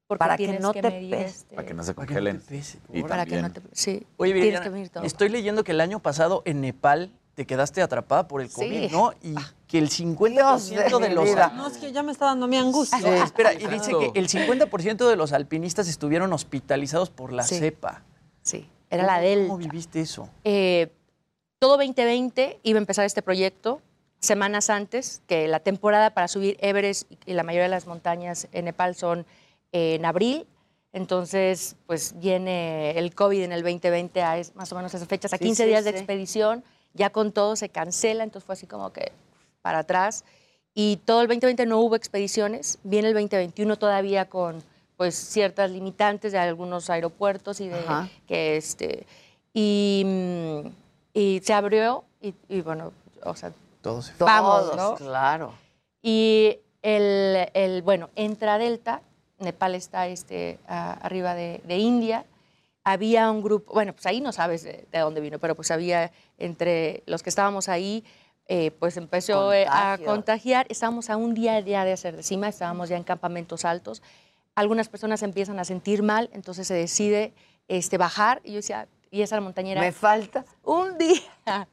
Porque
Para que no te
medir,
pese.
este,
Para que no se
Para que no te
congelen.
pese.
Y
para que no te. Sí,
Oye,
tienes que medir todo.
estoy leyendo que el año pasado en Nepal te quedaste atrapada por el COVID,
Sí.
¿no? Y que el 50% de, los...
No, es que ya me está dando mi angustia.
Espera, y dice que el 50% de los alpinistas estuvieron hospitalizados por la
Sí.
cepa.
Sí, era la
¿Cómo-
Delta.
¿Cómo viviste eso?
Eh, todo 2020 iba a empezar este proyecto semanas antes, que la temporada para subir Everest y la mayoría de las montañas en Nepal son eh, en abril. Entonces, pues viene el COVID en el 2020 a es- más o menos esas fechas, a
Sí,
15
sí,
días de expedición, ya con todo se cancela, entonces fue así como que para atrás. Y todo el 2020 no hubo expediciones, viene el 2021 todavía con pues ciertas limitantes de algunos aeropuertos y de
Ajá.
que este y, mm, y se abrió y, y bueno, o sea,
Todo se
vamos,
Todos,
¿no?
claro.
Y el, el, bueno, entra Delta, Nepal está este, a- arriba de, de India. Había un grupo, bueno, pues ahí no sabes de, de dónde vino, pero pues había entre los que estábamos ahí, eh, pues empezó eh, a contagiar. Estábamos a un día ya de hacer de cima, estábamos ya en campamentos altos. Algunas personas empiezan a sentir mal, entonces se decide este, bajar. Y yo decía, y esa montañera.
Me falta
un día.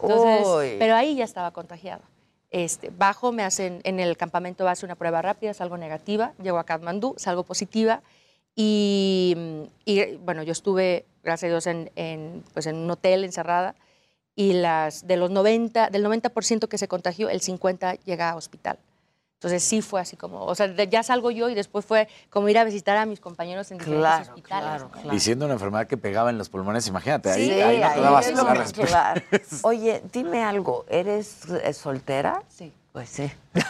Entonces,
Uy.
pero ahí ya estaba contagiada. Este, bajo, me hacen en el campamento base una prueba rápida, salgo negativa, llego a Kathmandú, salgo positiva y, y, bueno, yo estuve, gracias a Dios, en, en, pues en un hotel encerrada y las, de los 90, del 90% que se contagió, el 50 llega a hospital. Entonces sí fue así como, o sea, de- ya salgo yo y después fue como ir a visitar a mis compañeros en diferentes
Claro,
hospitales.
claro.
Y siendo una enfermedad que pegaba en los pulmones, imagínate, ahí,
Sí,
ahí no te
ahí
dabas.
Oye, dime algo, ¿eres eh, soltera?
Sí.
Pues sí.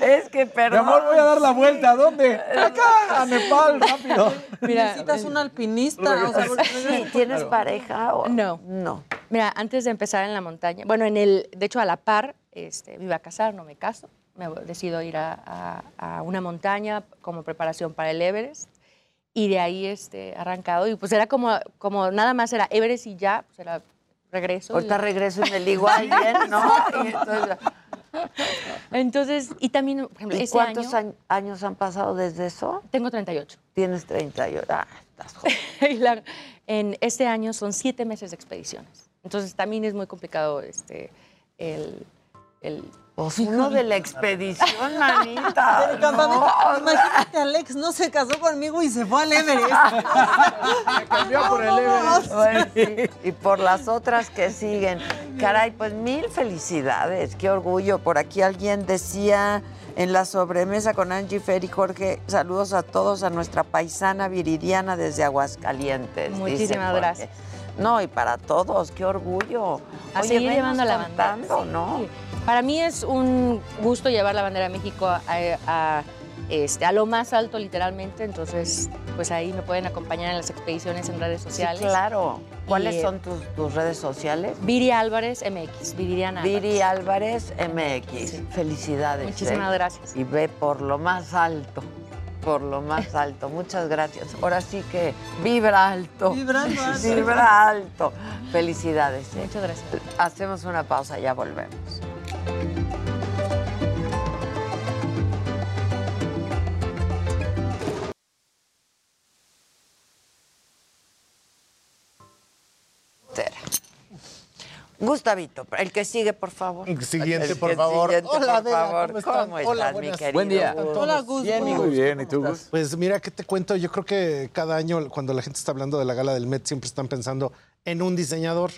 es que,
Mi
perdón.
amor, voy a dar la vuelta. ¿A dónde? Acá, a Nepal, rápido.
Necesitas un alpinista. o sea,
Sí, ¿Tienes pareja o
No.
No.
Mira, antes de empezar en la montaña, bueno, en el, de hecho a la par, este, me iba a casar, no me caso, me voy- decido ir a, a- a una montaña como preparación para el Everest y de ahí este, arrancado y pues era como, como nada más era Everest y ya, pues era regreso. y-
Ahorita regreso y me ligo a alguien, ¿no? Y entonces,
Entonces, y también, por ejemplo,
¿Y
ese
cuántos
año,
añ- años han pasado desde eso?
tengo 38.
Tienes 38. Ah, estás joven.
Y la- en este año son siete meses de expediciones. Entonces también es muy complicado este, el... el
Pues uno de la expedición, manita.
Del campamento.
No,
Imagínate, Alex no se casó conmigo y se fue al Everest.
Me cambió por el Everest.
Bueno, sí, y por las otras que siguen. Caray, pues mil felicidades, qué orgullo. Por aquí alguien decía en la sobremesa con Angie Fer y Jorge, saludos a todos, a nuestra paisana viridiana desde Aguascalientes.
Muchísimas gracias.
No, y para todos, qué orgullo.
a
Oye,
seguir llevando la bandera. Sí.
¿no?
Para mí es un gusto llevar la bandera de México a, a- este, a lo más alto literalmente, entonces pues ahí me pueden acompañar en las expediciones en redes sociales.
Sí, claro. ¿Cuáles
Y, eh,
son tus, tus redes sociales?
Viri Álvarez MX, Viridiana
Viri
Álvarez.
Álvarez MX. Felicidades.
Muchísimas
¿eh?
gracias.
Y ve por lo más alto. Por lo más alto. Muchas gracias. Ahora sí que vibra alto.
Vibrando alto.
Vibra alto. Felicidades. ¿eh?
Muchas gracias.
Hacemos una pausa, ya volvemos. Gustavito, el que sigue, por favor.
Siguiente,
El
por favor.
siguiente,
Hola,
por
Adela,
favor.
¿cómo están?
¿Cómo
Hola,
estás, mi querido?
Buen día.
Gus?
Hola, Gus.
Bien, Gus.
bien, ¿y tú,
¿Cómo
Gus?
Pues mira, ¿qué te cuento? Yo creo que cada año, cuando la gente está hablando de la gala del Met, siempre están pensando en un diseñador.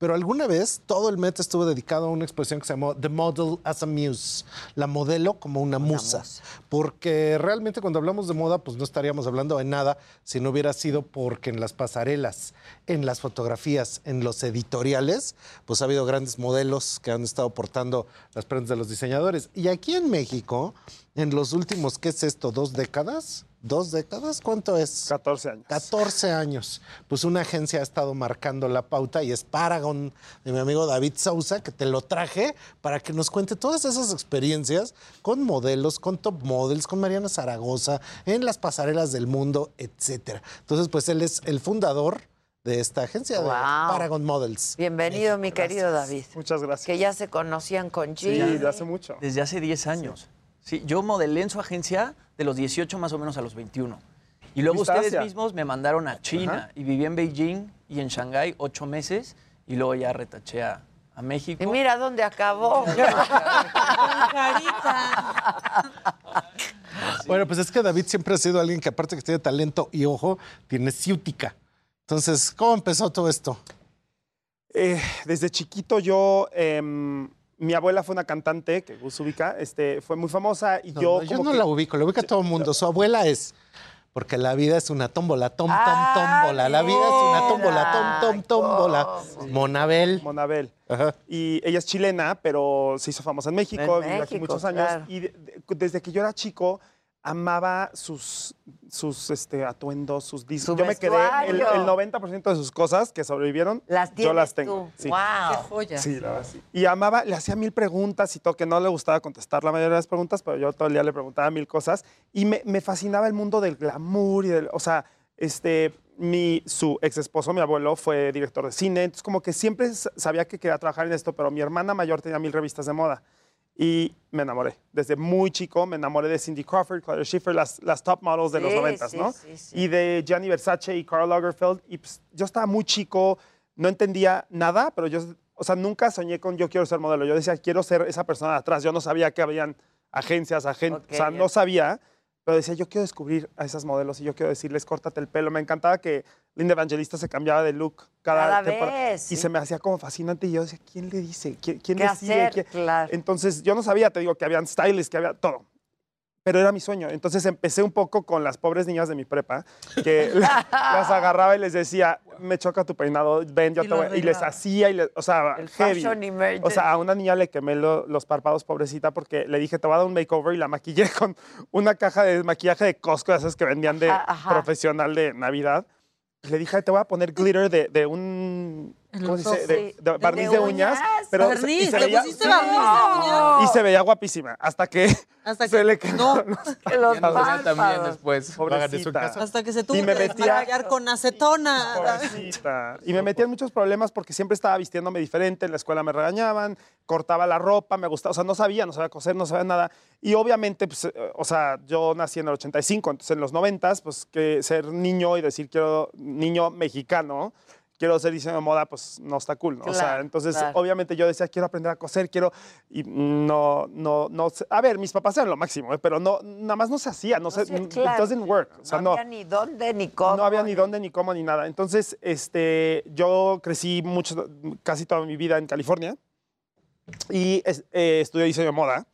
Pero alguna vez todo el Met estuvo dedicado a una exposición que se llamó The Model as a Muse, la modelo como una musa. Porque realmente cuando hablamos de moda, pues no estaríamos hablando de nada si no hubiera sido porque en las pasarelas, en las fotografías, en los editoriales, pues ha habido grandes modelos que han estado portando las prendas de los diseñadores. Y aquí en México, en los últimos, ¿qué es esto? ¿Dos décadas? ¿Dos décadas? ¿Cuánto es?
14 años.
14 años. Pues una agencia ha estado marcando la pauta y es Paragon de mi amigo David Sousa, que te lo traje para que nos cuente todas esas experiencias con modelos, con top models, con Mariana Zaragoza, en las pasarelas del mundo, etcétera. Entonces, pues él es el fundador de esta agencia de. Paragon Models.
Bienvenido, mi querido David.
Muchas gracias.
Que ya se conocían con
Sí,
G.
de hace mucho.
Desde hace 10 años. Sí, yo modelé en su agencia de los 18 más o menos a los 21. Y luego
¿Fuiste a
ustedes
Asia?
mismos me mandaron a China
Ajá.
y viví en Beijing y en Shanghái ocho meses y luego ya retaché a, a México.
Y mira dónde acabó.
Bueno, pues es que David siempre ha sido alguien que aparte que tiene talento y ojo, tiene ciútica. Entonces, ¿cómo empezó todo esto?
Eh, desde chiquito yo, em, mi abuela fue una cantante, que Gus ubica, este, fue muy famosa y
No,
yo
no, yo
como
no
que-
la ubico, la ubica todo el mundo. Su abuela es. Porque la vida es una tómbola, tom, tom,
Ah,
tómbola. La vida es una tómbola, tom, tom, tómbola. Monabel.
Monabel. Y ella es chilena, pero se hizo famosa en México,
En
vivió aquí muchos años.
claro.
Y de- de- desde que yo era chico, amaba sus, sus este, atuendos, sus discos.
Su
yo me quedé, el, el 90% de sus cosas que sobrevivieron,
Las
yo las tengo.
tú.
Sí.
Wow.
Qué joya.
Sí, la verdad, sí. Y amaba, le hacía mil preguntas y todo, que no le gustaba contestar la mayoría de las preguntas, pero yo todo el día le preguntaba mil cosas. Y me, me fascinaba el mundo del glamour y del, o sea, este, mi, su ex esposo, mi abuelo, fue director de cine, entonces como que siempre sabía que quería trabajar en esto, pero mi hermana mayor tenía mil revistas de moda. Y me enamoré. Desde muy chico me enamoré de Cindy Crawford, Claudia Schiffer, las, las top models de los
Sí,
noventas,
sí,
¿no?
sí, sí.
Y de Gianni Versace y Karl Lagerfeld. Y pues, yo estaba muy chico, no entendía nada, pero yo, o sea, nunca soñé con yo quiero ser modelo. Yo decía, quiero ser esa persona de atrás. Yo no sabía que habían agencias, agentes, o sea,
Ok.
no sabía. Pero decía, yo quiero descubrir a esas modelos y yo quiero decirles, córtate el pelo. Me encantaba que Linda Evangelista se cambiaba de look cada,
Cada
temporada.
vez,
Y se me hacía como fascinante. Y yo decía, ¿quién le dice? ¿Quién, quién
¿Qué
decide?
hacer?
¿Quién-?" Entonces, yo no sabía, te digo, que habían stylists, que había todo. Pero era mi sueño. Entonces empecé un poco con las pobres niñas de mi prepa, que las agarraba y les decía, me choca tu peinado, ven, yo
Y
te voy. Y les hacía, y les- o sea,
El
heavy.
fashion emergency.
O sea, a una niña le quemé lo- los párpados, pobrecita, porque le dije, te voy a dar un makeover y la maquillé con una caja de maquillaje de Costco, esas que vendían de
Ajá, ajá.
profesional de Navidad. Y le dije, "Ay, te voy a poner glitter de, de un... ¿Cómo
los
se dice? De, barniz de,
¿De
uñas.
uñas?
Pero se-
Barniz,
y se
¿le
veía-
pusiste barniz de uñas?
Y se veía guapísima. Hasta que
Hasta
se le quedó.
Que los
no se
párpados.
también
después.
Pobrecita.
Hasta que se tuvo
Y me
que
metía-
con acetona.
Pobrecita. Y me metía en muchos problemas porque siempre estaba vistiéndome diferente, en la escuela me regañaban, cortaba la ropa, me gustaba, o sea, no sabía, no sabía coser, no sabía nada. Y obviamente, pues, eh, o sea, yo nací en el 85, entonces en los 90, pues que ser niño y decir quiero, niño mexicano, quiero ser diseño de moda, pues no está cool, ¿no? o sea,
Claro,
entonces
claro.
obviamente yo decía quiero aprender a coser, quiero, y no, no, no, a ver, mis papás eran lo máximo, ¿eh? pero no, nada más no se hacía, no,
sí,
it
claro.
doesn't work, o sea,
no
no.
había ni dónde ni cómo.
No había ni dónde, ni cómo, ni nada. Entonces, este, yo crecí mucho, casi toda mi vida en California y es- eh, estudié diseño de moda.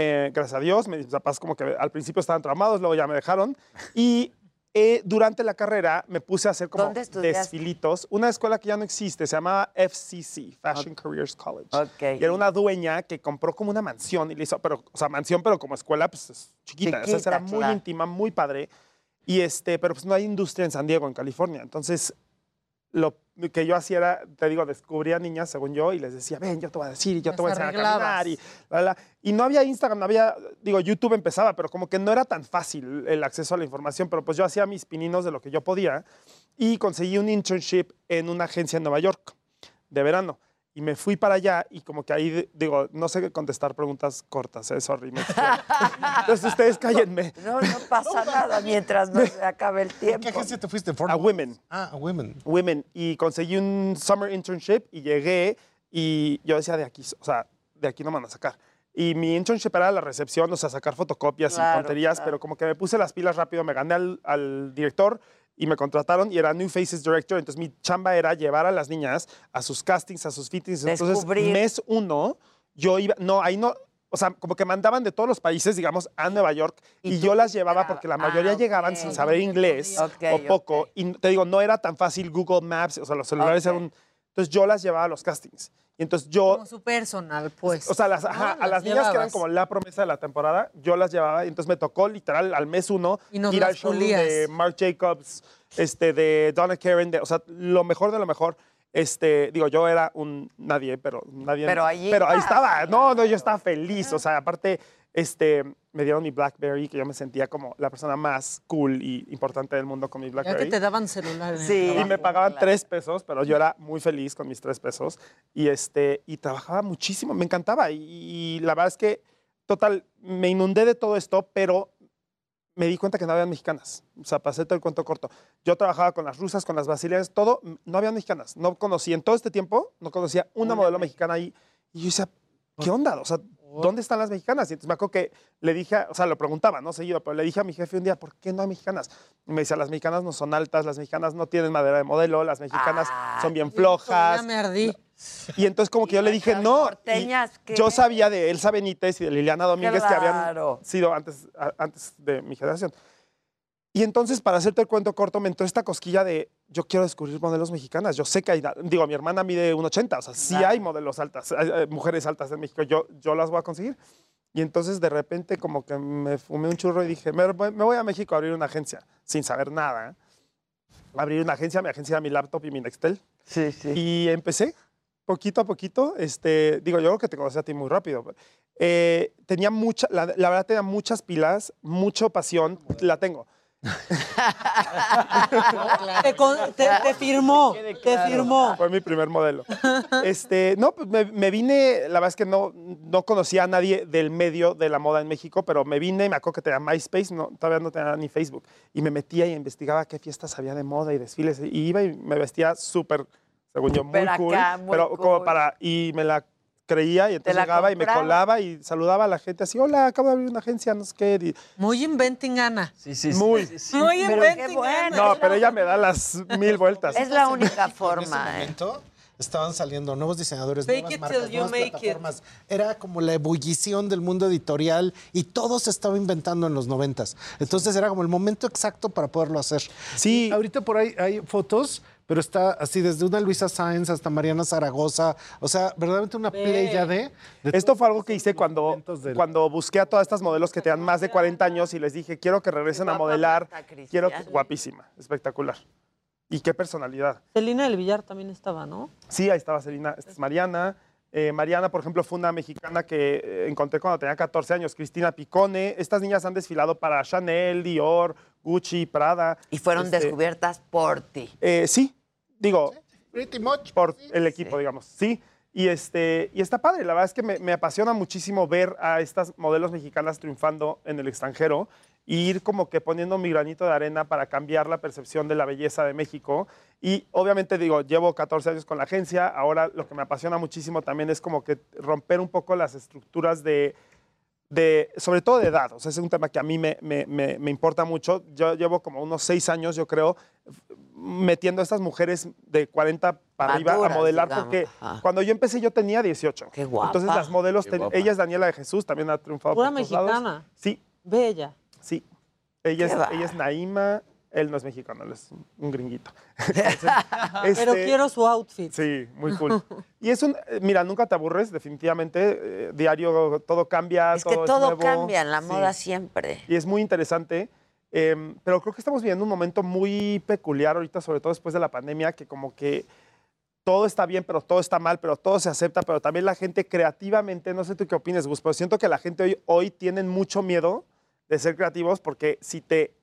Eh, gracias a Dios, mis papás como que al principio estaban traumados, luego ya me dejaron. Y eh, durante la carrera me puse a hacer como desfilitos. Una escuela que ya no existe, se llamaba FCC, Fashion Careers College. Y era una dueña que compró como una mansión y le hizo, pero, o sea, mansión, pero como escuela, pues es chiquita. o sea,
Chiquita,
era muy
claro.
íntima, muy padre. Y este, pero pues no hay industria en San Diego, en California. Entonces, lo que yo hacía era, te digo, descubría niñas, según yo, y les decía, ven, yo te voy a decir, y yo te voy a enseñar a caminar. Y, la, la. y no había Instagram, no había, digo, YouTube empezaba, pero como que no era tan fácil el acceso a la información, pero pues yo hacía mis pininos de lo que yo podía y conseguí un internship en una agencia en Nueva York de verano. Y me fui para allá y como que ahí, digo, no sé contestar preguntas cortas, ¿eh? Sorry. me. Entonces ustedes cállenme.
No, no pasa nada mientras no se acabe el tiempo.
¿Qué agencia te fuiste?
A Women.
Ah, a Women.
Women. Y conseguí un summer internship y llegué y yo decía, de aquí, o sea, de aquí no me van a sacar. Y mi internship era la recepción, o sea, sacar fotocopias
Claro,
y tonterías,
claro.
pero como que me puse las pilas rápido, me gané al, al director y me contrataron y era New Faces Director. Entonces mi chamba era llevar a las niñas a sus castings, a sus fittings. Entonces,
Descubrir.
mes uno, yo iba, no, ahí no, o sea, como que mandaban de todos los países, digamos, a Nueva York y, yo las llevaba porque la mayoría
Ah, ok.
llegaban sin saber inglés
Ok,
o poco. Y te digo, no era tan fácil Google Maps, o sea, los celulares eran. Entonces yo las llevaba a los castings. Y entonces yo...
Como su personal, pues.
O sea, las- ajá,
¿no?
a las niñas que eran como la promesa de la temporada, yo las llevaba y entonces me tocó literal al mes uno
Y
ir al show
pulías.
de Marc Jacobs, este, de Donna Karen, de, o sea, lo mejor de lo mejor. Este, digo, yo era un nadie, pero nadie.
Pero ahí
Pero ahí estaba. No, no, yo estaba feliz. O sea, aparte, este, me dieron mi BlackBerry, que yo me sentía como la persona más cool y importante del mundo con mi
Ya
BlackBerry.
que te daban celular. en el
Sí.
Y me pagaban tres pesos, pero yo era muy feliz con mis tres pesos. Y, este, y trabajaba muchísimo, me encantaba. Y, y la verdad es que, total, me inundé de todo esto, pero me di cuenta que no había mexicanas. O sea, pasé todo el cuento corto. Yo trabajaba con las rusas, con las brasileñas, todo, no había mexicanas. No conocí, en todo este tiempo, no conocía una modelo mexicana ahí. Y yo decía, ¿qué onda? O sea, ¿dónde están las mexicanas? Y entonces me acuerdo que le dije, o sea, lo preguntaba, no seguido, pero le dije a mi jefe un día, ¿por qué no hay mexicanas? Y me decía, las mexicanas no son altas, las mexicanas no tienen madera de modelo, las mexicanas son bien flojas.
Ya me ardí.
Y entonces como que yo le dije, no. yo sabía de Elsa Benítez y de Liliana Domínguez que habían sido antes, antes de mi generación. Y entonces, para hacerte el cuento corto, me entró esta cosquilla de yo quiero descubrir modelos mexicanas. Yo sé que hay, digo, mi hermana mide 1,80, o sea, sí hay modelos altas, hay, eh, mujeres altas en México. Yo, yo las voy a conseguir. Y entonces, de repente, como que me fumé un churro y dije, me, voy- me voy a México a abrir una agencia, sin saber nada. ¿eh? Abrir una agencia, mi agencia era mi laptop y mi Nextel.
Sí, sí.
Y empecé poquito a poquito. Este, digo, yo creo que te conocí a ti muy rápido. Eh, tenía mucha, la, la verdad tenía muchas pilas, mucha pasión, la tengo.
Te, con- te- te firmó, te firmó.
Fue mi primer modelo. Este, no, pues me, me vine, la verdad es que no, no conocía a nadie del medio de la moda en México, pero me vine, me acuerdo que tenía MySpace, no, todavía no tenía ni Facebook, y me metía y investigaba qué fiestas había de moda y desfiles, y iba y me vestía súper, según yo, muy cool,
acá, muy
pero como para, y me la creía y entonces llegaba y me colaba y saludaba a la gente así, hola, acabo de abrir una agencia, no sé qué. y-
Muy inventing Ana.
Sí, sí, Muy.
Muy
Pero
inventing
bueno.
No, pero ella me da las mil vueltas.
Es la única
En ese
forma. ¿eh?
momento estaban saliendo nuevos diseñadores,
Fake
nuevas
it
marcas,
till you
nuevas
make it.
plataformas. Era como la ebullición del mundo editorial y todo se estaba inventando en los noventas. Entonces era como el momento exacto para poderlo hacer.
Sí.
ahorita por ahí hay fotos, pero está así desde una Luisa Sáenz hasta Mariana Zaragoza. O sea, verdaderamente una playa de...
Esto fue algo que hice cuando, cuando busqué a todas estas modelos que tenían más de 40 años y les dije, quiero que regresen a modelar. Quiero que, guapísima, espectacular. Y qué personalidad.
Celina del Villar también estaba, ¿no?
Sí, ahí estaba Selina, esta es Mariana. Eh, Mariana, por ejemplo, fue una mexicana que eh, encontré cuando tenía 14 años, Cristina Picone. Estas niñas han desfilado para Chanel, Dior, Gucci, Prada.
Y fueron
Este,
descubiertas por ti.
eh, sí, digo,
Pretty much.
por el equipo, digamos, sí. Y, este, y está padre, la verdad es que me, me apasiona muchísimo ver a estas modelos mexicanas triunfando en el extranjero y ir como que poniendo mi granito de arena para cambiar la percepción de la belleza de México. Y obviamente digo, llevo 14 años con la agencia, ahora lo que me apasiona muchísimo también es como que romper un poco las estructuras de, de, sobre todo de edad, o sea, es un tema que a mí me, me- me- me importa mucho. Yo llevo como unos seis años, yo creo, metiendo a estas mujeres de 40 para arriba a modelar,
digamos,
porque
ajá.
cuando yo empecé yo tenía 18.
Qué guapa.
Entonces las modelos, ten- ella es Daniela de Jesús, también ha triunfado
Pura
por todos lados.
mexicana.
Sí,
Bella.
sí. Ella es, ella es Naima, Él no es mexicano, él es un gringuito.
Pero
Este,
quiero su outfit.
Sí, muy cool. Y es un, eh, mira, nunca te aburres, definitivamente. eh, diario todo cambia.
Es que
todo
todo
nuevo.
cambia en la
Sí.
moda siempre.
Y es muy interesante. eh, pero creo que estamos viviendo un momento muy peculiar ahorita, sobre todo después de la pandemia, que como que todo está bien, pero todo está mal, pero todo se acepta, pero también la gente creativamente, no sé tú qué opines, Gus, pero siento que la gente hoy, hoy tienen mucho miedo de ser creativos porque si te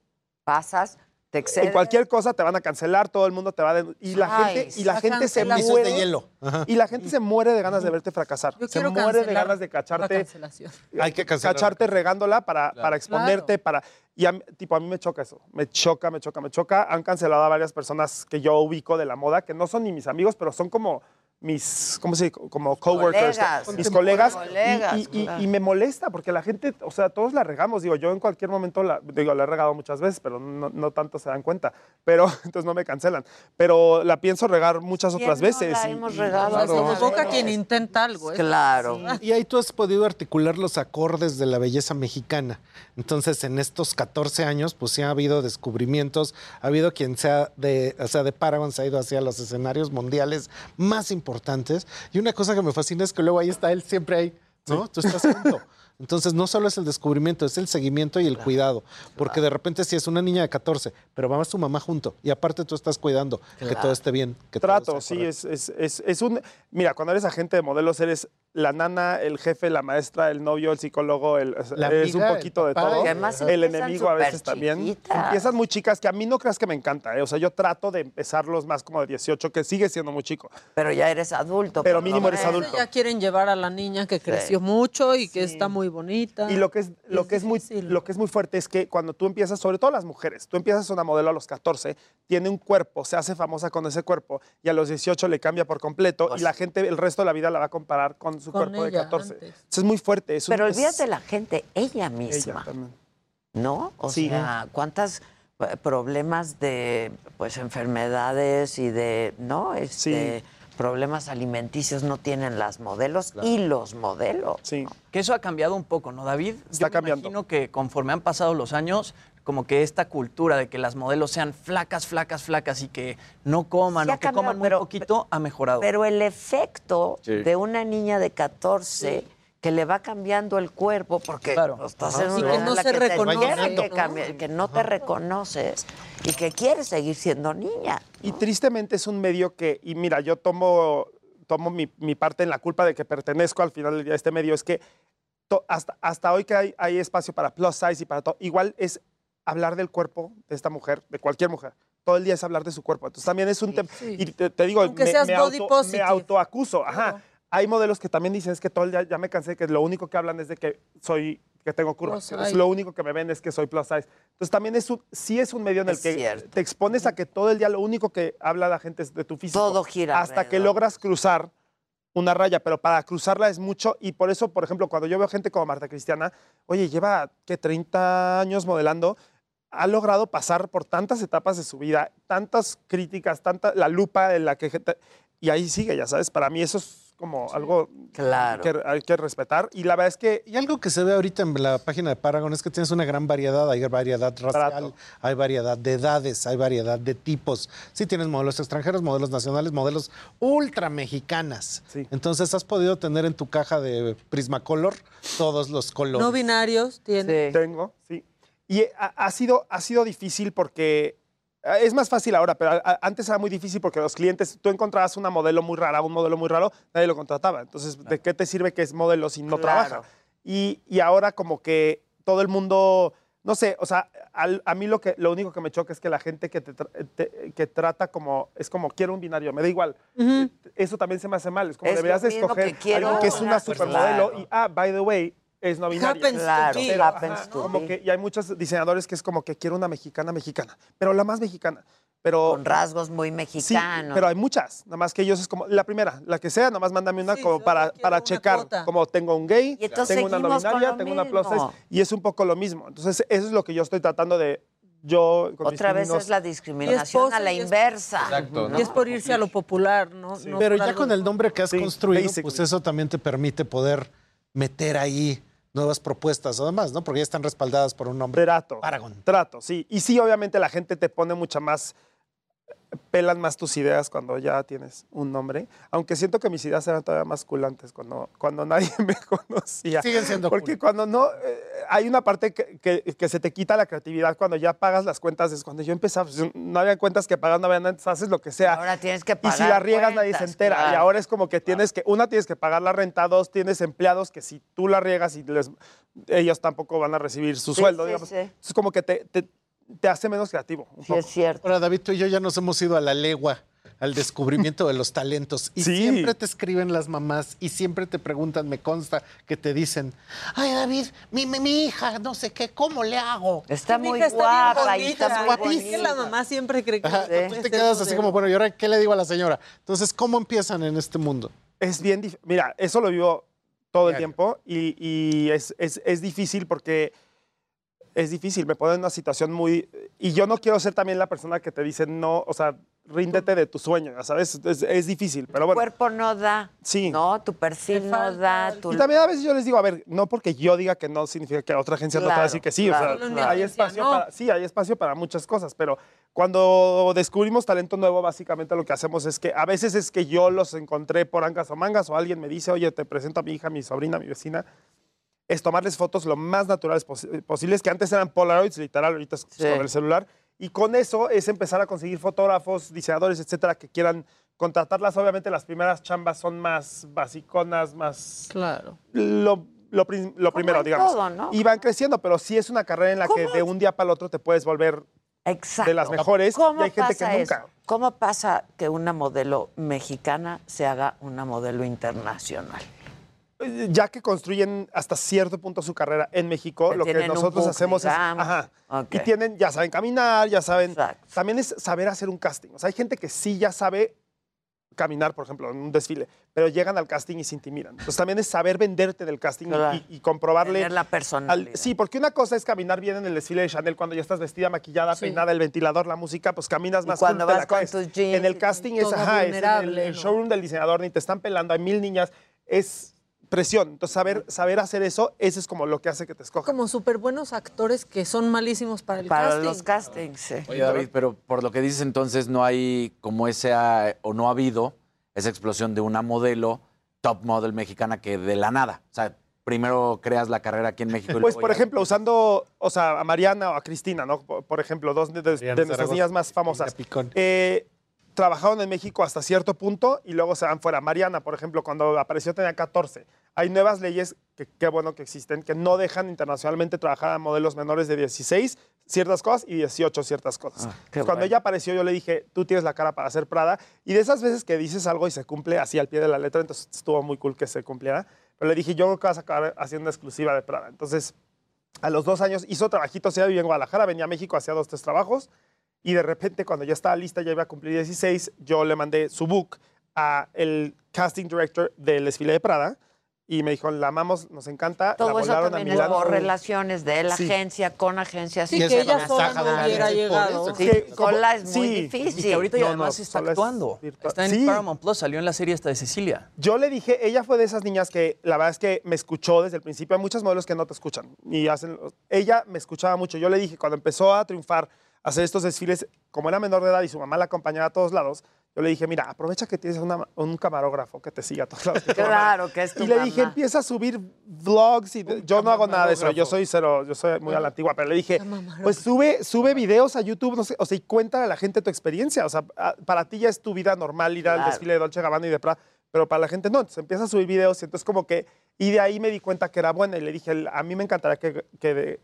pasas.
En cualquier cosa te van a cancelar, todo el mundo te va a... y la
Ay,
gente, y la gente se muere...
de hielo. Ajá.
Y la gente se muere de ganas de verte fracasar.
Yo
se muere de ganas de cacharte
cancelación.
Hay que cancelar.
cacharte regándola para, para exponerte, para... Y a, mí- tipo, a mí me choca eso. Me choca, me choca, me choca. Han cancelado a varias personas que yo ubico de la moda, que no son ni mis amigos, pero son como mis, ¿cómo se dice? Como coworkers.
Colegas.
Mis colegas. Y-
Colegas,
y, y-
claro.
y me molesta porque la gente, o sea, todos la regamos. Digo, yo en cualquier momento, la, digo, la he regado muchas veces, pero no, no tanto se dan cuenta. Pero entonces no me cancelan. Pero la pienso regar muchas
¿Quién
otras
no
veces.
la
y-
hemos regado
Claro.
como poca quien intenta algo. ¿eh?
Claro.
Y ahí tú has podido articular los acordes de la belleza mexicana. Entonces, en estos 14 años, pues sí ha habido descubrimientos, ha habido quien sea de, o sea, de Paragon se ha ido hacia los escenarios mundiales más importantes. Y una cosa que me fascina es que luego ahí está él siempre ahí, ¿no? Tú estás junto. Entonces, no solo es el descubrimiento, es el seguimiento y el cuidado. Porque de repente, si es una niña de 14, pero vamos tu mamá junto, y aparte tú estás cuidando que todo esté bien. Que
Trato, sí, es, es, es, es un... Mira, cuando eres agente de modelos, eres la nana, el jefe, la maestra, el novio, el psicólogo, el,
La
es un poquito
el
de todo.
y además
el enemigo a veces también.
chiquitas.
Empiezan muy chicas, que a mí no creas que me encanta, ¿eh? o sea, yo trato de empezarlos más como de 18, que sigue siendo muy chico.
Pero ya eres adulto.
Pero
lo
mínimo eres adulto.
Ya quieren llevar a la niña que creció mucho y que está muy bonita.
Y lo que es, lo que es, muy, lo que es muy fuerte es que cuando tú empiezas, sobre todo las mujeres, tú empiezas una modelo a los 14, tiene un cuerpo, se hace famosa con ese cuerpo y a los 18 le cambia por completo y la gente el resto de la vida la va a comparar con su
Con
cuerpo de
ella
14.
antes.
Eso es muy fuerte. es un-
Pero
es-
olvídate la gente, ella misma.
Ella también.
¿No? O
Sí.
sea, ¿cuántas eh, problemas de pues enfermedades y de, ¿no? Este, problemas alimenticios no tienen las modelos y los modelos.
Sí.
Que eso ha cambiado un poco, ¿no, David?
Está
Yo me
cambiando.
imagino que conforme han pasado los años, como que esta cultura de que las modelos sean flacas, flacas, flacas y que no coman
Sí
o que
cambiado,
coman muy
pero-
poquito ha mejorado.
Pero el efecto
Sí.
de una niña de 14 que le va cambiando el cuerpo porque pues, estás en una
que no
en la
se
que te
reconoce,
tiene que, que no te reconoces y que quieres seguir siendo niña.
Y tristemente es un medio que, y mira, yo tomo, tomo mi, mi parte en la culpa de que pertenezco al final del día a este medio, es que to- hasta, hasta hoy que hay, hay espacio para plus size y para todo, igual es hablar del cuerpo de esta mujer, de cualquier mujer. Todo el día es hablar de su cuerpo. Entonces también es un tema.
sí.
Y te, te digo,
Aunque
me,
seas
me
body
auto-
positive.
me autoacuso. Ajá. Hay modelos que también dicen es que todo el día ya me cansé, que lo único que hablan es de que soy que tengo curvas.
Plus
Es lo único que me ven es que soy plus size. Entonces también es un, sí es un medio en el
Es
que
cierto.
te expones a que todo el día lo único que habla la gente es de tu físico.
Todo gira
Hasta que
alrededor.
logras cruzar una raya, pero para cruzarla es mucho y por eso, por ejemplo, cuando yo veo gente como Marta Cristiana, oye, lleva que 30 años modelando, ha logrado pasar por tantas etapas de su vida, tantas críticas, tanta la lupa en la que y ahí sigue, ya sabes, para mí eso es como algo
Claro.
que hay que respetar y la verdad es que
Y algo que se ve ahorita en la página de Paragon es que tienes una gran variedad. Hay variedad racial, hay variedad de edades, hay variedad de tipos. Sí, tienes modelos extranjeros, modelos nacionales, modelos ultra mexicanas. Entonces has podido tener en tu caja de Prismacolor todos los colores.
No binarios tiene.
Tengo, sí. Y ha, ha sido, ha sido difícil porque eh, es más fácil ahora, pero a- a- antes era muy difícil porque los clientes, tú encontrabas una modelo muy rara, un modelo muy raro, nadie lo contrataba. Entonces, ¿de qué te sirve que es modelo si no
Claro.
trabaja? Y, y ahora como que todo el mundo, no sé, o sea, al- a mí lo, que, lo único que me choca es que la gente que te, tra- te- que trata como, es como, quiero un binario, me da igual. Eso también se me hace mal. Es como
Es
deberías de escoger
que quiero
alguien que es
una-
supermodelo
claro.
y, ah, by the way, es no binaria.
Happens to Claro.
Pero,
happens
ajá,
to
como que, y hay muchos diseñadores que es como que quiero una mexicana mexicana, pero la más mexicana. Pero,
Con rasgos muy
sí,
mexicanos.
pero hay muchas. Nada más que ellos es como la primera, la que sea, nada más mándame una como para, para checar.
cuota.
Como tengo un gay, tengo una no
lo
tengo una plus
mismo.
size, y es un poco lo mismo. Entonces, eso es lo que yo estoy tratando de. Yo, con
Otra vez es la discriminación a la
y es-
inversa.
Y es por irse a lo popular, ¿no? No
Pero ya
algo-
con el nombre que has construido,
basically.
pues eso también te permite poder meter ahí nuevas propuestas o demás, ¿no? Porque ya están respaldadas por un nombre.
Trato.
Paragon.
Trato, sí. Y sí, obviamente la gente te pone mucha más pelan más tus ideas cuando ya tienes un nombre. Aunque siento que mis ideas eran todavía más culantes cuando, cuando nadie me conocía.
Siguen siendo
Porque cuando no, eh, hay una parte que, que- que se te quita la creatividad cuando ya pagas las cuentas. Es cuando yo empezaba, pues, no había cuentas que pagar, no había nada, entonces haces lo que sea.
Ahora tienes que
y
pagar.
si la riegas nadie se entera. Y ahora es como que tienes que, una, tienes que pagar la renta, dos, tienes empleados que si tú la riegas y les, ellos tampoco van a recibir su
Sí,
sueldo.
sí,
digamos.
sí.
Es como que te, te, te hace menos creativo. un poco.
cierto.
Ahora, David, tú y yo ya nos hemos ido a la legua, al descubrimiento de los talentos. Y
Sí.
siempre te escriben las mamás y siempre te preguntan, me consta, que te dicen, ay, David, mi, mi, mi hija, no sé qué, ¿cómo le hago?
Está
Mi
muy
hija
guapa y está muy
Es que la mamá siempre cree que
Ajá,
puede
tú te quedas así como, bueno, ¿y ahora qué le digo a la señora? Entonces, ¿cómo empiezan en este mundo?
Es bien difícil. Mira, eso lo vivo todo el tiempo y, y es, es- es difícil porque es difícil, me pone en una situación muy... Y yo no quiero ser también la persona que te dice no, o sea, ríndete de tu sueño, ya sabes, es, es difícil, pero
Tu
bueno.
cuerpo no da.
Sí.
No, tu perfil no da. Tu...
Y también a veces yo les digo, a ver, no porque yo diga que no significa que otra agencia no te va a
Claro,
decir que sí.
claro,
o sea,
claro.
hay espacio
No.
para, sí, hay espacio para muchas cosas, pero cuando descubrimos talento nuevo, básicamente lo que hacemos es que a veces es que yo los encontré por angas o mangas, o alguien me dice, oye, te presento a mi hija, a mi sobrina, a mi vecina. Es tomarles fotos lo más naturales posi- posibles, que antes eran Polaroids, literal, ahorita es
Sí.
con el celular. Y con eso es empezar a conseguir fotógrafos, diseñadores, etcétera, que quieran contratarlas. Obviamente las primeras chambas son más basiconas, más
Claro.
lo, lo prim- lo primero, digamos.
todo, ¿no?
Y van creciendo, pero sí es una carrera en la que de un día para el otro te puedes volver
Exacto.
de las mejores.
¿Cómo
y hay gente
pasa
que nunca.
eso? ¿Cómo pasa que una modelo mexicana se haga una modelo internacional?
Eh, Ya que construyen hasta cierto punto su carrera en México,
Que
lo que nosotros
book,
hacemos
digamos.
es. Ajá.
Ok.
Y tienen, ya saben caminar, ya saben. También es saber hacer un casting. O sea, hay gente que sí ya sabe caminar, por ejemplo, en un desfile, pero llegan al casting y se intimidan. Entonces también es saber venderte del casting y-
Claro.
y, y comprobarle.
Tener la
al-
personalidad.
sí, porque una cosa es caminar bien en el desfile de Chanel cuando ya estás vestida, maquillada, peinada, el ventilador, la música, pues caminas
Y
más
cuando
cool, te
vas con tus jeans
En el
y
casting es, ajá, es en el, el showroom del diseñador, ni te están pelando, hay mil niñas, es presión. Entonces saber, saber hacer eso, eso es como lo que hace que te escojan.
Como súper buenos actores que son malísimos para el
Para
casting.
los castings, sí.
Oye, David, pero por lo que dices entonces no hay como ese, ah, o no ha habido esa explosión de una modelo top model mexicana que de la nada. O sea, primero creas la carrera aquí en México. y
Pues, por ejemplo, usando, o sea, a Mariana o a Cristina, ¿no? Por, por ejemplo, dos de, de- de nuestras niñas más famosas. Eh, trabajaron en México hasta cierto punto y luego se van fuera. Mariana, por ejemplo, cuando apareció tenía 14. Hay nuevas leyes, que qué bueno que existen, que no dejan internacionalmente trabajar a modelos menores de 16 ciertas cosas y 18 ciertas cosas. Entonces, Cuando ella apareció, yo le dije, tú tienes la cara para hacer Prada. Y de esas veces que dices algo y se cumple así al pie de la letra, entonces estuvo muy cool que se cumpliera. Pero le dije, yo creo que vas a acabar haciendo una exclusiva de Prada. Entonces, a los dos años hizo trabajitos, ella vivía en Guadalajara, venía a México, hacía dos, tres trabajos. Y de repente, cuando ya estaba lista, ya iba a cumplir 16, yo le mandé su book a el casting director del desfile de Prada. Y me dijo, la amamos, nos encanta.
Todo
la
eso también es por relaciones de la
Sí.
agencia con agencias.
Sí, que ella sola no hubiera llegado.
Sí,
como-
sola es muy
sí.
difícil.
Y que ahorita ya
No,
además
no,
está
es
actuando.
virtual.
Está en
Sí.
Paramount Plus, salió en la serie esta de Cecilia.
Yo le dije, ella fue de esas niñas que la verdad es que me escuchó desde el principio. Hay muchos modelos que no te escuchan y hacen. Ella me escuchaba mucho. Yo le dije, cuando empezó a triunfar, hacer estos desfiles, como era menor de edad y su mamá la acompañaba a todos lados, yo le dije, mira, aprovecha que tienes una- un camarógrafo que te siga a todos lados. que tu mamá".
Claro, que es tu
Y le dije, empieza a subir vlogs y yo no hago nada de eso. Yo soy cero, yo soy muy a la antigua, pero le dije, pues sube, sube videos a YouTube, no sé, o sea, y cuéntale a la gente tu experiencia. O sea, para ti ya es tu vida normal ir al desfile de Dolce Gabbana y de Prada, pero para la gente no. Entonces empieza a subir videos y entonces como que, y de ahí me di cuenta que era buena y le dije, a mí me encantaría que, que de,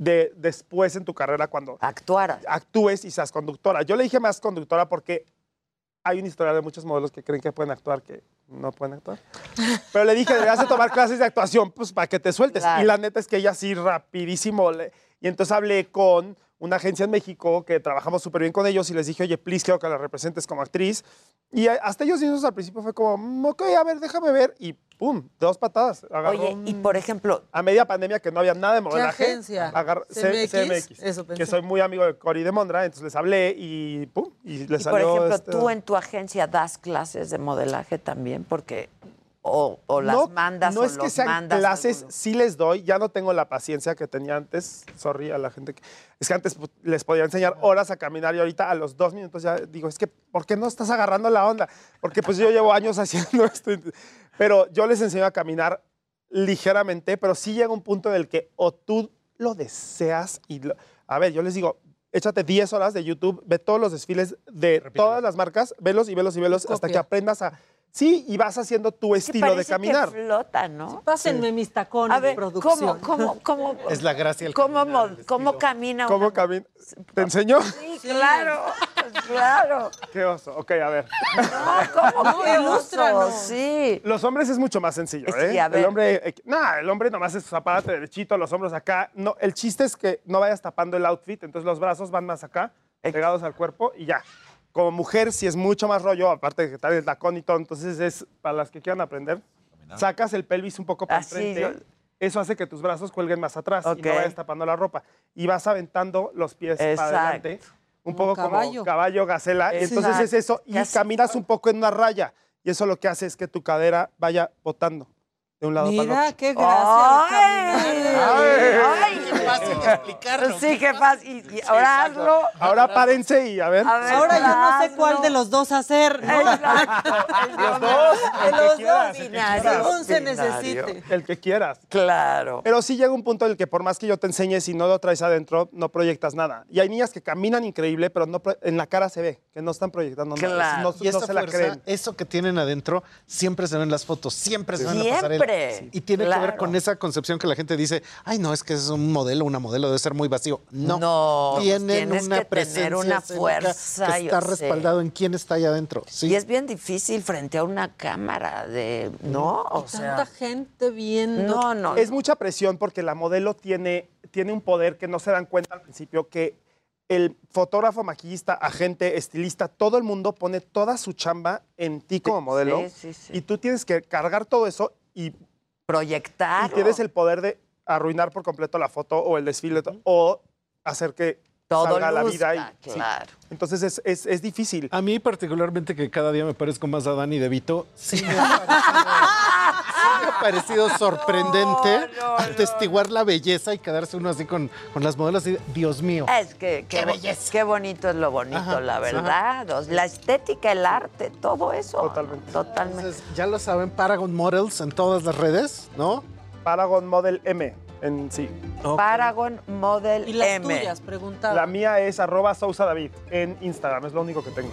de- después en tu carrera cuando
actuaras.
actúes y seas conductora. Yo le dije más conductora porque hay una historia de muchos modelos que creen que pueden actuar que no pueden actuar. Pero le dije, deberías de tomar clases de actuación pues, para que te sueltes.
Claro.
Y la neta es que ella sí, rapidísimo. le- y entonces hablé con una agencia en México que trabajamos súper bien con ellos y les dije, oye, please, quiero que la representes como actriz. Y hasta ellos mismos al principio fue como, "Mm, ok, a ver, déjame ver. Y pum, dos patadas. Agarró
Oye, y por ejemplo,
a media pandemia que no había nada de modelaje.
agencia?
agar- C-
CMX,
CMX,
eso
que soy muy amigo de Cory de Mondra, entonces les hablé y pum, y les
y por ejemplo,
este-
tú en tu agencia das clases de modelaje también, porque o, o las
no,
mandas
no
o
es que sean clases, sí les doy, ya no tengo la paciencia que tenía antes, sorry a la gente que, es que antes les podía enseñar horas a caminar y ahorita a los dos minutos ya digo, es que, ¿por qué no estás agarrando la onda? Porque pues yo llevo años haciendo esto, pero yo les enseño a caminar ligeramente, pero sí llega un punto en el que o tú lo deseas y, lo- a ver, yo les digo, échate 10 horas de YouTube, ve todos los desfiles de todas las marcas, velos y velos y velos hasta que aprendas a... Sí, y vas haciendo tu estilo de
parece
caminar.
Que flota, ¿no?
Pásenme mis tacones
A ver,
producción.
¿cómo, cómo, cómo,
Es la gracia del
cómo, mo- cómo camina
¿Cómo
una-
camina? ¿Te enseño?
Sí, claro, claro.
Qué oso. Ok, a ver.
¿Cómo
No, ilústranos.
oso? Sí.
Los hombres es mucho más sencillo, ¿eh?
Sí, a ver.
El hombre, eh, no, el hombre nomás es zapate derechito, los hombros acá. No, el chiste es que no vayas tapando el outfit, entonces los brazos van más acá, pegados al cuerpo y ya. Como mujer, si es mucho más rollo, aparte de que tal el tacón y todo, entonces es para las que quieran aprender, sacas el pelvis un poco para
Así,
enfrente.
yo-
Eso hace que tus brazos cuelguen más atrás y no vayas tapando la ropa. Y vas aventando los pies
Exacto.
para adelante, un
Como
poco
caballo.
como caballo, gacela. Entonces es eso. Y
Casi-
caminas un poco en una raya. Y eso lo que hace es que tu cadera vaya botando de un lado para el
Mira,
otro.
qué gracia.
¡Ay!
Qué fácil explicarlo.
Sí, qué fácil. Y, y ahora hazlo.
Ahora párense y a ver.
A ver,
Ahora yo no sé cuál de los dos hacer. ¿no?
Los dos, el que
los
quieras,
dos
el que quieras.
Según se necesite.
El que quieras.
Claro.
Pero sí llega un punto en el que por más que yo te enseñe, si no lo traes adentro, no proyectas nada. Y hay niñas que caminan increíble, pero no en la cara se ve que no están proyectando nada.
Claro.
No,
Y
no se la creen.
eso que tienen adentro, siempre se ven en las fotos, siempre se ven en la Y tiene que ver con esa concepción que la gente dice, ay, no, es que es un modelo, una modelo, debe ser muy vacío. No,
No,
tienen
tienes
una
que tener
presencia
una
escénica
fuerza,
que está
sé.
respaldado en quién está ahí adentro. Sí.
Y es bien difícil frente a una cámara de. ¿No? O
Tanta
sea.
gente viendo.
No, no.
Es mucha presión porque la modelo tiene, tiene un poder que no se dan cuenta al principio que el fotógrafo, maquillista, agente, estilista, todo el mundo pone toda su chamba en ti como modelo.
sí, sí, sí.
Y tú tienes que cargar todo eso y,
Proyectar.
y tienes el poder de arruinar por completo la foto o el desfile o hacer que
Todo
salga la vida. Y, sí.
claro.
Entonces es, es- es difícil.
A mí particularmente que cada día me parezco más a Dani De Vito, sí parecido, sorprendente atestiguar la belleza y quedarse uno así con, con las modelos y Dios mío.
Es que qué,
belleza.
qué bonito es lo bonito,
Ajá,
la verdad. Sea, La estética, el arte, todo eso.
Totalmente.
Totalmente.
Entonces, ya lo saben, Paragon Models en todas las redes, ¿no?
Paragon Model M en sí.
Paragon Model
Y las
M.
tuyas, preguntaba.
La mía es arroba Sousa David en Instagram, es lo único que tengo.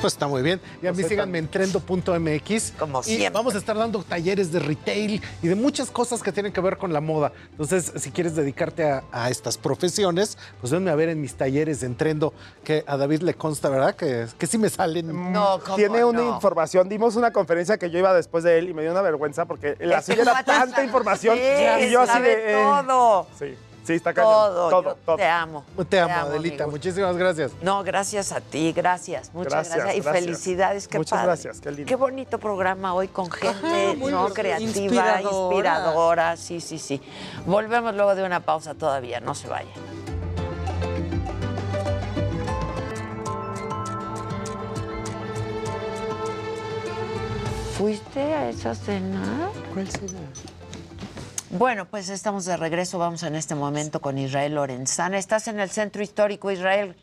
Pues está muy bien. Y a mí
Pues
síganme en trendo.mx.
Como
y
siempre.
vamos a estar dando talleres de retail y de muchas cosas que tienen que ver con la moda. Entonces, si quieres dedicarte a, a estas profesiones, pues venme a ver en mis talleres en Trendo, que a David le consta, ¿verdad? Que, que sí me salen.
No, ¿cómo
Tiene una
no?
información. Dimos una conferencia que yo iba después de él y me dio una vergüenza porque la suya era tanta información
Sí,
y yo así de. eh,
todo.
Sí, sí, está cañón.
Todo.
Todo, todo.
Te amo.
Te amo, Adelita.
amigo.
Muchísimas gracias.
No, gracias a ti, gracias, muchas gracias.
Gracias,
Y
gracias.
felicidades, qué
Muchas
padre.
gracias, qué lindo.
Qué bonito programa hoy con gente
muy
no
bien.
creativa,
Inspiradora.
inspiradora. Sí, sí, sí. Volvemos luego de una pausa todavía, no se vayan. ¿Fuiste a esa cena?
¿Cuál será?
Bueno, pues estamos de regreso. Vamos en este momento con Israel Lorenzana. Estás en el centro histórico, Israel.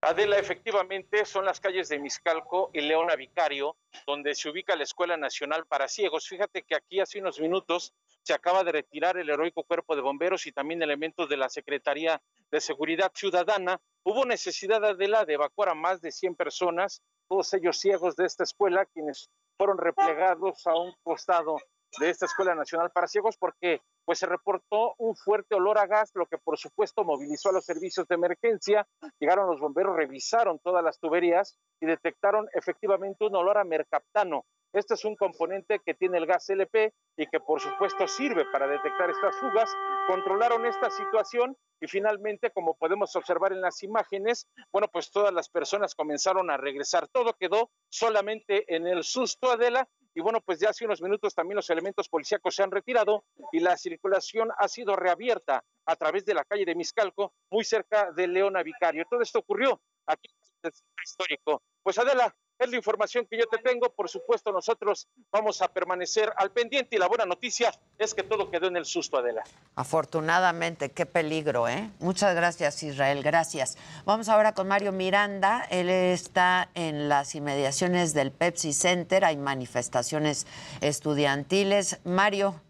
Adela, efectivamente, son las calles de Miscalco y Leona Vicario, donde se ubica la Escuela Nacional para Ciegos. Fíjate que aquí hace unos minutos se acaba de retirar el heroico cuerpo de bomberos y también elementos de la Secretaría de Seguridad Ciudadana. Hubo necesidad, Adela, de evacuar a más de 100 personas, todos ellos ciegos de esta escuela, quienes fueron replegados a un costado de esta Escuela Nacional para Ciegos porque pues se reportó un fuerte olor a gas, lo que por supuesto movilizó a los servicios de emergencia. Llegaron los bomberos, revisaron todas las tuberías y detectaron efectivamente un olor a mercaptano. Este es un componente que tiene el gas LP y que por supuesto sirve para detectar estas fugas. Controlaron esta situación y finalmente, como podemos observar en las imágenes, bueno, pues todas las personas comenzaron a regresar. Todo quedó solamente en el susto, Adela, y bueno, pues ya hace unos minutos también los elementos policíacos se han retirado y la circulación ha sido reabierta a través de la calle de Miscalco, muy cerca de Leona Vicario. Todo esto ocurrió aquí en el centro histórico. Pues Adela,
Es la información que yo te tengo. Por supuesto, nosotros vamos a permanecer al pendiente y la buena noticia es que todo quedó en el susto, Adela.
Afortunadamente, qué peligro, ¿eh? Muchas gracias, Israel, gracias. Vamos ahora con Mario Miranda. Él está en las inmediaciones del Pepsi Center. Hay manifestaciones estudiantiles. Mario.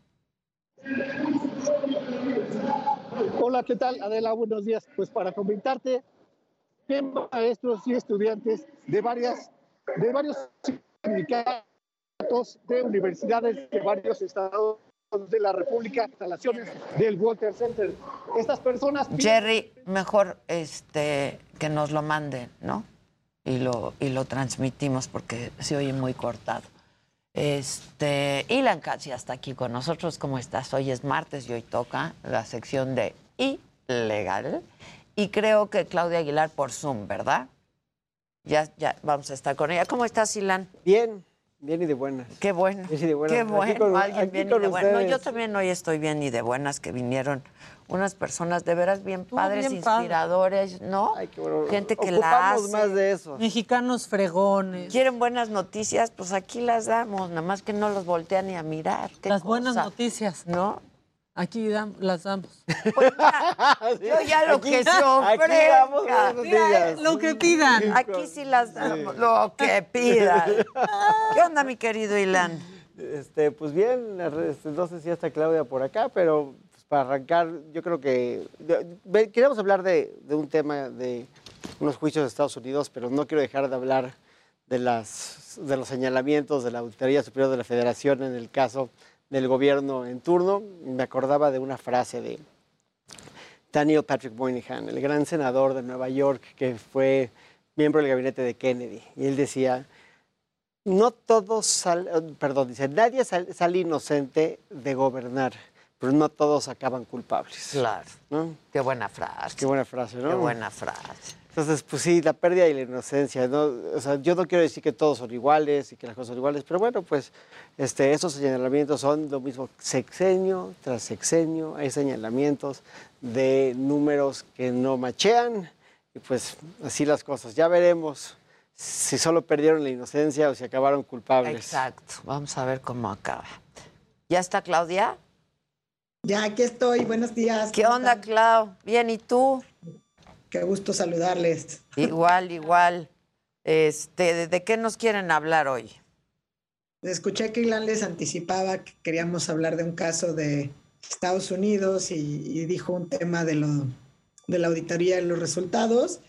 Hola, ¿qué tal? Adela, buenos días. Pues para comentarte que maestros y estudiantes de varias de varios sindicatos de universidades de varios estados de la República, instalaciones del Walter Center. Estas personas
Jerry, mejor este que nos lo manden, ¿no? Y lo, y lo transmitimos porque se oye muy cortado. Este, Ilan Katz ya está aquí con nosotros. ¿Cómo estás? Hoy es martes y hoy toca la sección de ilegal. Y creo que Claudia Aguilar por Zoom, ¿verdad? Ya, ya vamos a estar con ella. ¿Cómo estás, Ilan?
Bien, bien y de buenas.
Qué bueno.
Bien y de buenas.
Qué
Aquí
bueno,
con-
alguien
aquí
bien y de buenas. No, yo también hoy estoy bien y de buenas que vinieron unas personas de veras bien padres,
bien padre.
inspiradores, ¿no? Gente que la hace.
más de eso.
Mexicanos fregones.
¿Quieren buenas noticias? Pues aquí las damos, nada más que no los voltean ni a mirar. Qué
Las buenas noticias.
¿no?
Aquí dam- las damos.
Yo ya lo
Aquí-
que se ofrezca.
buenas noticias. lo que pidan.
Aquí sí las damos, lo que pidan. ¿Qué onda, mi querido Ilan?
Este, pues bien, este, no sé si está Claudia por acá, pero pues, para arrancar, yo creo que queríamos hablar de, de un tema de unos juicios de Estados Unidos, pero no quiero dejar de hablar de, las, de los señalamientos de la Auditoría Superior de la Federación en el caso del gobierno en turno. Me acordaba de una frase de Daniel Patrick Moynihan, el gran senador de Nueva York que fue miembro del gabinete de Kennedy. Y él decía, no todos, sal- perdón, dice, nadie sal- sale inocente de gobernar, pero no todos acaban culpables.
Claro.
¿no?
Qué buena frase.
Qué buena frase, ¿no?
Qué buena frase.
Entonces, pues sí, la pérdida y la inocencia, ¿no? O sea, yo no quiero decir que todos son iguales y que las cosas son iguales, pero bueno, pues este, esos señalamientos son lo mismo sexenio tras sexenio, hay señalamientos de números que no machean y pues así las cosas. Ya veremos si solo perdieron la inocencia o si acabaron culpables.
Exacto. Vamos a ver cómo acaba. ¿Ya está Claudia?
Ya, aquí estoy. Buenos días.
¿Qué onda, Clau? Bien, ¿y tú?
Qué gusto saludarles.
Igual, igual. Este, ¿de, de qué nos quieren hablar hoy?
Escuché que Ilan les anticipaba que queríamos hablar de un caso de Estados Unidos y, y dijo un tema de, lo, de la auditoría y los resultados.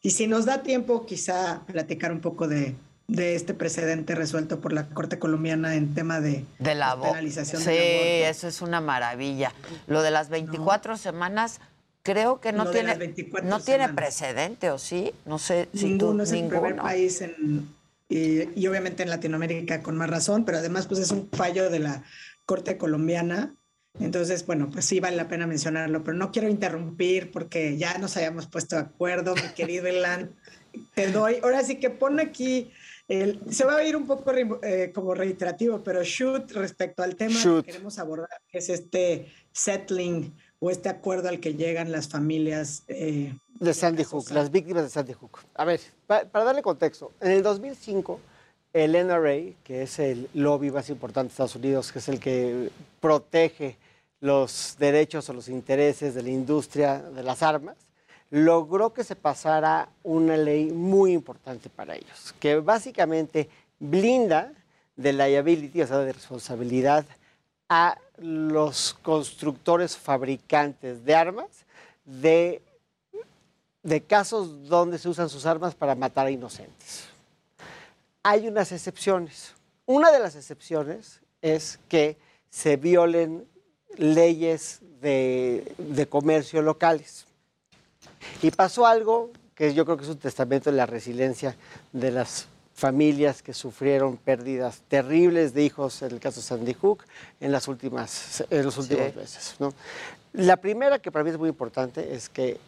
Y si nos da tiempo, quizá platicar un poco de, de este precedente resuelto por la Corte Colombiana en tema de,
De la
penalización
Sí,
del aborto.
eso es una maravilla. Lo de las 24 semanas, creo que no tiene
las 24
no tiene
semanas.
precedente, ¿o sí? No sé si
ninguno
tú,
es el primer país en, y, y obviamente en Latinoamérica con más razón, pero además pues es un fallo de la Corte colombiana. Entonces, bueno, pues sí vale la pena mencionarlo, pero no quiero interrumpir porque ya nos hayamos puesto de acuerdo, mi querido Elan. Te doy, ahora sí que pon aquí, el- se va a ir un poco re- eh, como reiterativo, pero shoot respecto al tema
Shoot.
que queremos abordar, que es este settling o este acuerdo al que llegan las familias eh,
de Sandy Hook, las víctimas de Sandy Hook. A ver, pa- para darle contexto, en el 2005 el NRA, que es el lobby más importante de Estados Unidos, que es el que protege los derechos o los intereses de la industria de las armas, logró que se pasara una ley muy importante para ellos, que básicamente blinda de liability, o sea, de responsabilidad a los constructores fabricantes de armas de, de casos donde se usan sus armas para matar a inocentes. Hay unas excepciones. Una de las excepciones es que se violen leyes de, de comercio locales. Y pasó algo que yo creo que es un testamento de la resiliencia de las familias que sufrieron pérdidas terribles de hijos, en el caso de Sandy Hook, en las últimas, en los últimos
Sí.
meses. ¿no? La primera, que para mí es muy importante, es que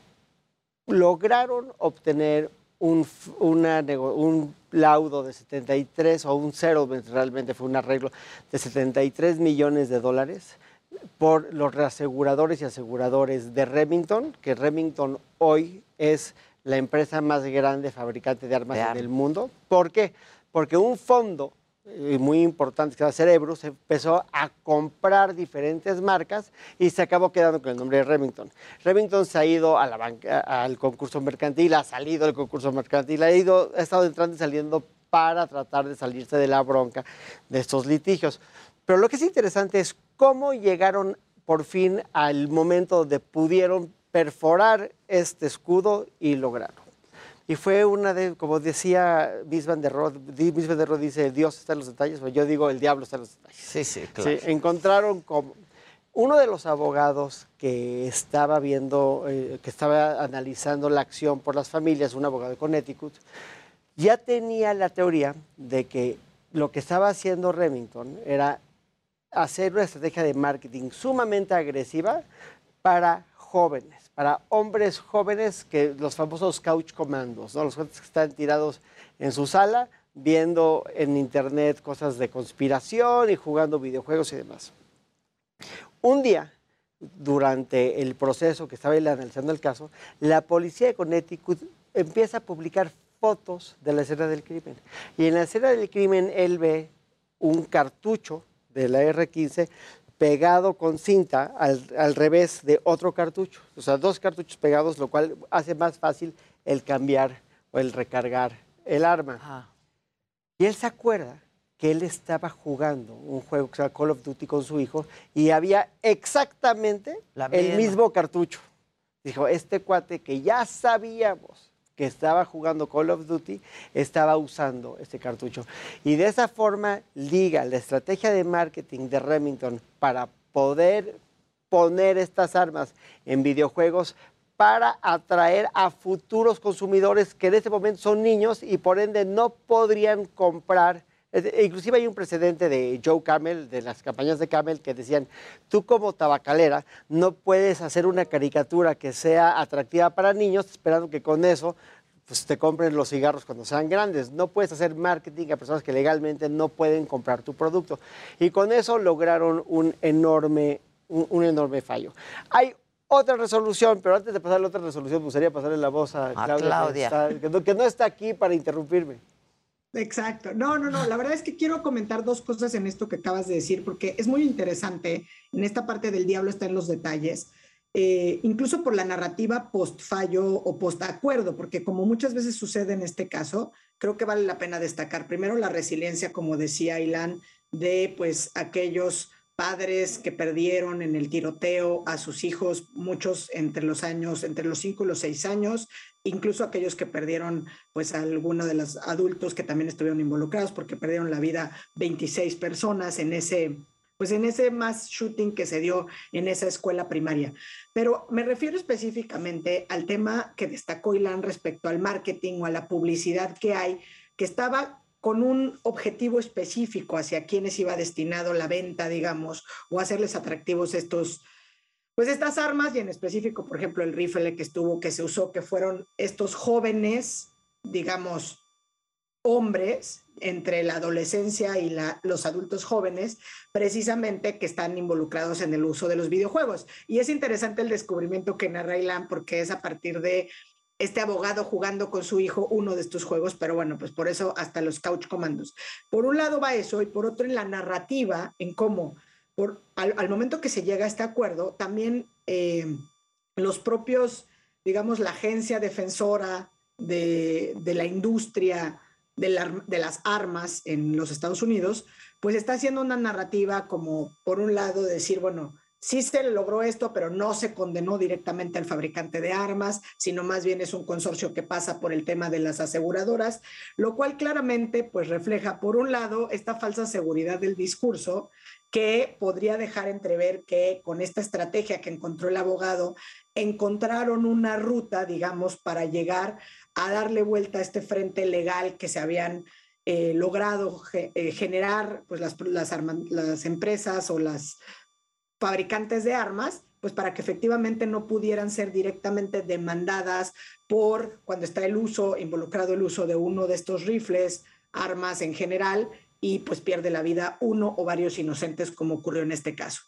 lograron obtener un, una un laudo de 73 o un settlement, realmente fue un arreglo de 73 millones de dólares por los reaseguradores y aseguradores de Remington, que Remington hoy es la empresa más grande fabricante de armas en el mundo. ¿Por qué? porque un fondo eh, muy importante que Cerebro se empezó a comprar diferentes marcas y se acabó quedando con el nombre de Remington. Remington se ha ido a la banca, al concurso mercantil, ha salido del concurso mercantil, ha, ido, ha estado entrando y saliendo para tratar de salirse de la bronca de estos litigios. Pero lo que es interesante es cómo llegaron por fin al momento donde pudieron perforar este escudo y lograrlo. Y fue una de, como decía Miss Van der Rohe, Miss Van der Rohe dice, Dios está en los detalles, pues yo digo, el diablo está en los detalles.
Sí, sí, claro.
Sí, encontraron como uno de los abogados que estaba viendo, eh, que estaba analizando la acción por las familias, un abogado de Connecticut, ya tenía la teoría de que lo que estaba haciendo Remington era hacer una estrategia de marketing sumamente agresiva para jóvenes, para hombres jóvenes, que los famosos couch commandos, ¿no? los jóvenes que están tirados en su sala viendo en internet cosas de conspiración y jugando videojuegos y demás. Un día, durante el proceso que estaba analizando el caso, la policía de Connecticut empieza a publicar fotos de la escena del crimen. Y en la escena del crimen él ve un cartucho de la R15 pegado con cinta al, al, revés de otro cartucho. O sea, dos cartuchos pegados, lo cual hace más fácil el cambiar o el recargar el arma.
Ah.
Y él se acuerda que él estaba jugando un juego que se llama Call of Duty con su hijo y había exactamente el mismo cartucho. Dijo, este cuate que ya sabíamos que estaba jugando Call of Duty, estaba usando este cartucho. Y de esa forma liga la estrategia de marketing de Remington para poder poner estas armas en videojuegos para atraer a futuros consumidores que en este momento son niños y por ende no podrían comprar. Inclusive hay un precedente de Joe Camel, de las campañas de Camel, que decían, tú como tabacalera no puedes hacer una caricatura que sea atractiva para niños esperando que con eso pues, te compren los cigarros cuando sean grandes. No puedes hacer marketing a personas que legalmente no pueden comprar tu producto. Y con eso lograron un enorme, un, un enorme fallo. Hay otra resolución, pero antes de pasar a la otra resolución, me gustaría pasarle la voz a,
A
Claudia,
Claudia.
Que, está- que no, que no está aquí para interrumpirme.
Exacto. No, no, no. La verdad es que quiero comentar dos cosas en esto que acabas de decir, porque es muy interesante. En esta parte del diablo está en los detalles. eh, incluso por la narrativa post-fallo o post-acuerdo, porque como muchas veces sucede en este caso, creo que vale la pena destacar primero la resiliencia, como decía Ilan, de pues aquellos padres que perdieron en el tiroteo a sus hijos, muchos entre los años, entre los 5 y los 6 años, incluso aquellos que perdieron pues a de los adultos que también estuvieron involucrados porque perdieron la vida 26 personas en ese pues en ese mass shooting que se dio en esa escuela primaria. Pero me refiero específicamente al tema que destacó Ilan respecto al marketing o a la publicidad que hay, que estaba con un objetivo específico hacia quienes iba destinado la venta, digamos, o hacerles atractivos estos, pues estas armas y en específico, por ejemplo, el rifle que estuvo, que se usó, que fueron estos jóvenes, digamos, hombres entre la adolescencia y los adultos jóvenes, precisamente que están involucrados en el uso de los videojuegos. Y es interesante el descubrimiento que narra Ilan porque es a partir de este abogado jugando con su hijo uno de estos juegos, pero bueno, pues por eso hasta los couch comandos. Por un lado va eso y por otro en la narrativa, en cómo por, al, al momento que se llega a este acuerdo, también eh, los propios, digamos, la agencia defensora de, la industria de, de las armas en los Estados Unidos, pues está haciendo una narrativa como, por un lado, decir, bueno, sí se logró esto, pero no se condenó directamente al fabricante de armas, sino más bien es un consorcio que pasa por el tema de las aseguradoras, lo cual claramente pues refleja, por un lado, esta falsa seguridad del discurso que podría dejar entrever que con esta estrategia que encontró el abogado, encontraron una ruta, digamos, para llegar a darle vuelta a este frente legal que se habían eh, logrado eh, generar pues, las, las empresas o las fabricantes de armas, pues para que efectivamente no pudieran ser directamente demandadas por cuando está el uso, involucrado el uso de uno de estos rifles, armas en general, y pues pierde la vida uno o varios inocentes como ocurrió en este caso.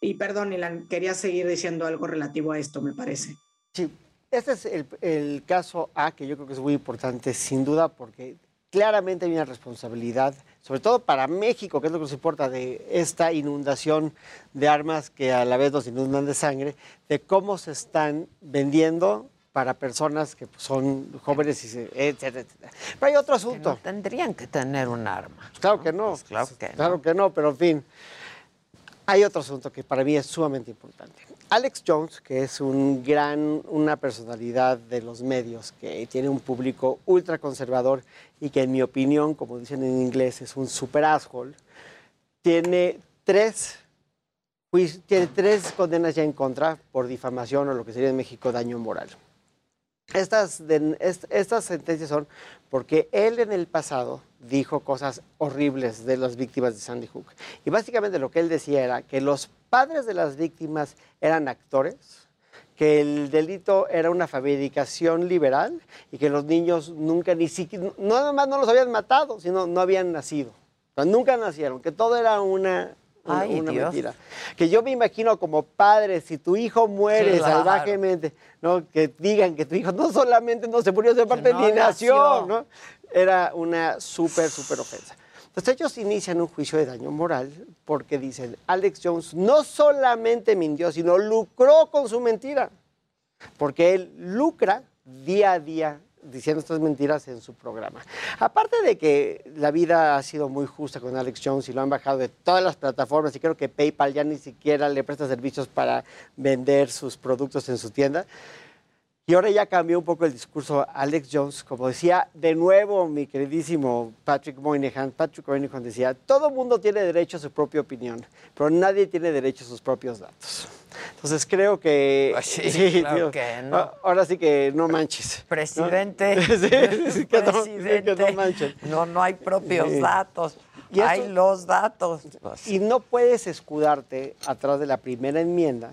Y perdón, Ilan, quería seguir diciendo algo relativo a esto, me parece.
Sí, este es el, el caso A, que yo creo que es muy importante, sin duda, porque claramente hay una responsabilidad, sobre todo para México, que es lo que nos importa, de esta inundación de armas que a la vez nos inundan de sangre, de cómo se están vendiendo para personas que pues, son jóvenes, y se- etcétera, etcétera. Pero hay otro asunto.
tendrían que tener un arma.
Claro que no.
claro que
Claro que no, pero en fin. Hay otro asunto que para mí es sumamente importante. Alex Jones, que es un gran, una personalidad de los medios, que tiene un público ultra conservador y que en mi opinión, como dicen en inglés, es un super asshole, tiene tres, juici- tiene tres condenas ya en contra por difamación o lo que sería en México daño moral. Estas, de- est- estas sentencias son porque él en el pasado dijo cosas horribles de las víctimas de Sandy Hook. Y básicamente lo que él decía era que los padres de las víctimas eran actores, que el delito era una fabricación liberal y que los niños nunca ni siquiera, no nada más no los habían matado, sino no habían nacido. O sea, nunca nacieron, que todo era una, una,
Ay,
una
Dios.
mentira. Que yo me imagino como padre, si tu hijo muere
Claro.
salvajemente, ¿no? que digan que tu hijo no solamente no se murió, sino aparte
no
ni nació,
nació.
¿no? Era una súper, súper ofensa. Entonces ellos inician un juicio de daño moral porque dicen, Alex Jones no solamente mintió, sino lucró con su mentira. Porque él lucra día a día diciendo estas mentiras en su programa. Aparte de que la vida ha sido muy justa con Alex Jones y lo han bajado de todas las plataformas y creo que PayPal ya ni siquiera le presta servicios para vender sus productos en su tienda. Y ahora ya cambió un poco el discurso Alex Jones, como decía de nuevo mi queridísimo Patrick Moynihan. Patrick Moynihan decía, todo mundo tiene derecho a su propia opinión, pero nadie tiene derecho a sus propios datos. Entonces creo que...
Pues sí, claro que no.
a- Ahora sí que no manches. ¿no?
Presidente.
Sí, sí, que no- sí,
Presidente.
que no manchen.
No, no hay propios
Sí.
datos.
Y
hay los datos.
Y no puedes escudarte atrás de la primera enmienda,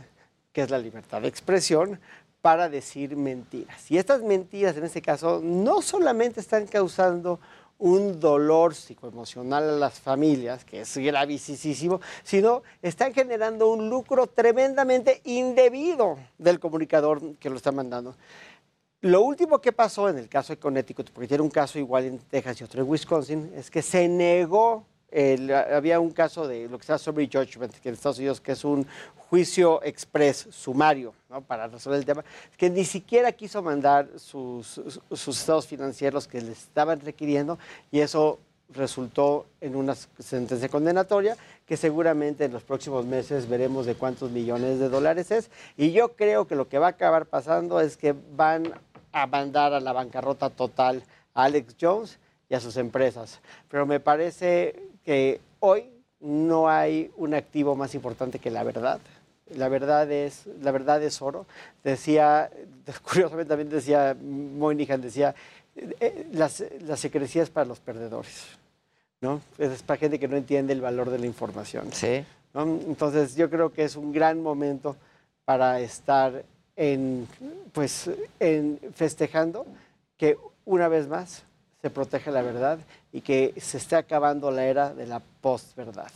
que es la libertad de expresión, para decir mentiras. Y estas mentiras, en este caso, no solamente están causando un dolor psicoemocional a las familias, que es gravísimo, sino están generando un lucro tremendamente indebido del comunicador que lo está mandando. Lo último que pasó en el caso de Connecticut, porque tiene un caso igual en Texas y otro en Wisconsin, es que se negó, había un caso de lo que se llama summary judgment, que en Estados Unidos, que es un juicio express, sumario, ¿no? para resolver el tema, que ni siquiera quiso mandar sus, sus- sus estados financieros que le estaban requiriendo y eso resultó en una sentencia condenatoria que seguramente en los próximos meses veremos de cuántos millones de dólares es. Y yo creo que lo que va a acabar pasando es que van a mandar a la bancarrota total a Alex Jones y a sus empresas. Pero me parece que hoy no hay un activo más importante que la verdad. La verdad es, la verdad es oro. Decía, curiosamente también decía Moynihan, decía, eh, las, la secrecía es para los perdedores. ¿no? Es para gente que no entiende el valor de la información.
Sí.
¿no? Entonces yo creo que es un gran momento para estar en, pues, en festejando que una vez más se protege la verdad y que se esté acabando la era de la postverdad.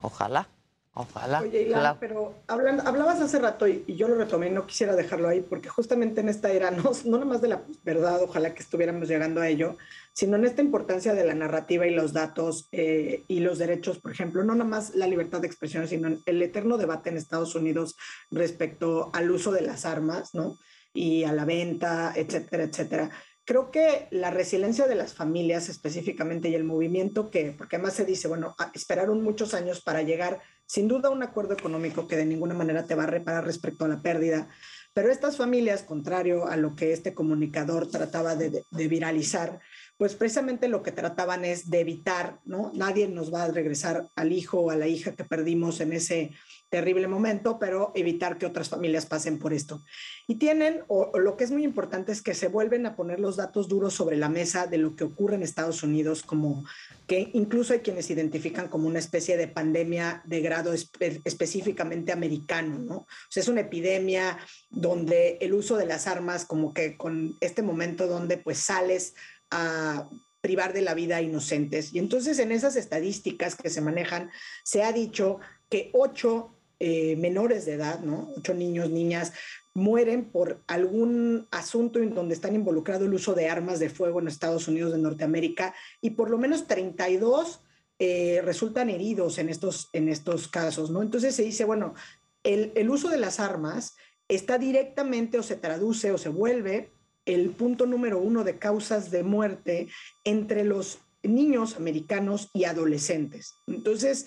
Ojalá, ojalá.
Oye, Ilan, pero hablan- hablabas hace rato y, y yo lo retomé, no quisiera dejarlo ahí, porque justamente en esta era, no, no nada más de la verdad, ojalá que estuviéramos llegando a ello, sino en esta importancia de la narrativa y los datos eh, y los derechos, por ejemplo, no nada más la libertad de expresión, sino el eterno debate en Estados Unidos respecto al uso de las armas, ¿no? Y a la venta, etcétera, etcétera. Creo que la resiliencia de las familias específicamente y el movimiento que, porque además se dice, bueno, esperaron muchos años para llegar sin duda a un acuerdo económico que de ninguna manera te va a reparar respecto a la pérdida, pero estas familias, contrario a lo que este comunicador trataba de- de viralizar, pues precisamente lo que trataban es de evitar, ¿no? Nadie nos va a regresar al hijo o a la hija que perdimos en ese terrible momento, pero evitar que otras familias pasen por esto. Y tienen, o, lo que es muy importante es que se vuelven a poner los datos duros sobre la mesa de lo que ocurre en Estados Unidos, como que incluso hay quienes identifican como una especie de pandemia de grado espe- específicamente americano, ¿no? O sea, es una epidemia donde el uso de las armas, como que con este momento donde pues sales a privar de la vida a inocentes. Y entonces en esas estadísticas que se manejan, se ha dicho que ocho eh, menores de edad, ¿no? Ocho niños, niñas, mueren por algún asunto en donde están involucrado el uso de armas de fuego en Estados Unidos de Norteamérica y por lo menos 32 eh, resultan heridos en estos, en estos casos, ¿no? Entonces se dice, bueno, el, el uso de las armas está directamente o se traduce o se vuelve el punto número uno de causas de muerte entre los niños americanos y adolescentes. Entonces,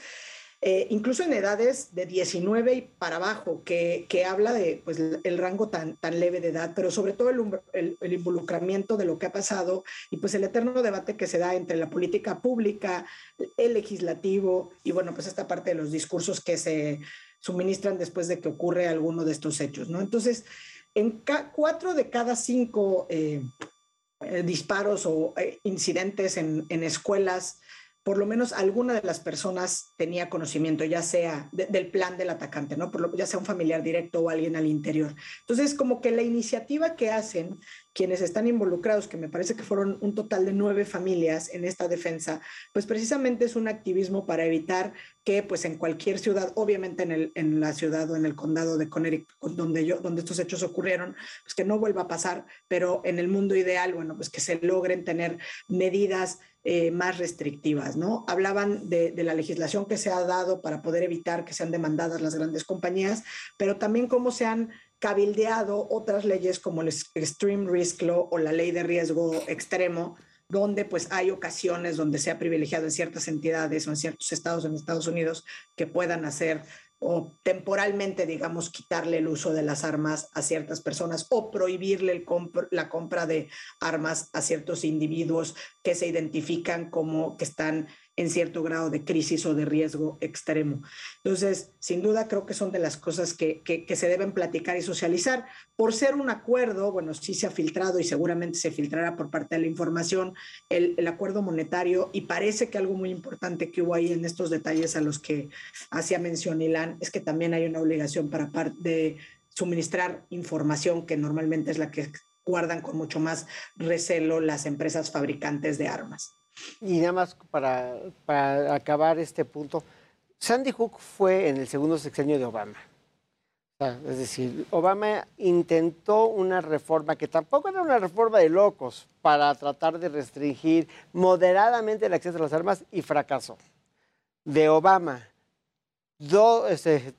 eh, incluso en edades de 19 y para abajo, que, que habla de pues, el rango tan, tan leve de edad, pero sobre todo el, el, el, involucramiento de lo que ha pasado y pues el eterno debate que se da entre la política pública, el legislativo y bueno, pues esta parte de los discursos que se suministran después de que ocurre alguno de estos hechos, ¿no? Entonces, en cuatro de cada cinco eh, eh, disparos o eh, incidentes en, escuelas, por lo menos alguna de las personas tenía conocimiento, ya sea de, del plan del atacante, ¿no? Por lo, ya sea un familiar directo o alguien al interior. Entonces, como que la iniciativa que hacen quienes están involucrados, que me parece que fueron un total de nueve familias en esta defensa, pues precisamente es un activismo para evitar que pues en cualquier ciudad, obviamente en, la ciudad o en el condado de Connecticut, donde, yo, donde estos hechos ocurrieron, pues que no vuelva a pasar, pero en el mundo ideal, bueno, pues que se logren tener medidas eh, más restrictivas, ¿no? Hablaban de, la legislación que se ha dado para poder evitar que sean demandadas las grandes compañías, pero también cómo se han cabildeado otras leyes como el Extreme Risk Law o la ley de riesgo extremo, donde pues hay ocasiones donde se ha privilegiado en ciertas entidades o en ciertos estados en Estados Unidos que puedan hacer o temporalmente, digamos, quitarle el uso de las armas a ciertas personas o prohibirle el la compra de armas a ciertos individuos que se identifican como que están en cierto grado de crisis o de riesgo extremo. Entonces, sin duda creo que son de las cosas que, se deben platicar y socializar. Por ser un acuerdo, bueno, sí se ha filtrado y seguramente se filtrará por parte de la información el, el acuerdo monetario y parece que algo muy importante que hubo ahí en estos detalles a los que hacía mención Ilan es que también hay una obligación para parte de suministrar información que normalmente es la que guardan con mucho más recelo las empresas fabricantes de armas.
Y nada más para, para, acabar este punto, Sandy Hook fue en el segundo sexenio de Obama. Es decir, Obama intentó una reforma que tampoco era una reforma de locos para tratar de restringir moderadamente el acceso a las armas y fracasó. De Obama, do, este,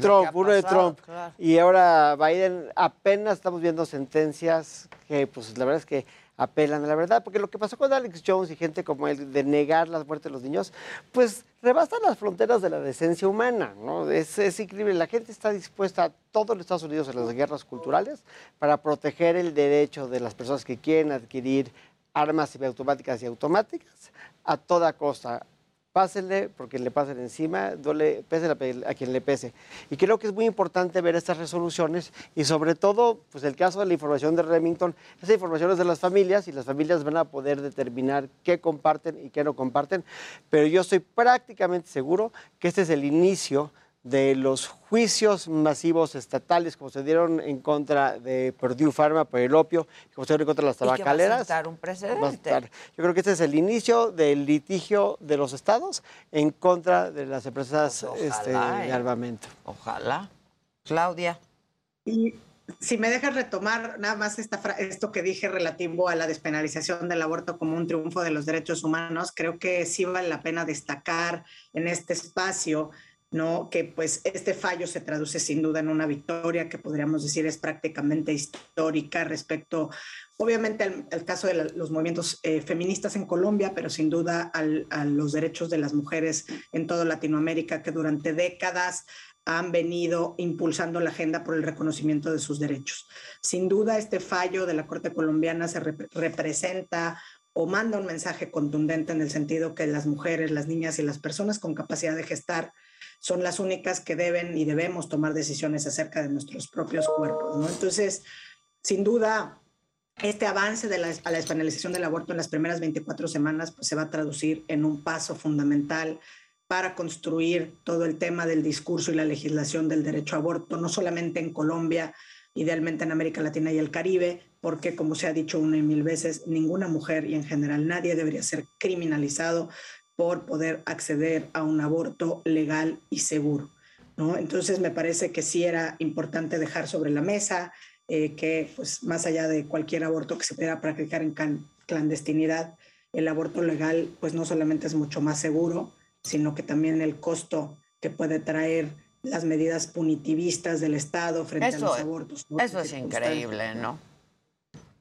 Trump, uno de Trump, claro. y ahora Biden, apenas estamos viendo sentencias que, pues la verdad es que apelan a la verdad, porque lo que pasó con Alex Jones y gente como él de negar la muerte de los niños, pues rebasa las fronteras de la decencia humana, ¿no? Es, es increíble, la gente está dispuesta, todo en Estados Unidos, en las guerras culturales, para proteger el derecho de las personas que quieren adquirir armas semiautomáticas y automáticas a toda costa pásenle porque le pasen encima, duele, pese a quien le pese. Y creo que es muy importante ver estas resoluciones y sobre todo, pues el caso de la información de Remington, esa información es de las familias y las familias van a poder determinar qué comparten y qué no comparten, pero yo estoy prácticamente seguro que este es el inicio de los juicios masivos estatales como se dieron en contra de Purdue Pharma por el opio, como se dieron en contra de las tabacaleras.
Va a un precedente.
Yo creo que este es el inicio del litigio de los estados en contra de las empresas
pues
este, de armamento.
Ojalá. Claudia.
Y si me dejas retomar nada más esta esto que dije relativo a la despenalización del aborto como un triunfo de los derechos humanos, creo que sí vale la pena destacar en este espacio ¿no? Que pues este fallo se traduce sin duda en una victoria que podríamos decir es prácticamente histórica respecto, obviamente, al, caso de los movimientos eh, feministas en Colombia, pero sin duda a los derechos de las mujeres en toda Latinoamérica que durante décadas han venido impulsando la agenda por el reconocimiento de sus derechos. Sin duda, este fallo de la Corte colombiana se rep representa o manda un mensaje contundente en el sentido que las mujeres, las niñas y las personas con capacidad de gestar son las únicas que deben y debemos tomar decisiones acerca de nuestros propios cuerpos, ¿no? Entonces, sin duda, este avance de la, a la despenalización del aborto en las primeras 24 semanas pues, se va a traducir en un paso fundamental para construir todo el tema del discurso y la legislación del derecho a aborto, no solamente en Colombia, idealmente en América Latina y el Caribe, porque como se ha dicho una y mil veces, ninguna mujer y en general nadie debería ser criminalizado por poder acceder a un aborto legal y seguro. ¿no? Entonces me parece que sí era importante dejar sobre la mesa eh, que, pues, más allá de cualquier aborto que se pudiera practicar en clandestinidad, el aborto legal, pues, no solamente es mucho más seguro, sino que también el costo que puede traer las medidas punitivistas del Estado frente a los abortos.
Eso es increíble, ¿no?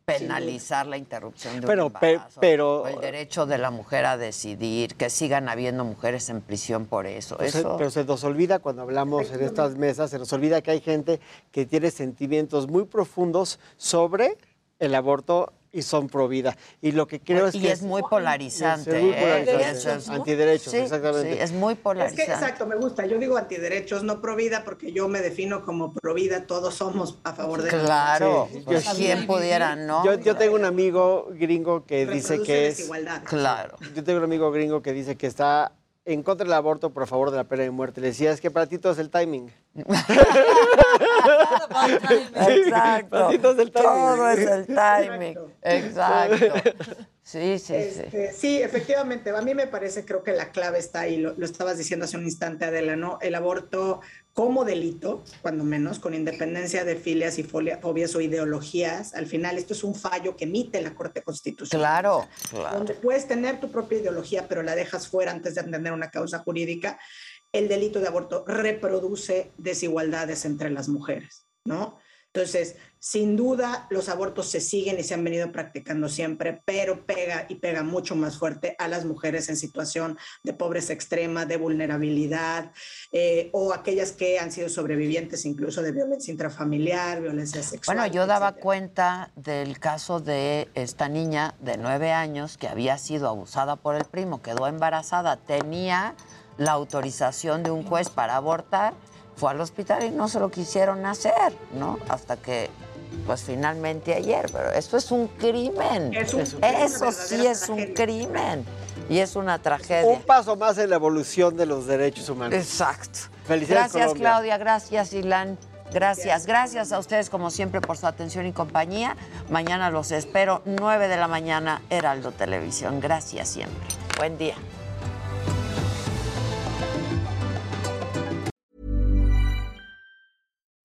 Penalizar la interrupción de
pero,
un embarazo,
pero,
el derecho de la mujer a decidir, que sigan habiendo mujeres en prisión por eso.
Pues,
eso...
Pero se nos olvida cuando hablamos en estas mesas, se nos olvida que hay gente que tiene sentimientos muy profundos sobre el aborto y son pro vida. Y lo que creo es
y
que...
es muy polarizante.
Es muy
¿eh?
polarizante.
Es-
Antiderechos,
sí,
exactamente.
sí, es muy
Es
polarizante.
que exacto, me gusta. Yo digo antiderechos, no pro vida, porque yo me defino como pro vida. Todos somos a favor de
Claro,
Sí,
pues
yo-
quién pudiera, ¿no?
Yo, yo tengo un amigo gringo que dice que es...
desigualdad.
Claro.
Yo tengo un amigo gringo que dice que está en contra del aborto, a favor de la pena de muerte. Le decía, es que para ti todo es el timing.
Exacto.
Todo es el timing.
Todo es el timing. Exacto. Sí, sí, sí.
Este, sí, efectivamente. A mí me parece, creo que la clave está ahí, lo, lo estabas diciendo hace un instante, Adela, ¿no? El aborto como delito, cuando menos, con independencia de filias y folia- fobias o ideologías. Al final, esto es un fallo que emite la Corte Constitucional.
Claro, claro.
Donde puedes tener tu propia ideología, pero la dejas fuera antes de entender una causa jurídica. El delito de aborto reproduce desigualdades entre las mujeres, ¿no? Entonces, sin duda, los abortos se siguen y se han venido practicando siempre, pero pega y pega mucho más fuerte a las mujeres en situación de pobreza extrema, de vulnerabilidad, eh, o aquellas que han sido sobrevivientes incluso de violencia intrafamiliar, violencia sexual.
Bueno, yo daba cuenta del caso de esta niña de nueve años que había sido abusada por el primo, quedó embarazada, tenía la autorización de un juez para abortar, fue al hospital y no se lo quisieron hacer, ¿no? Hasta que, pues finalmente ayer, pero esto es un crimen.
Es un-
Eso
es
sí es un crimen y es una tragedia.
Un paso más en la evolución de los derechos humanos.
Exacto.
Felicidades,
Gracias,
Colombia.
Claudia. Gracias, Ilan. Gracias. Gracias a ustedes, como siempre, por su atención y compañía. Mañana los espero, 9 de la mañana, Heraldo Televisión. Gracias siempre. Buen día.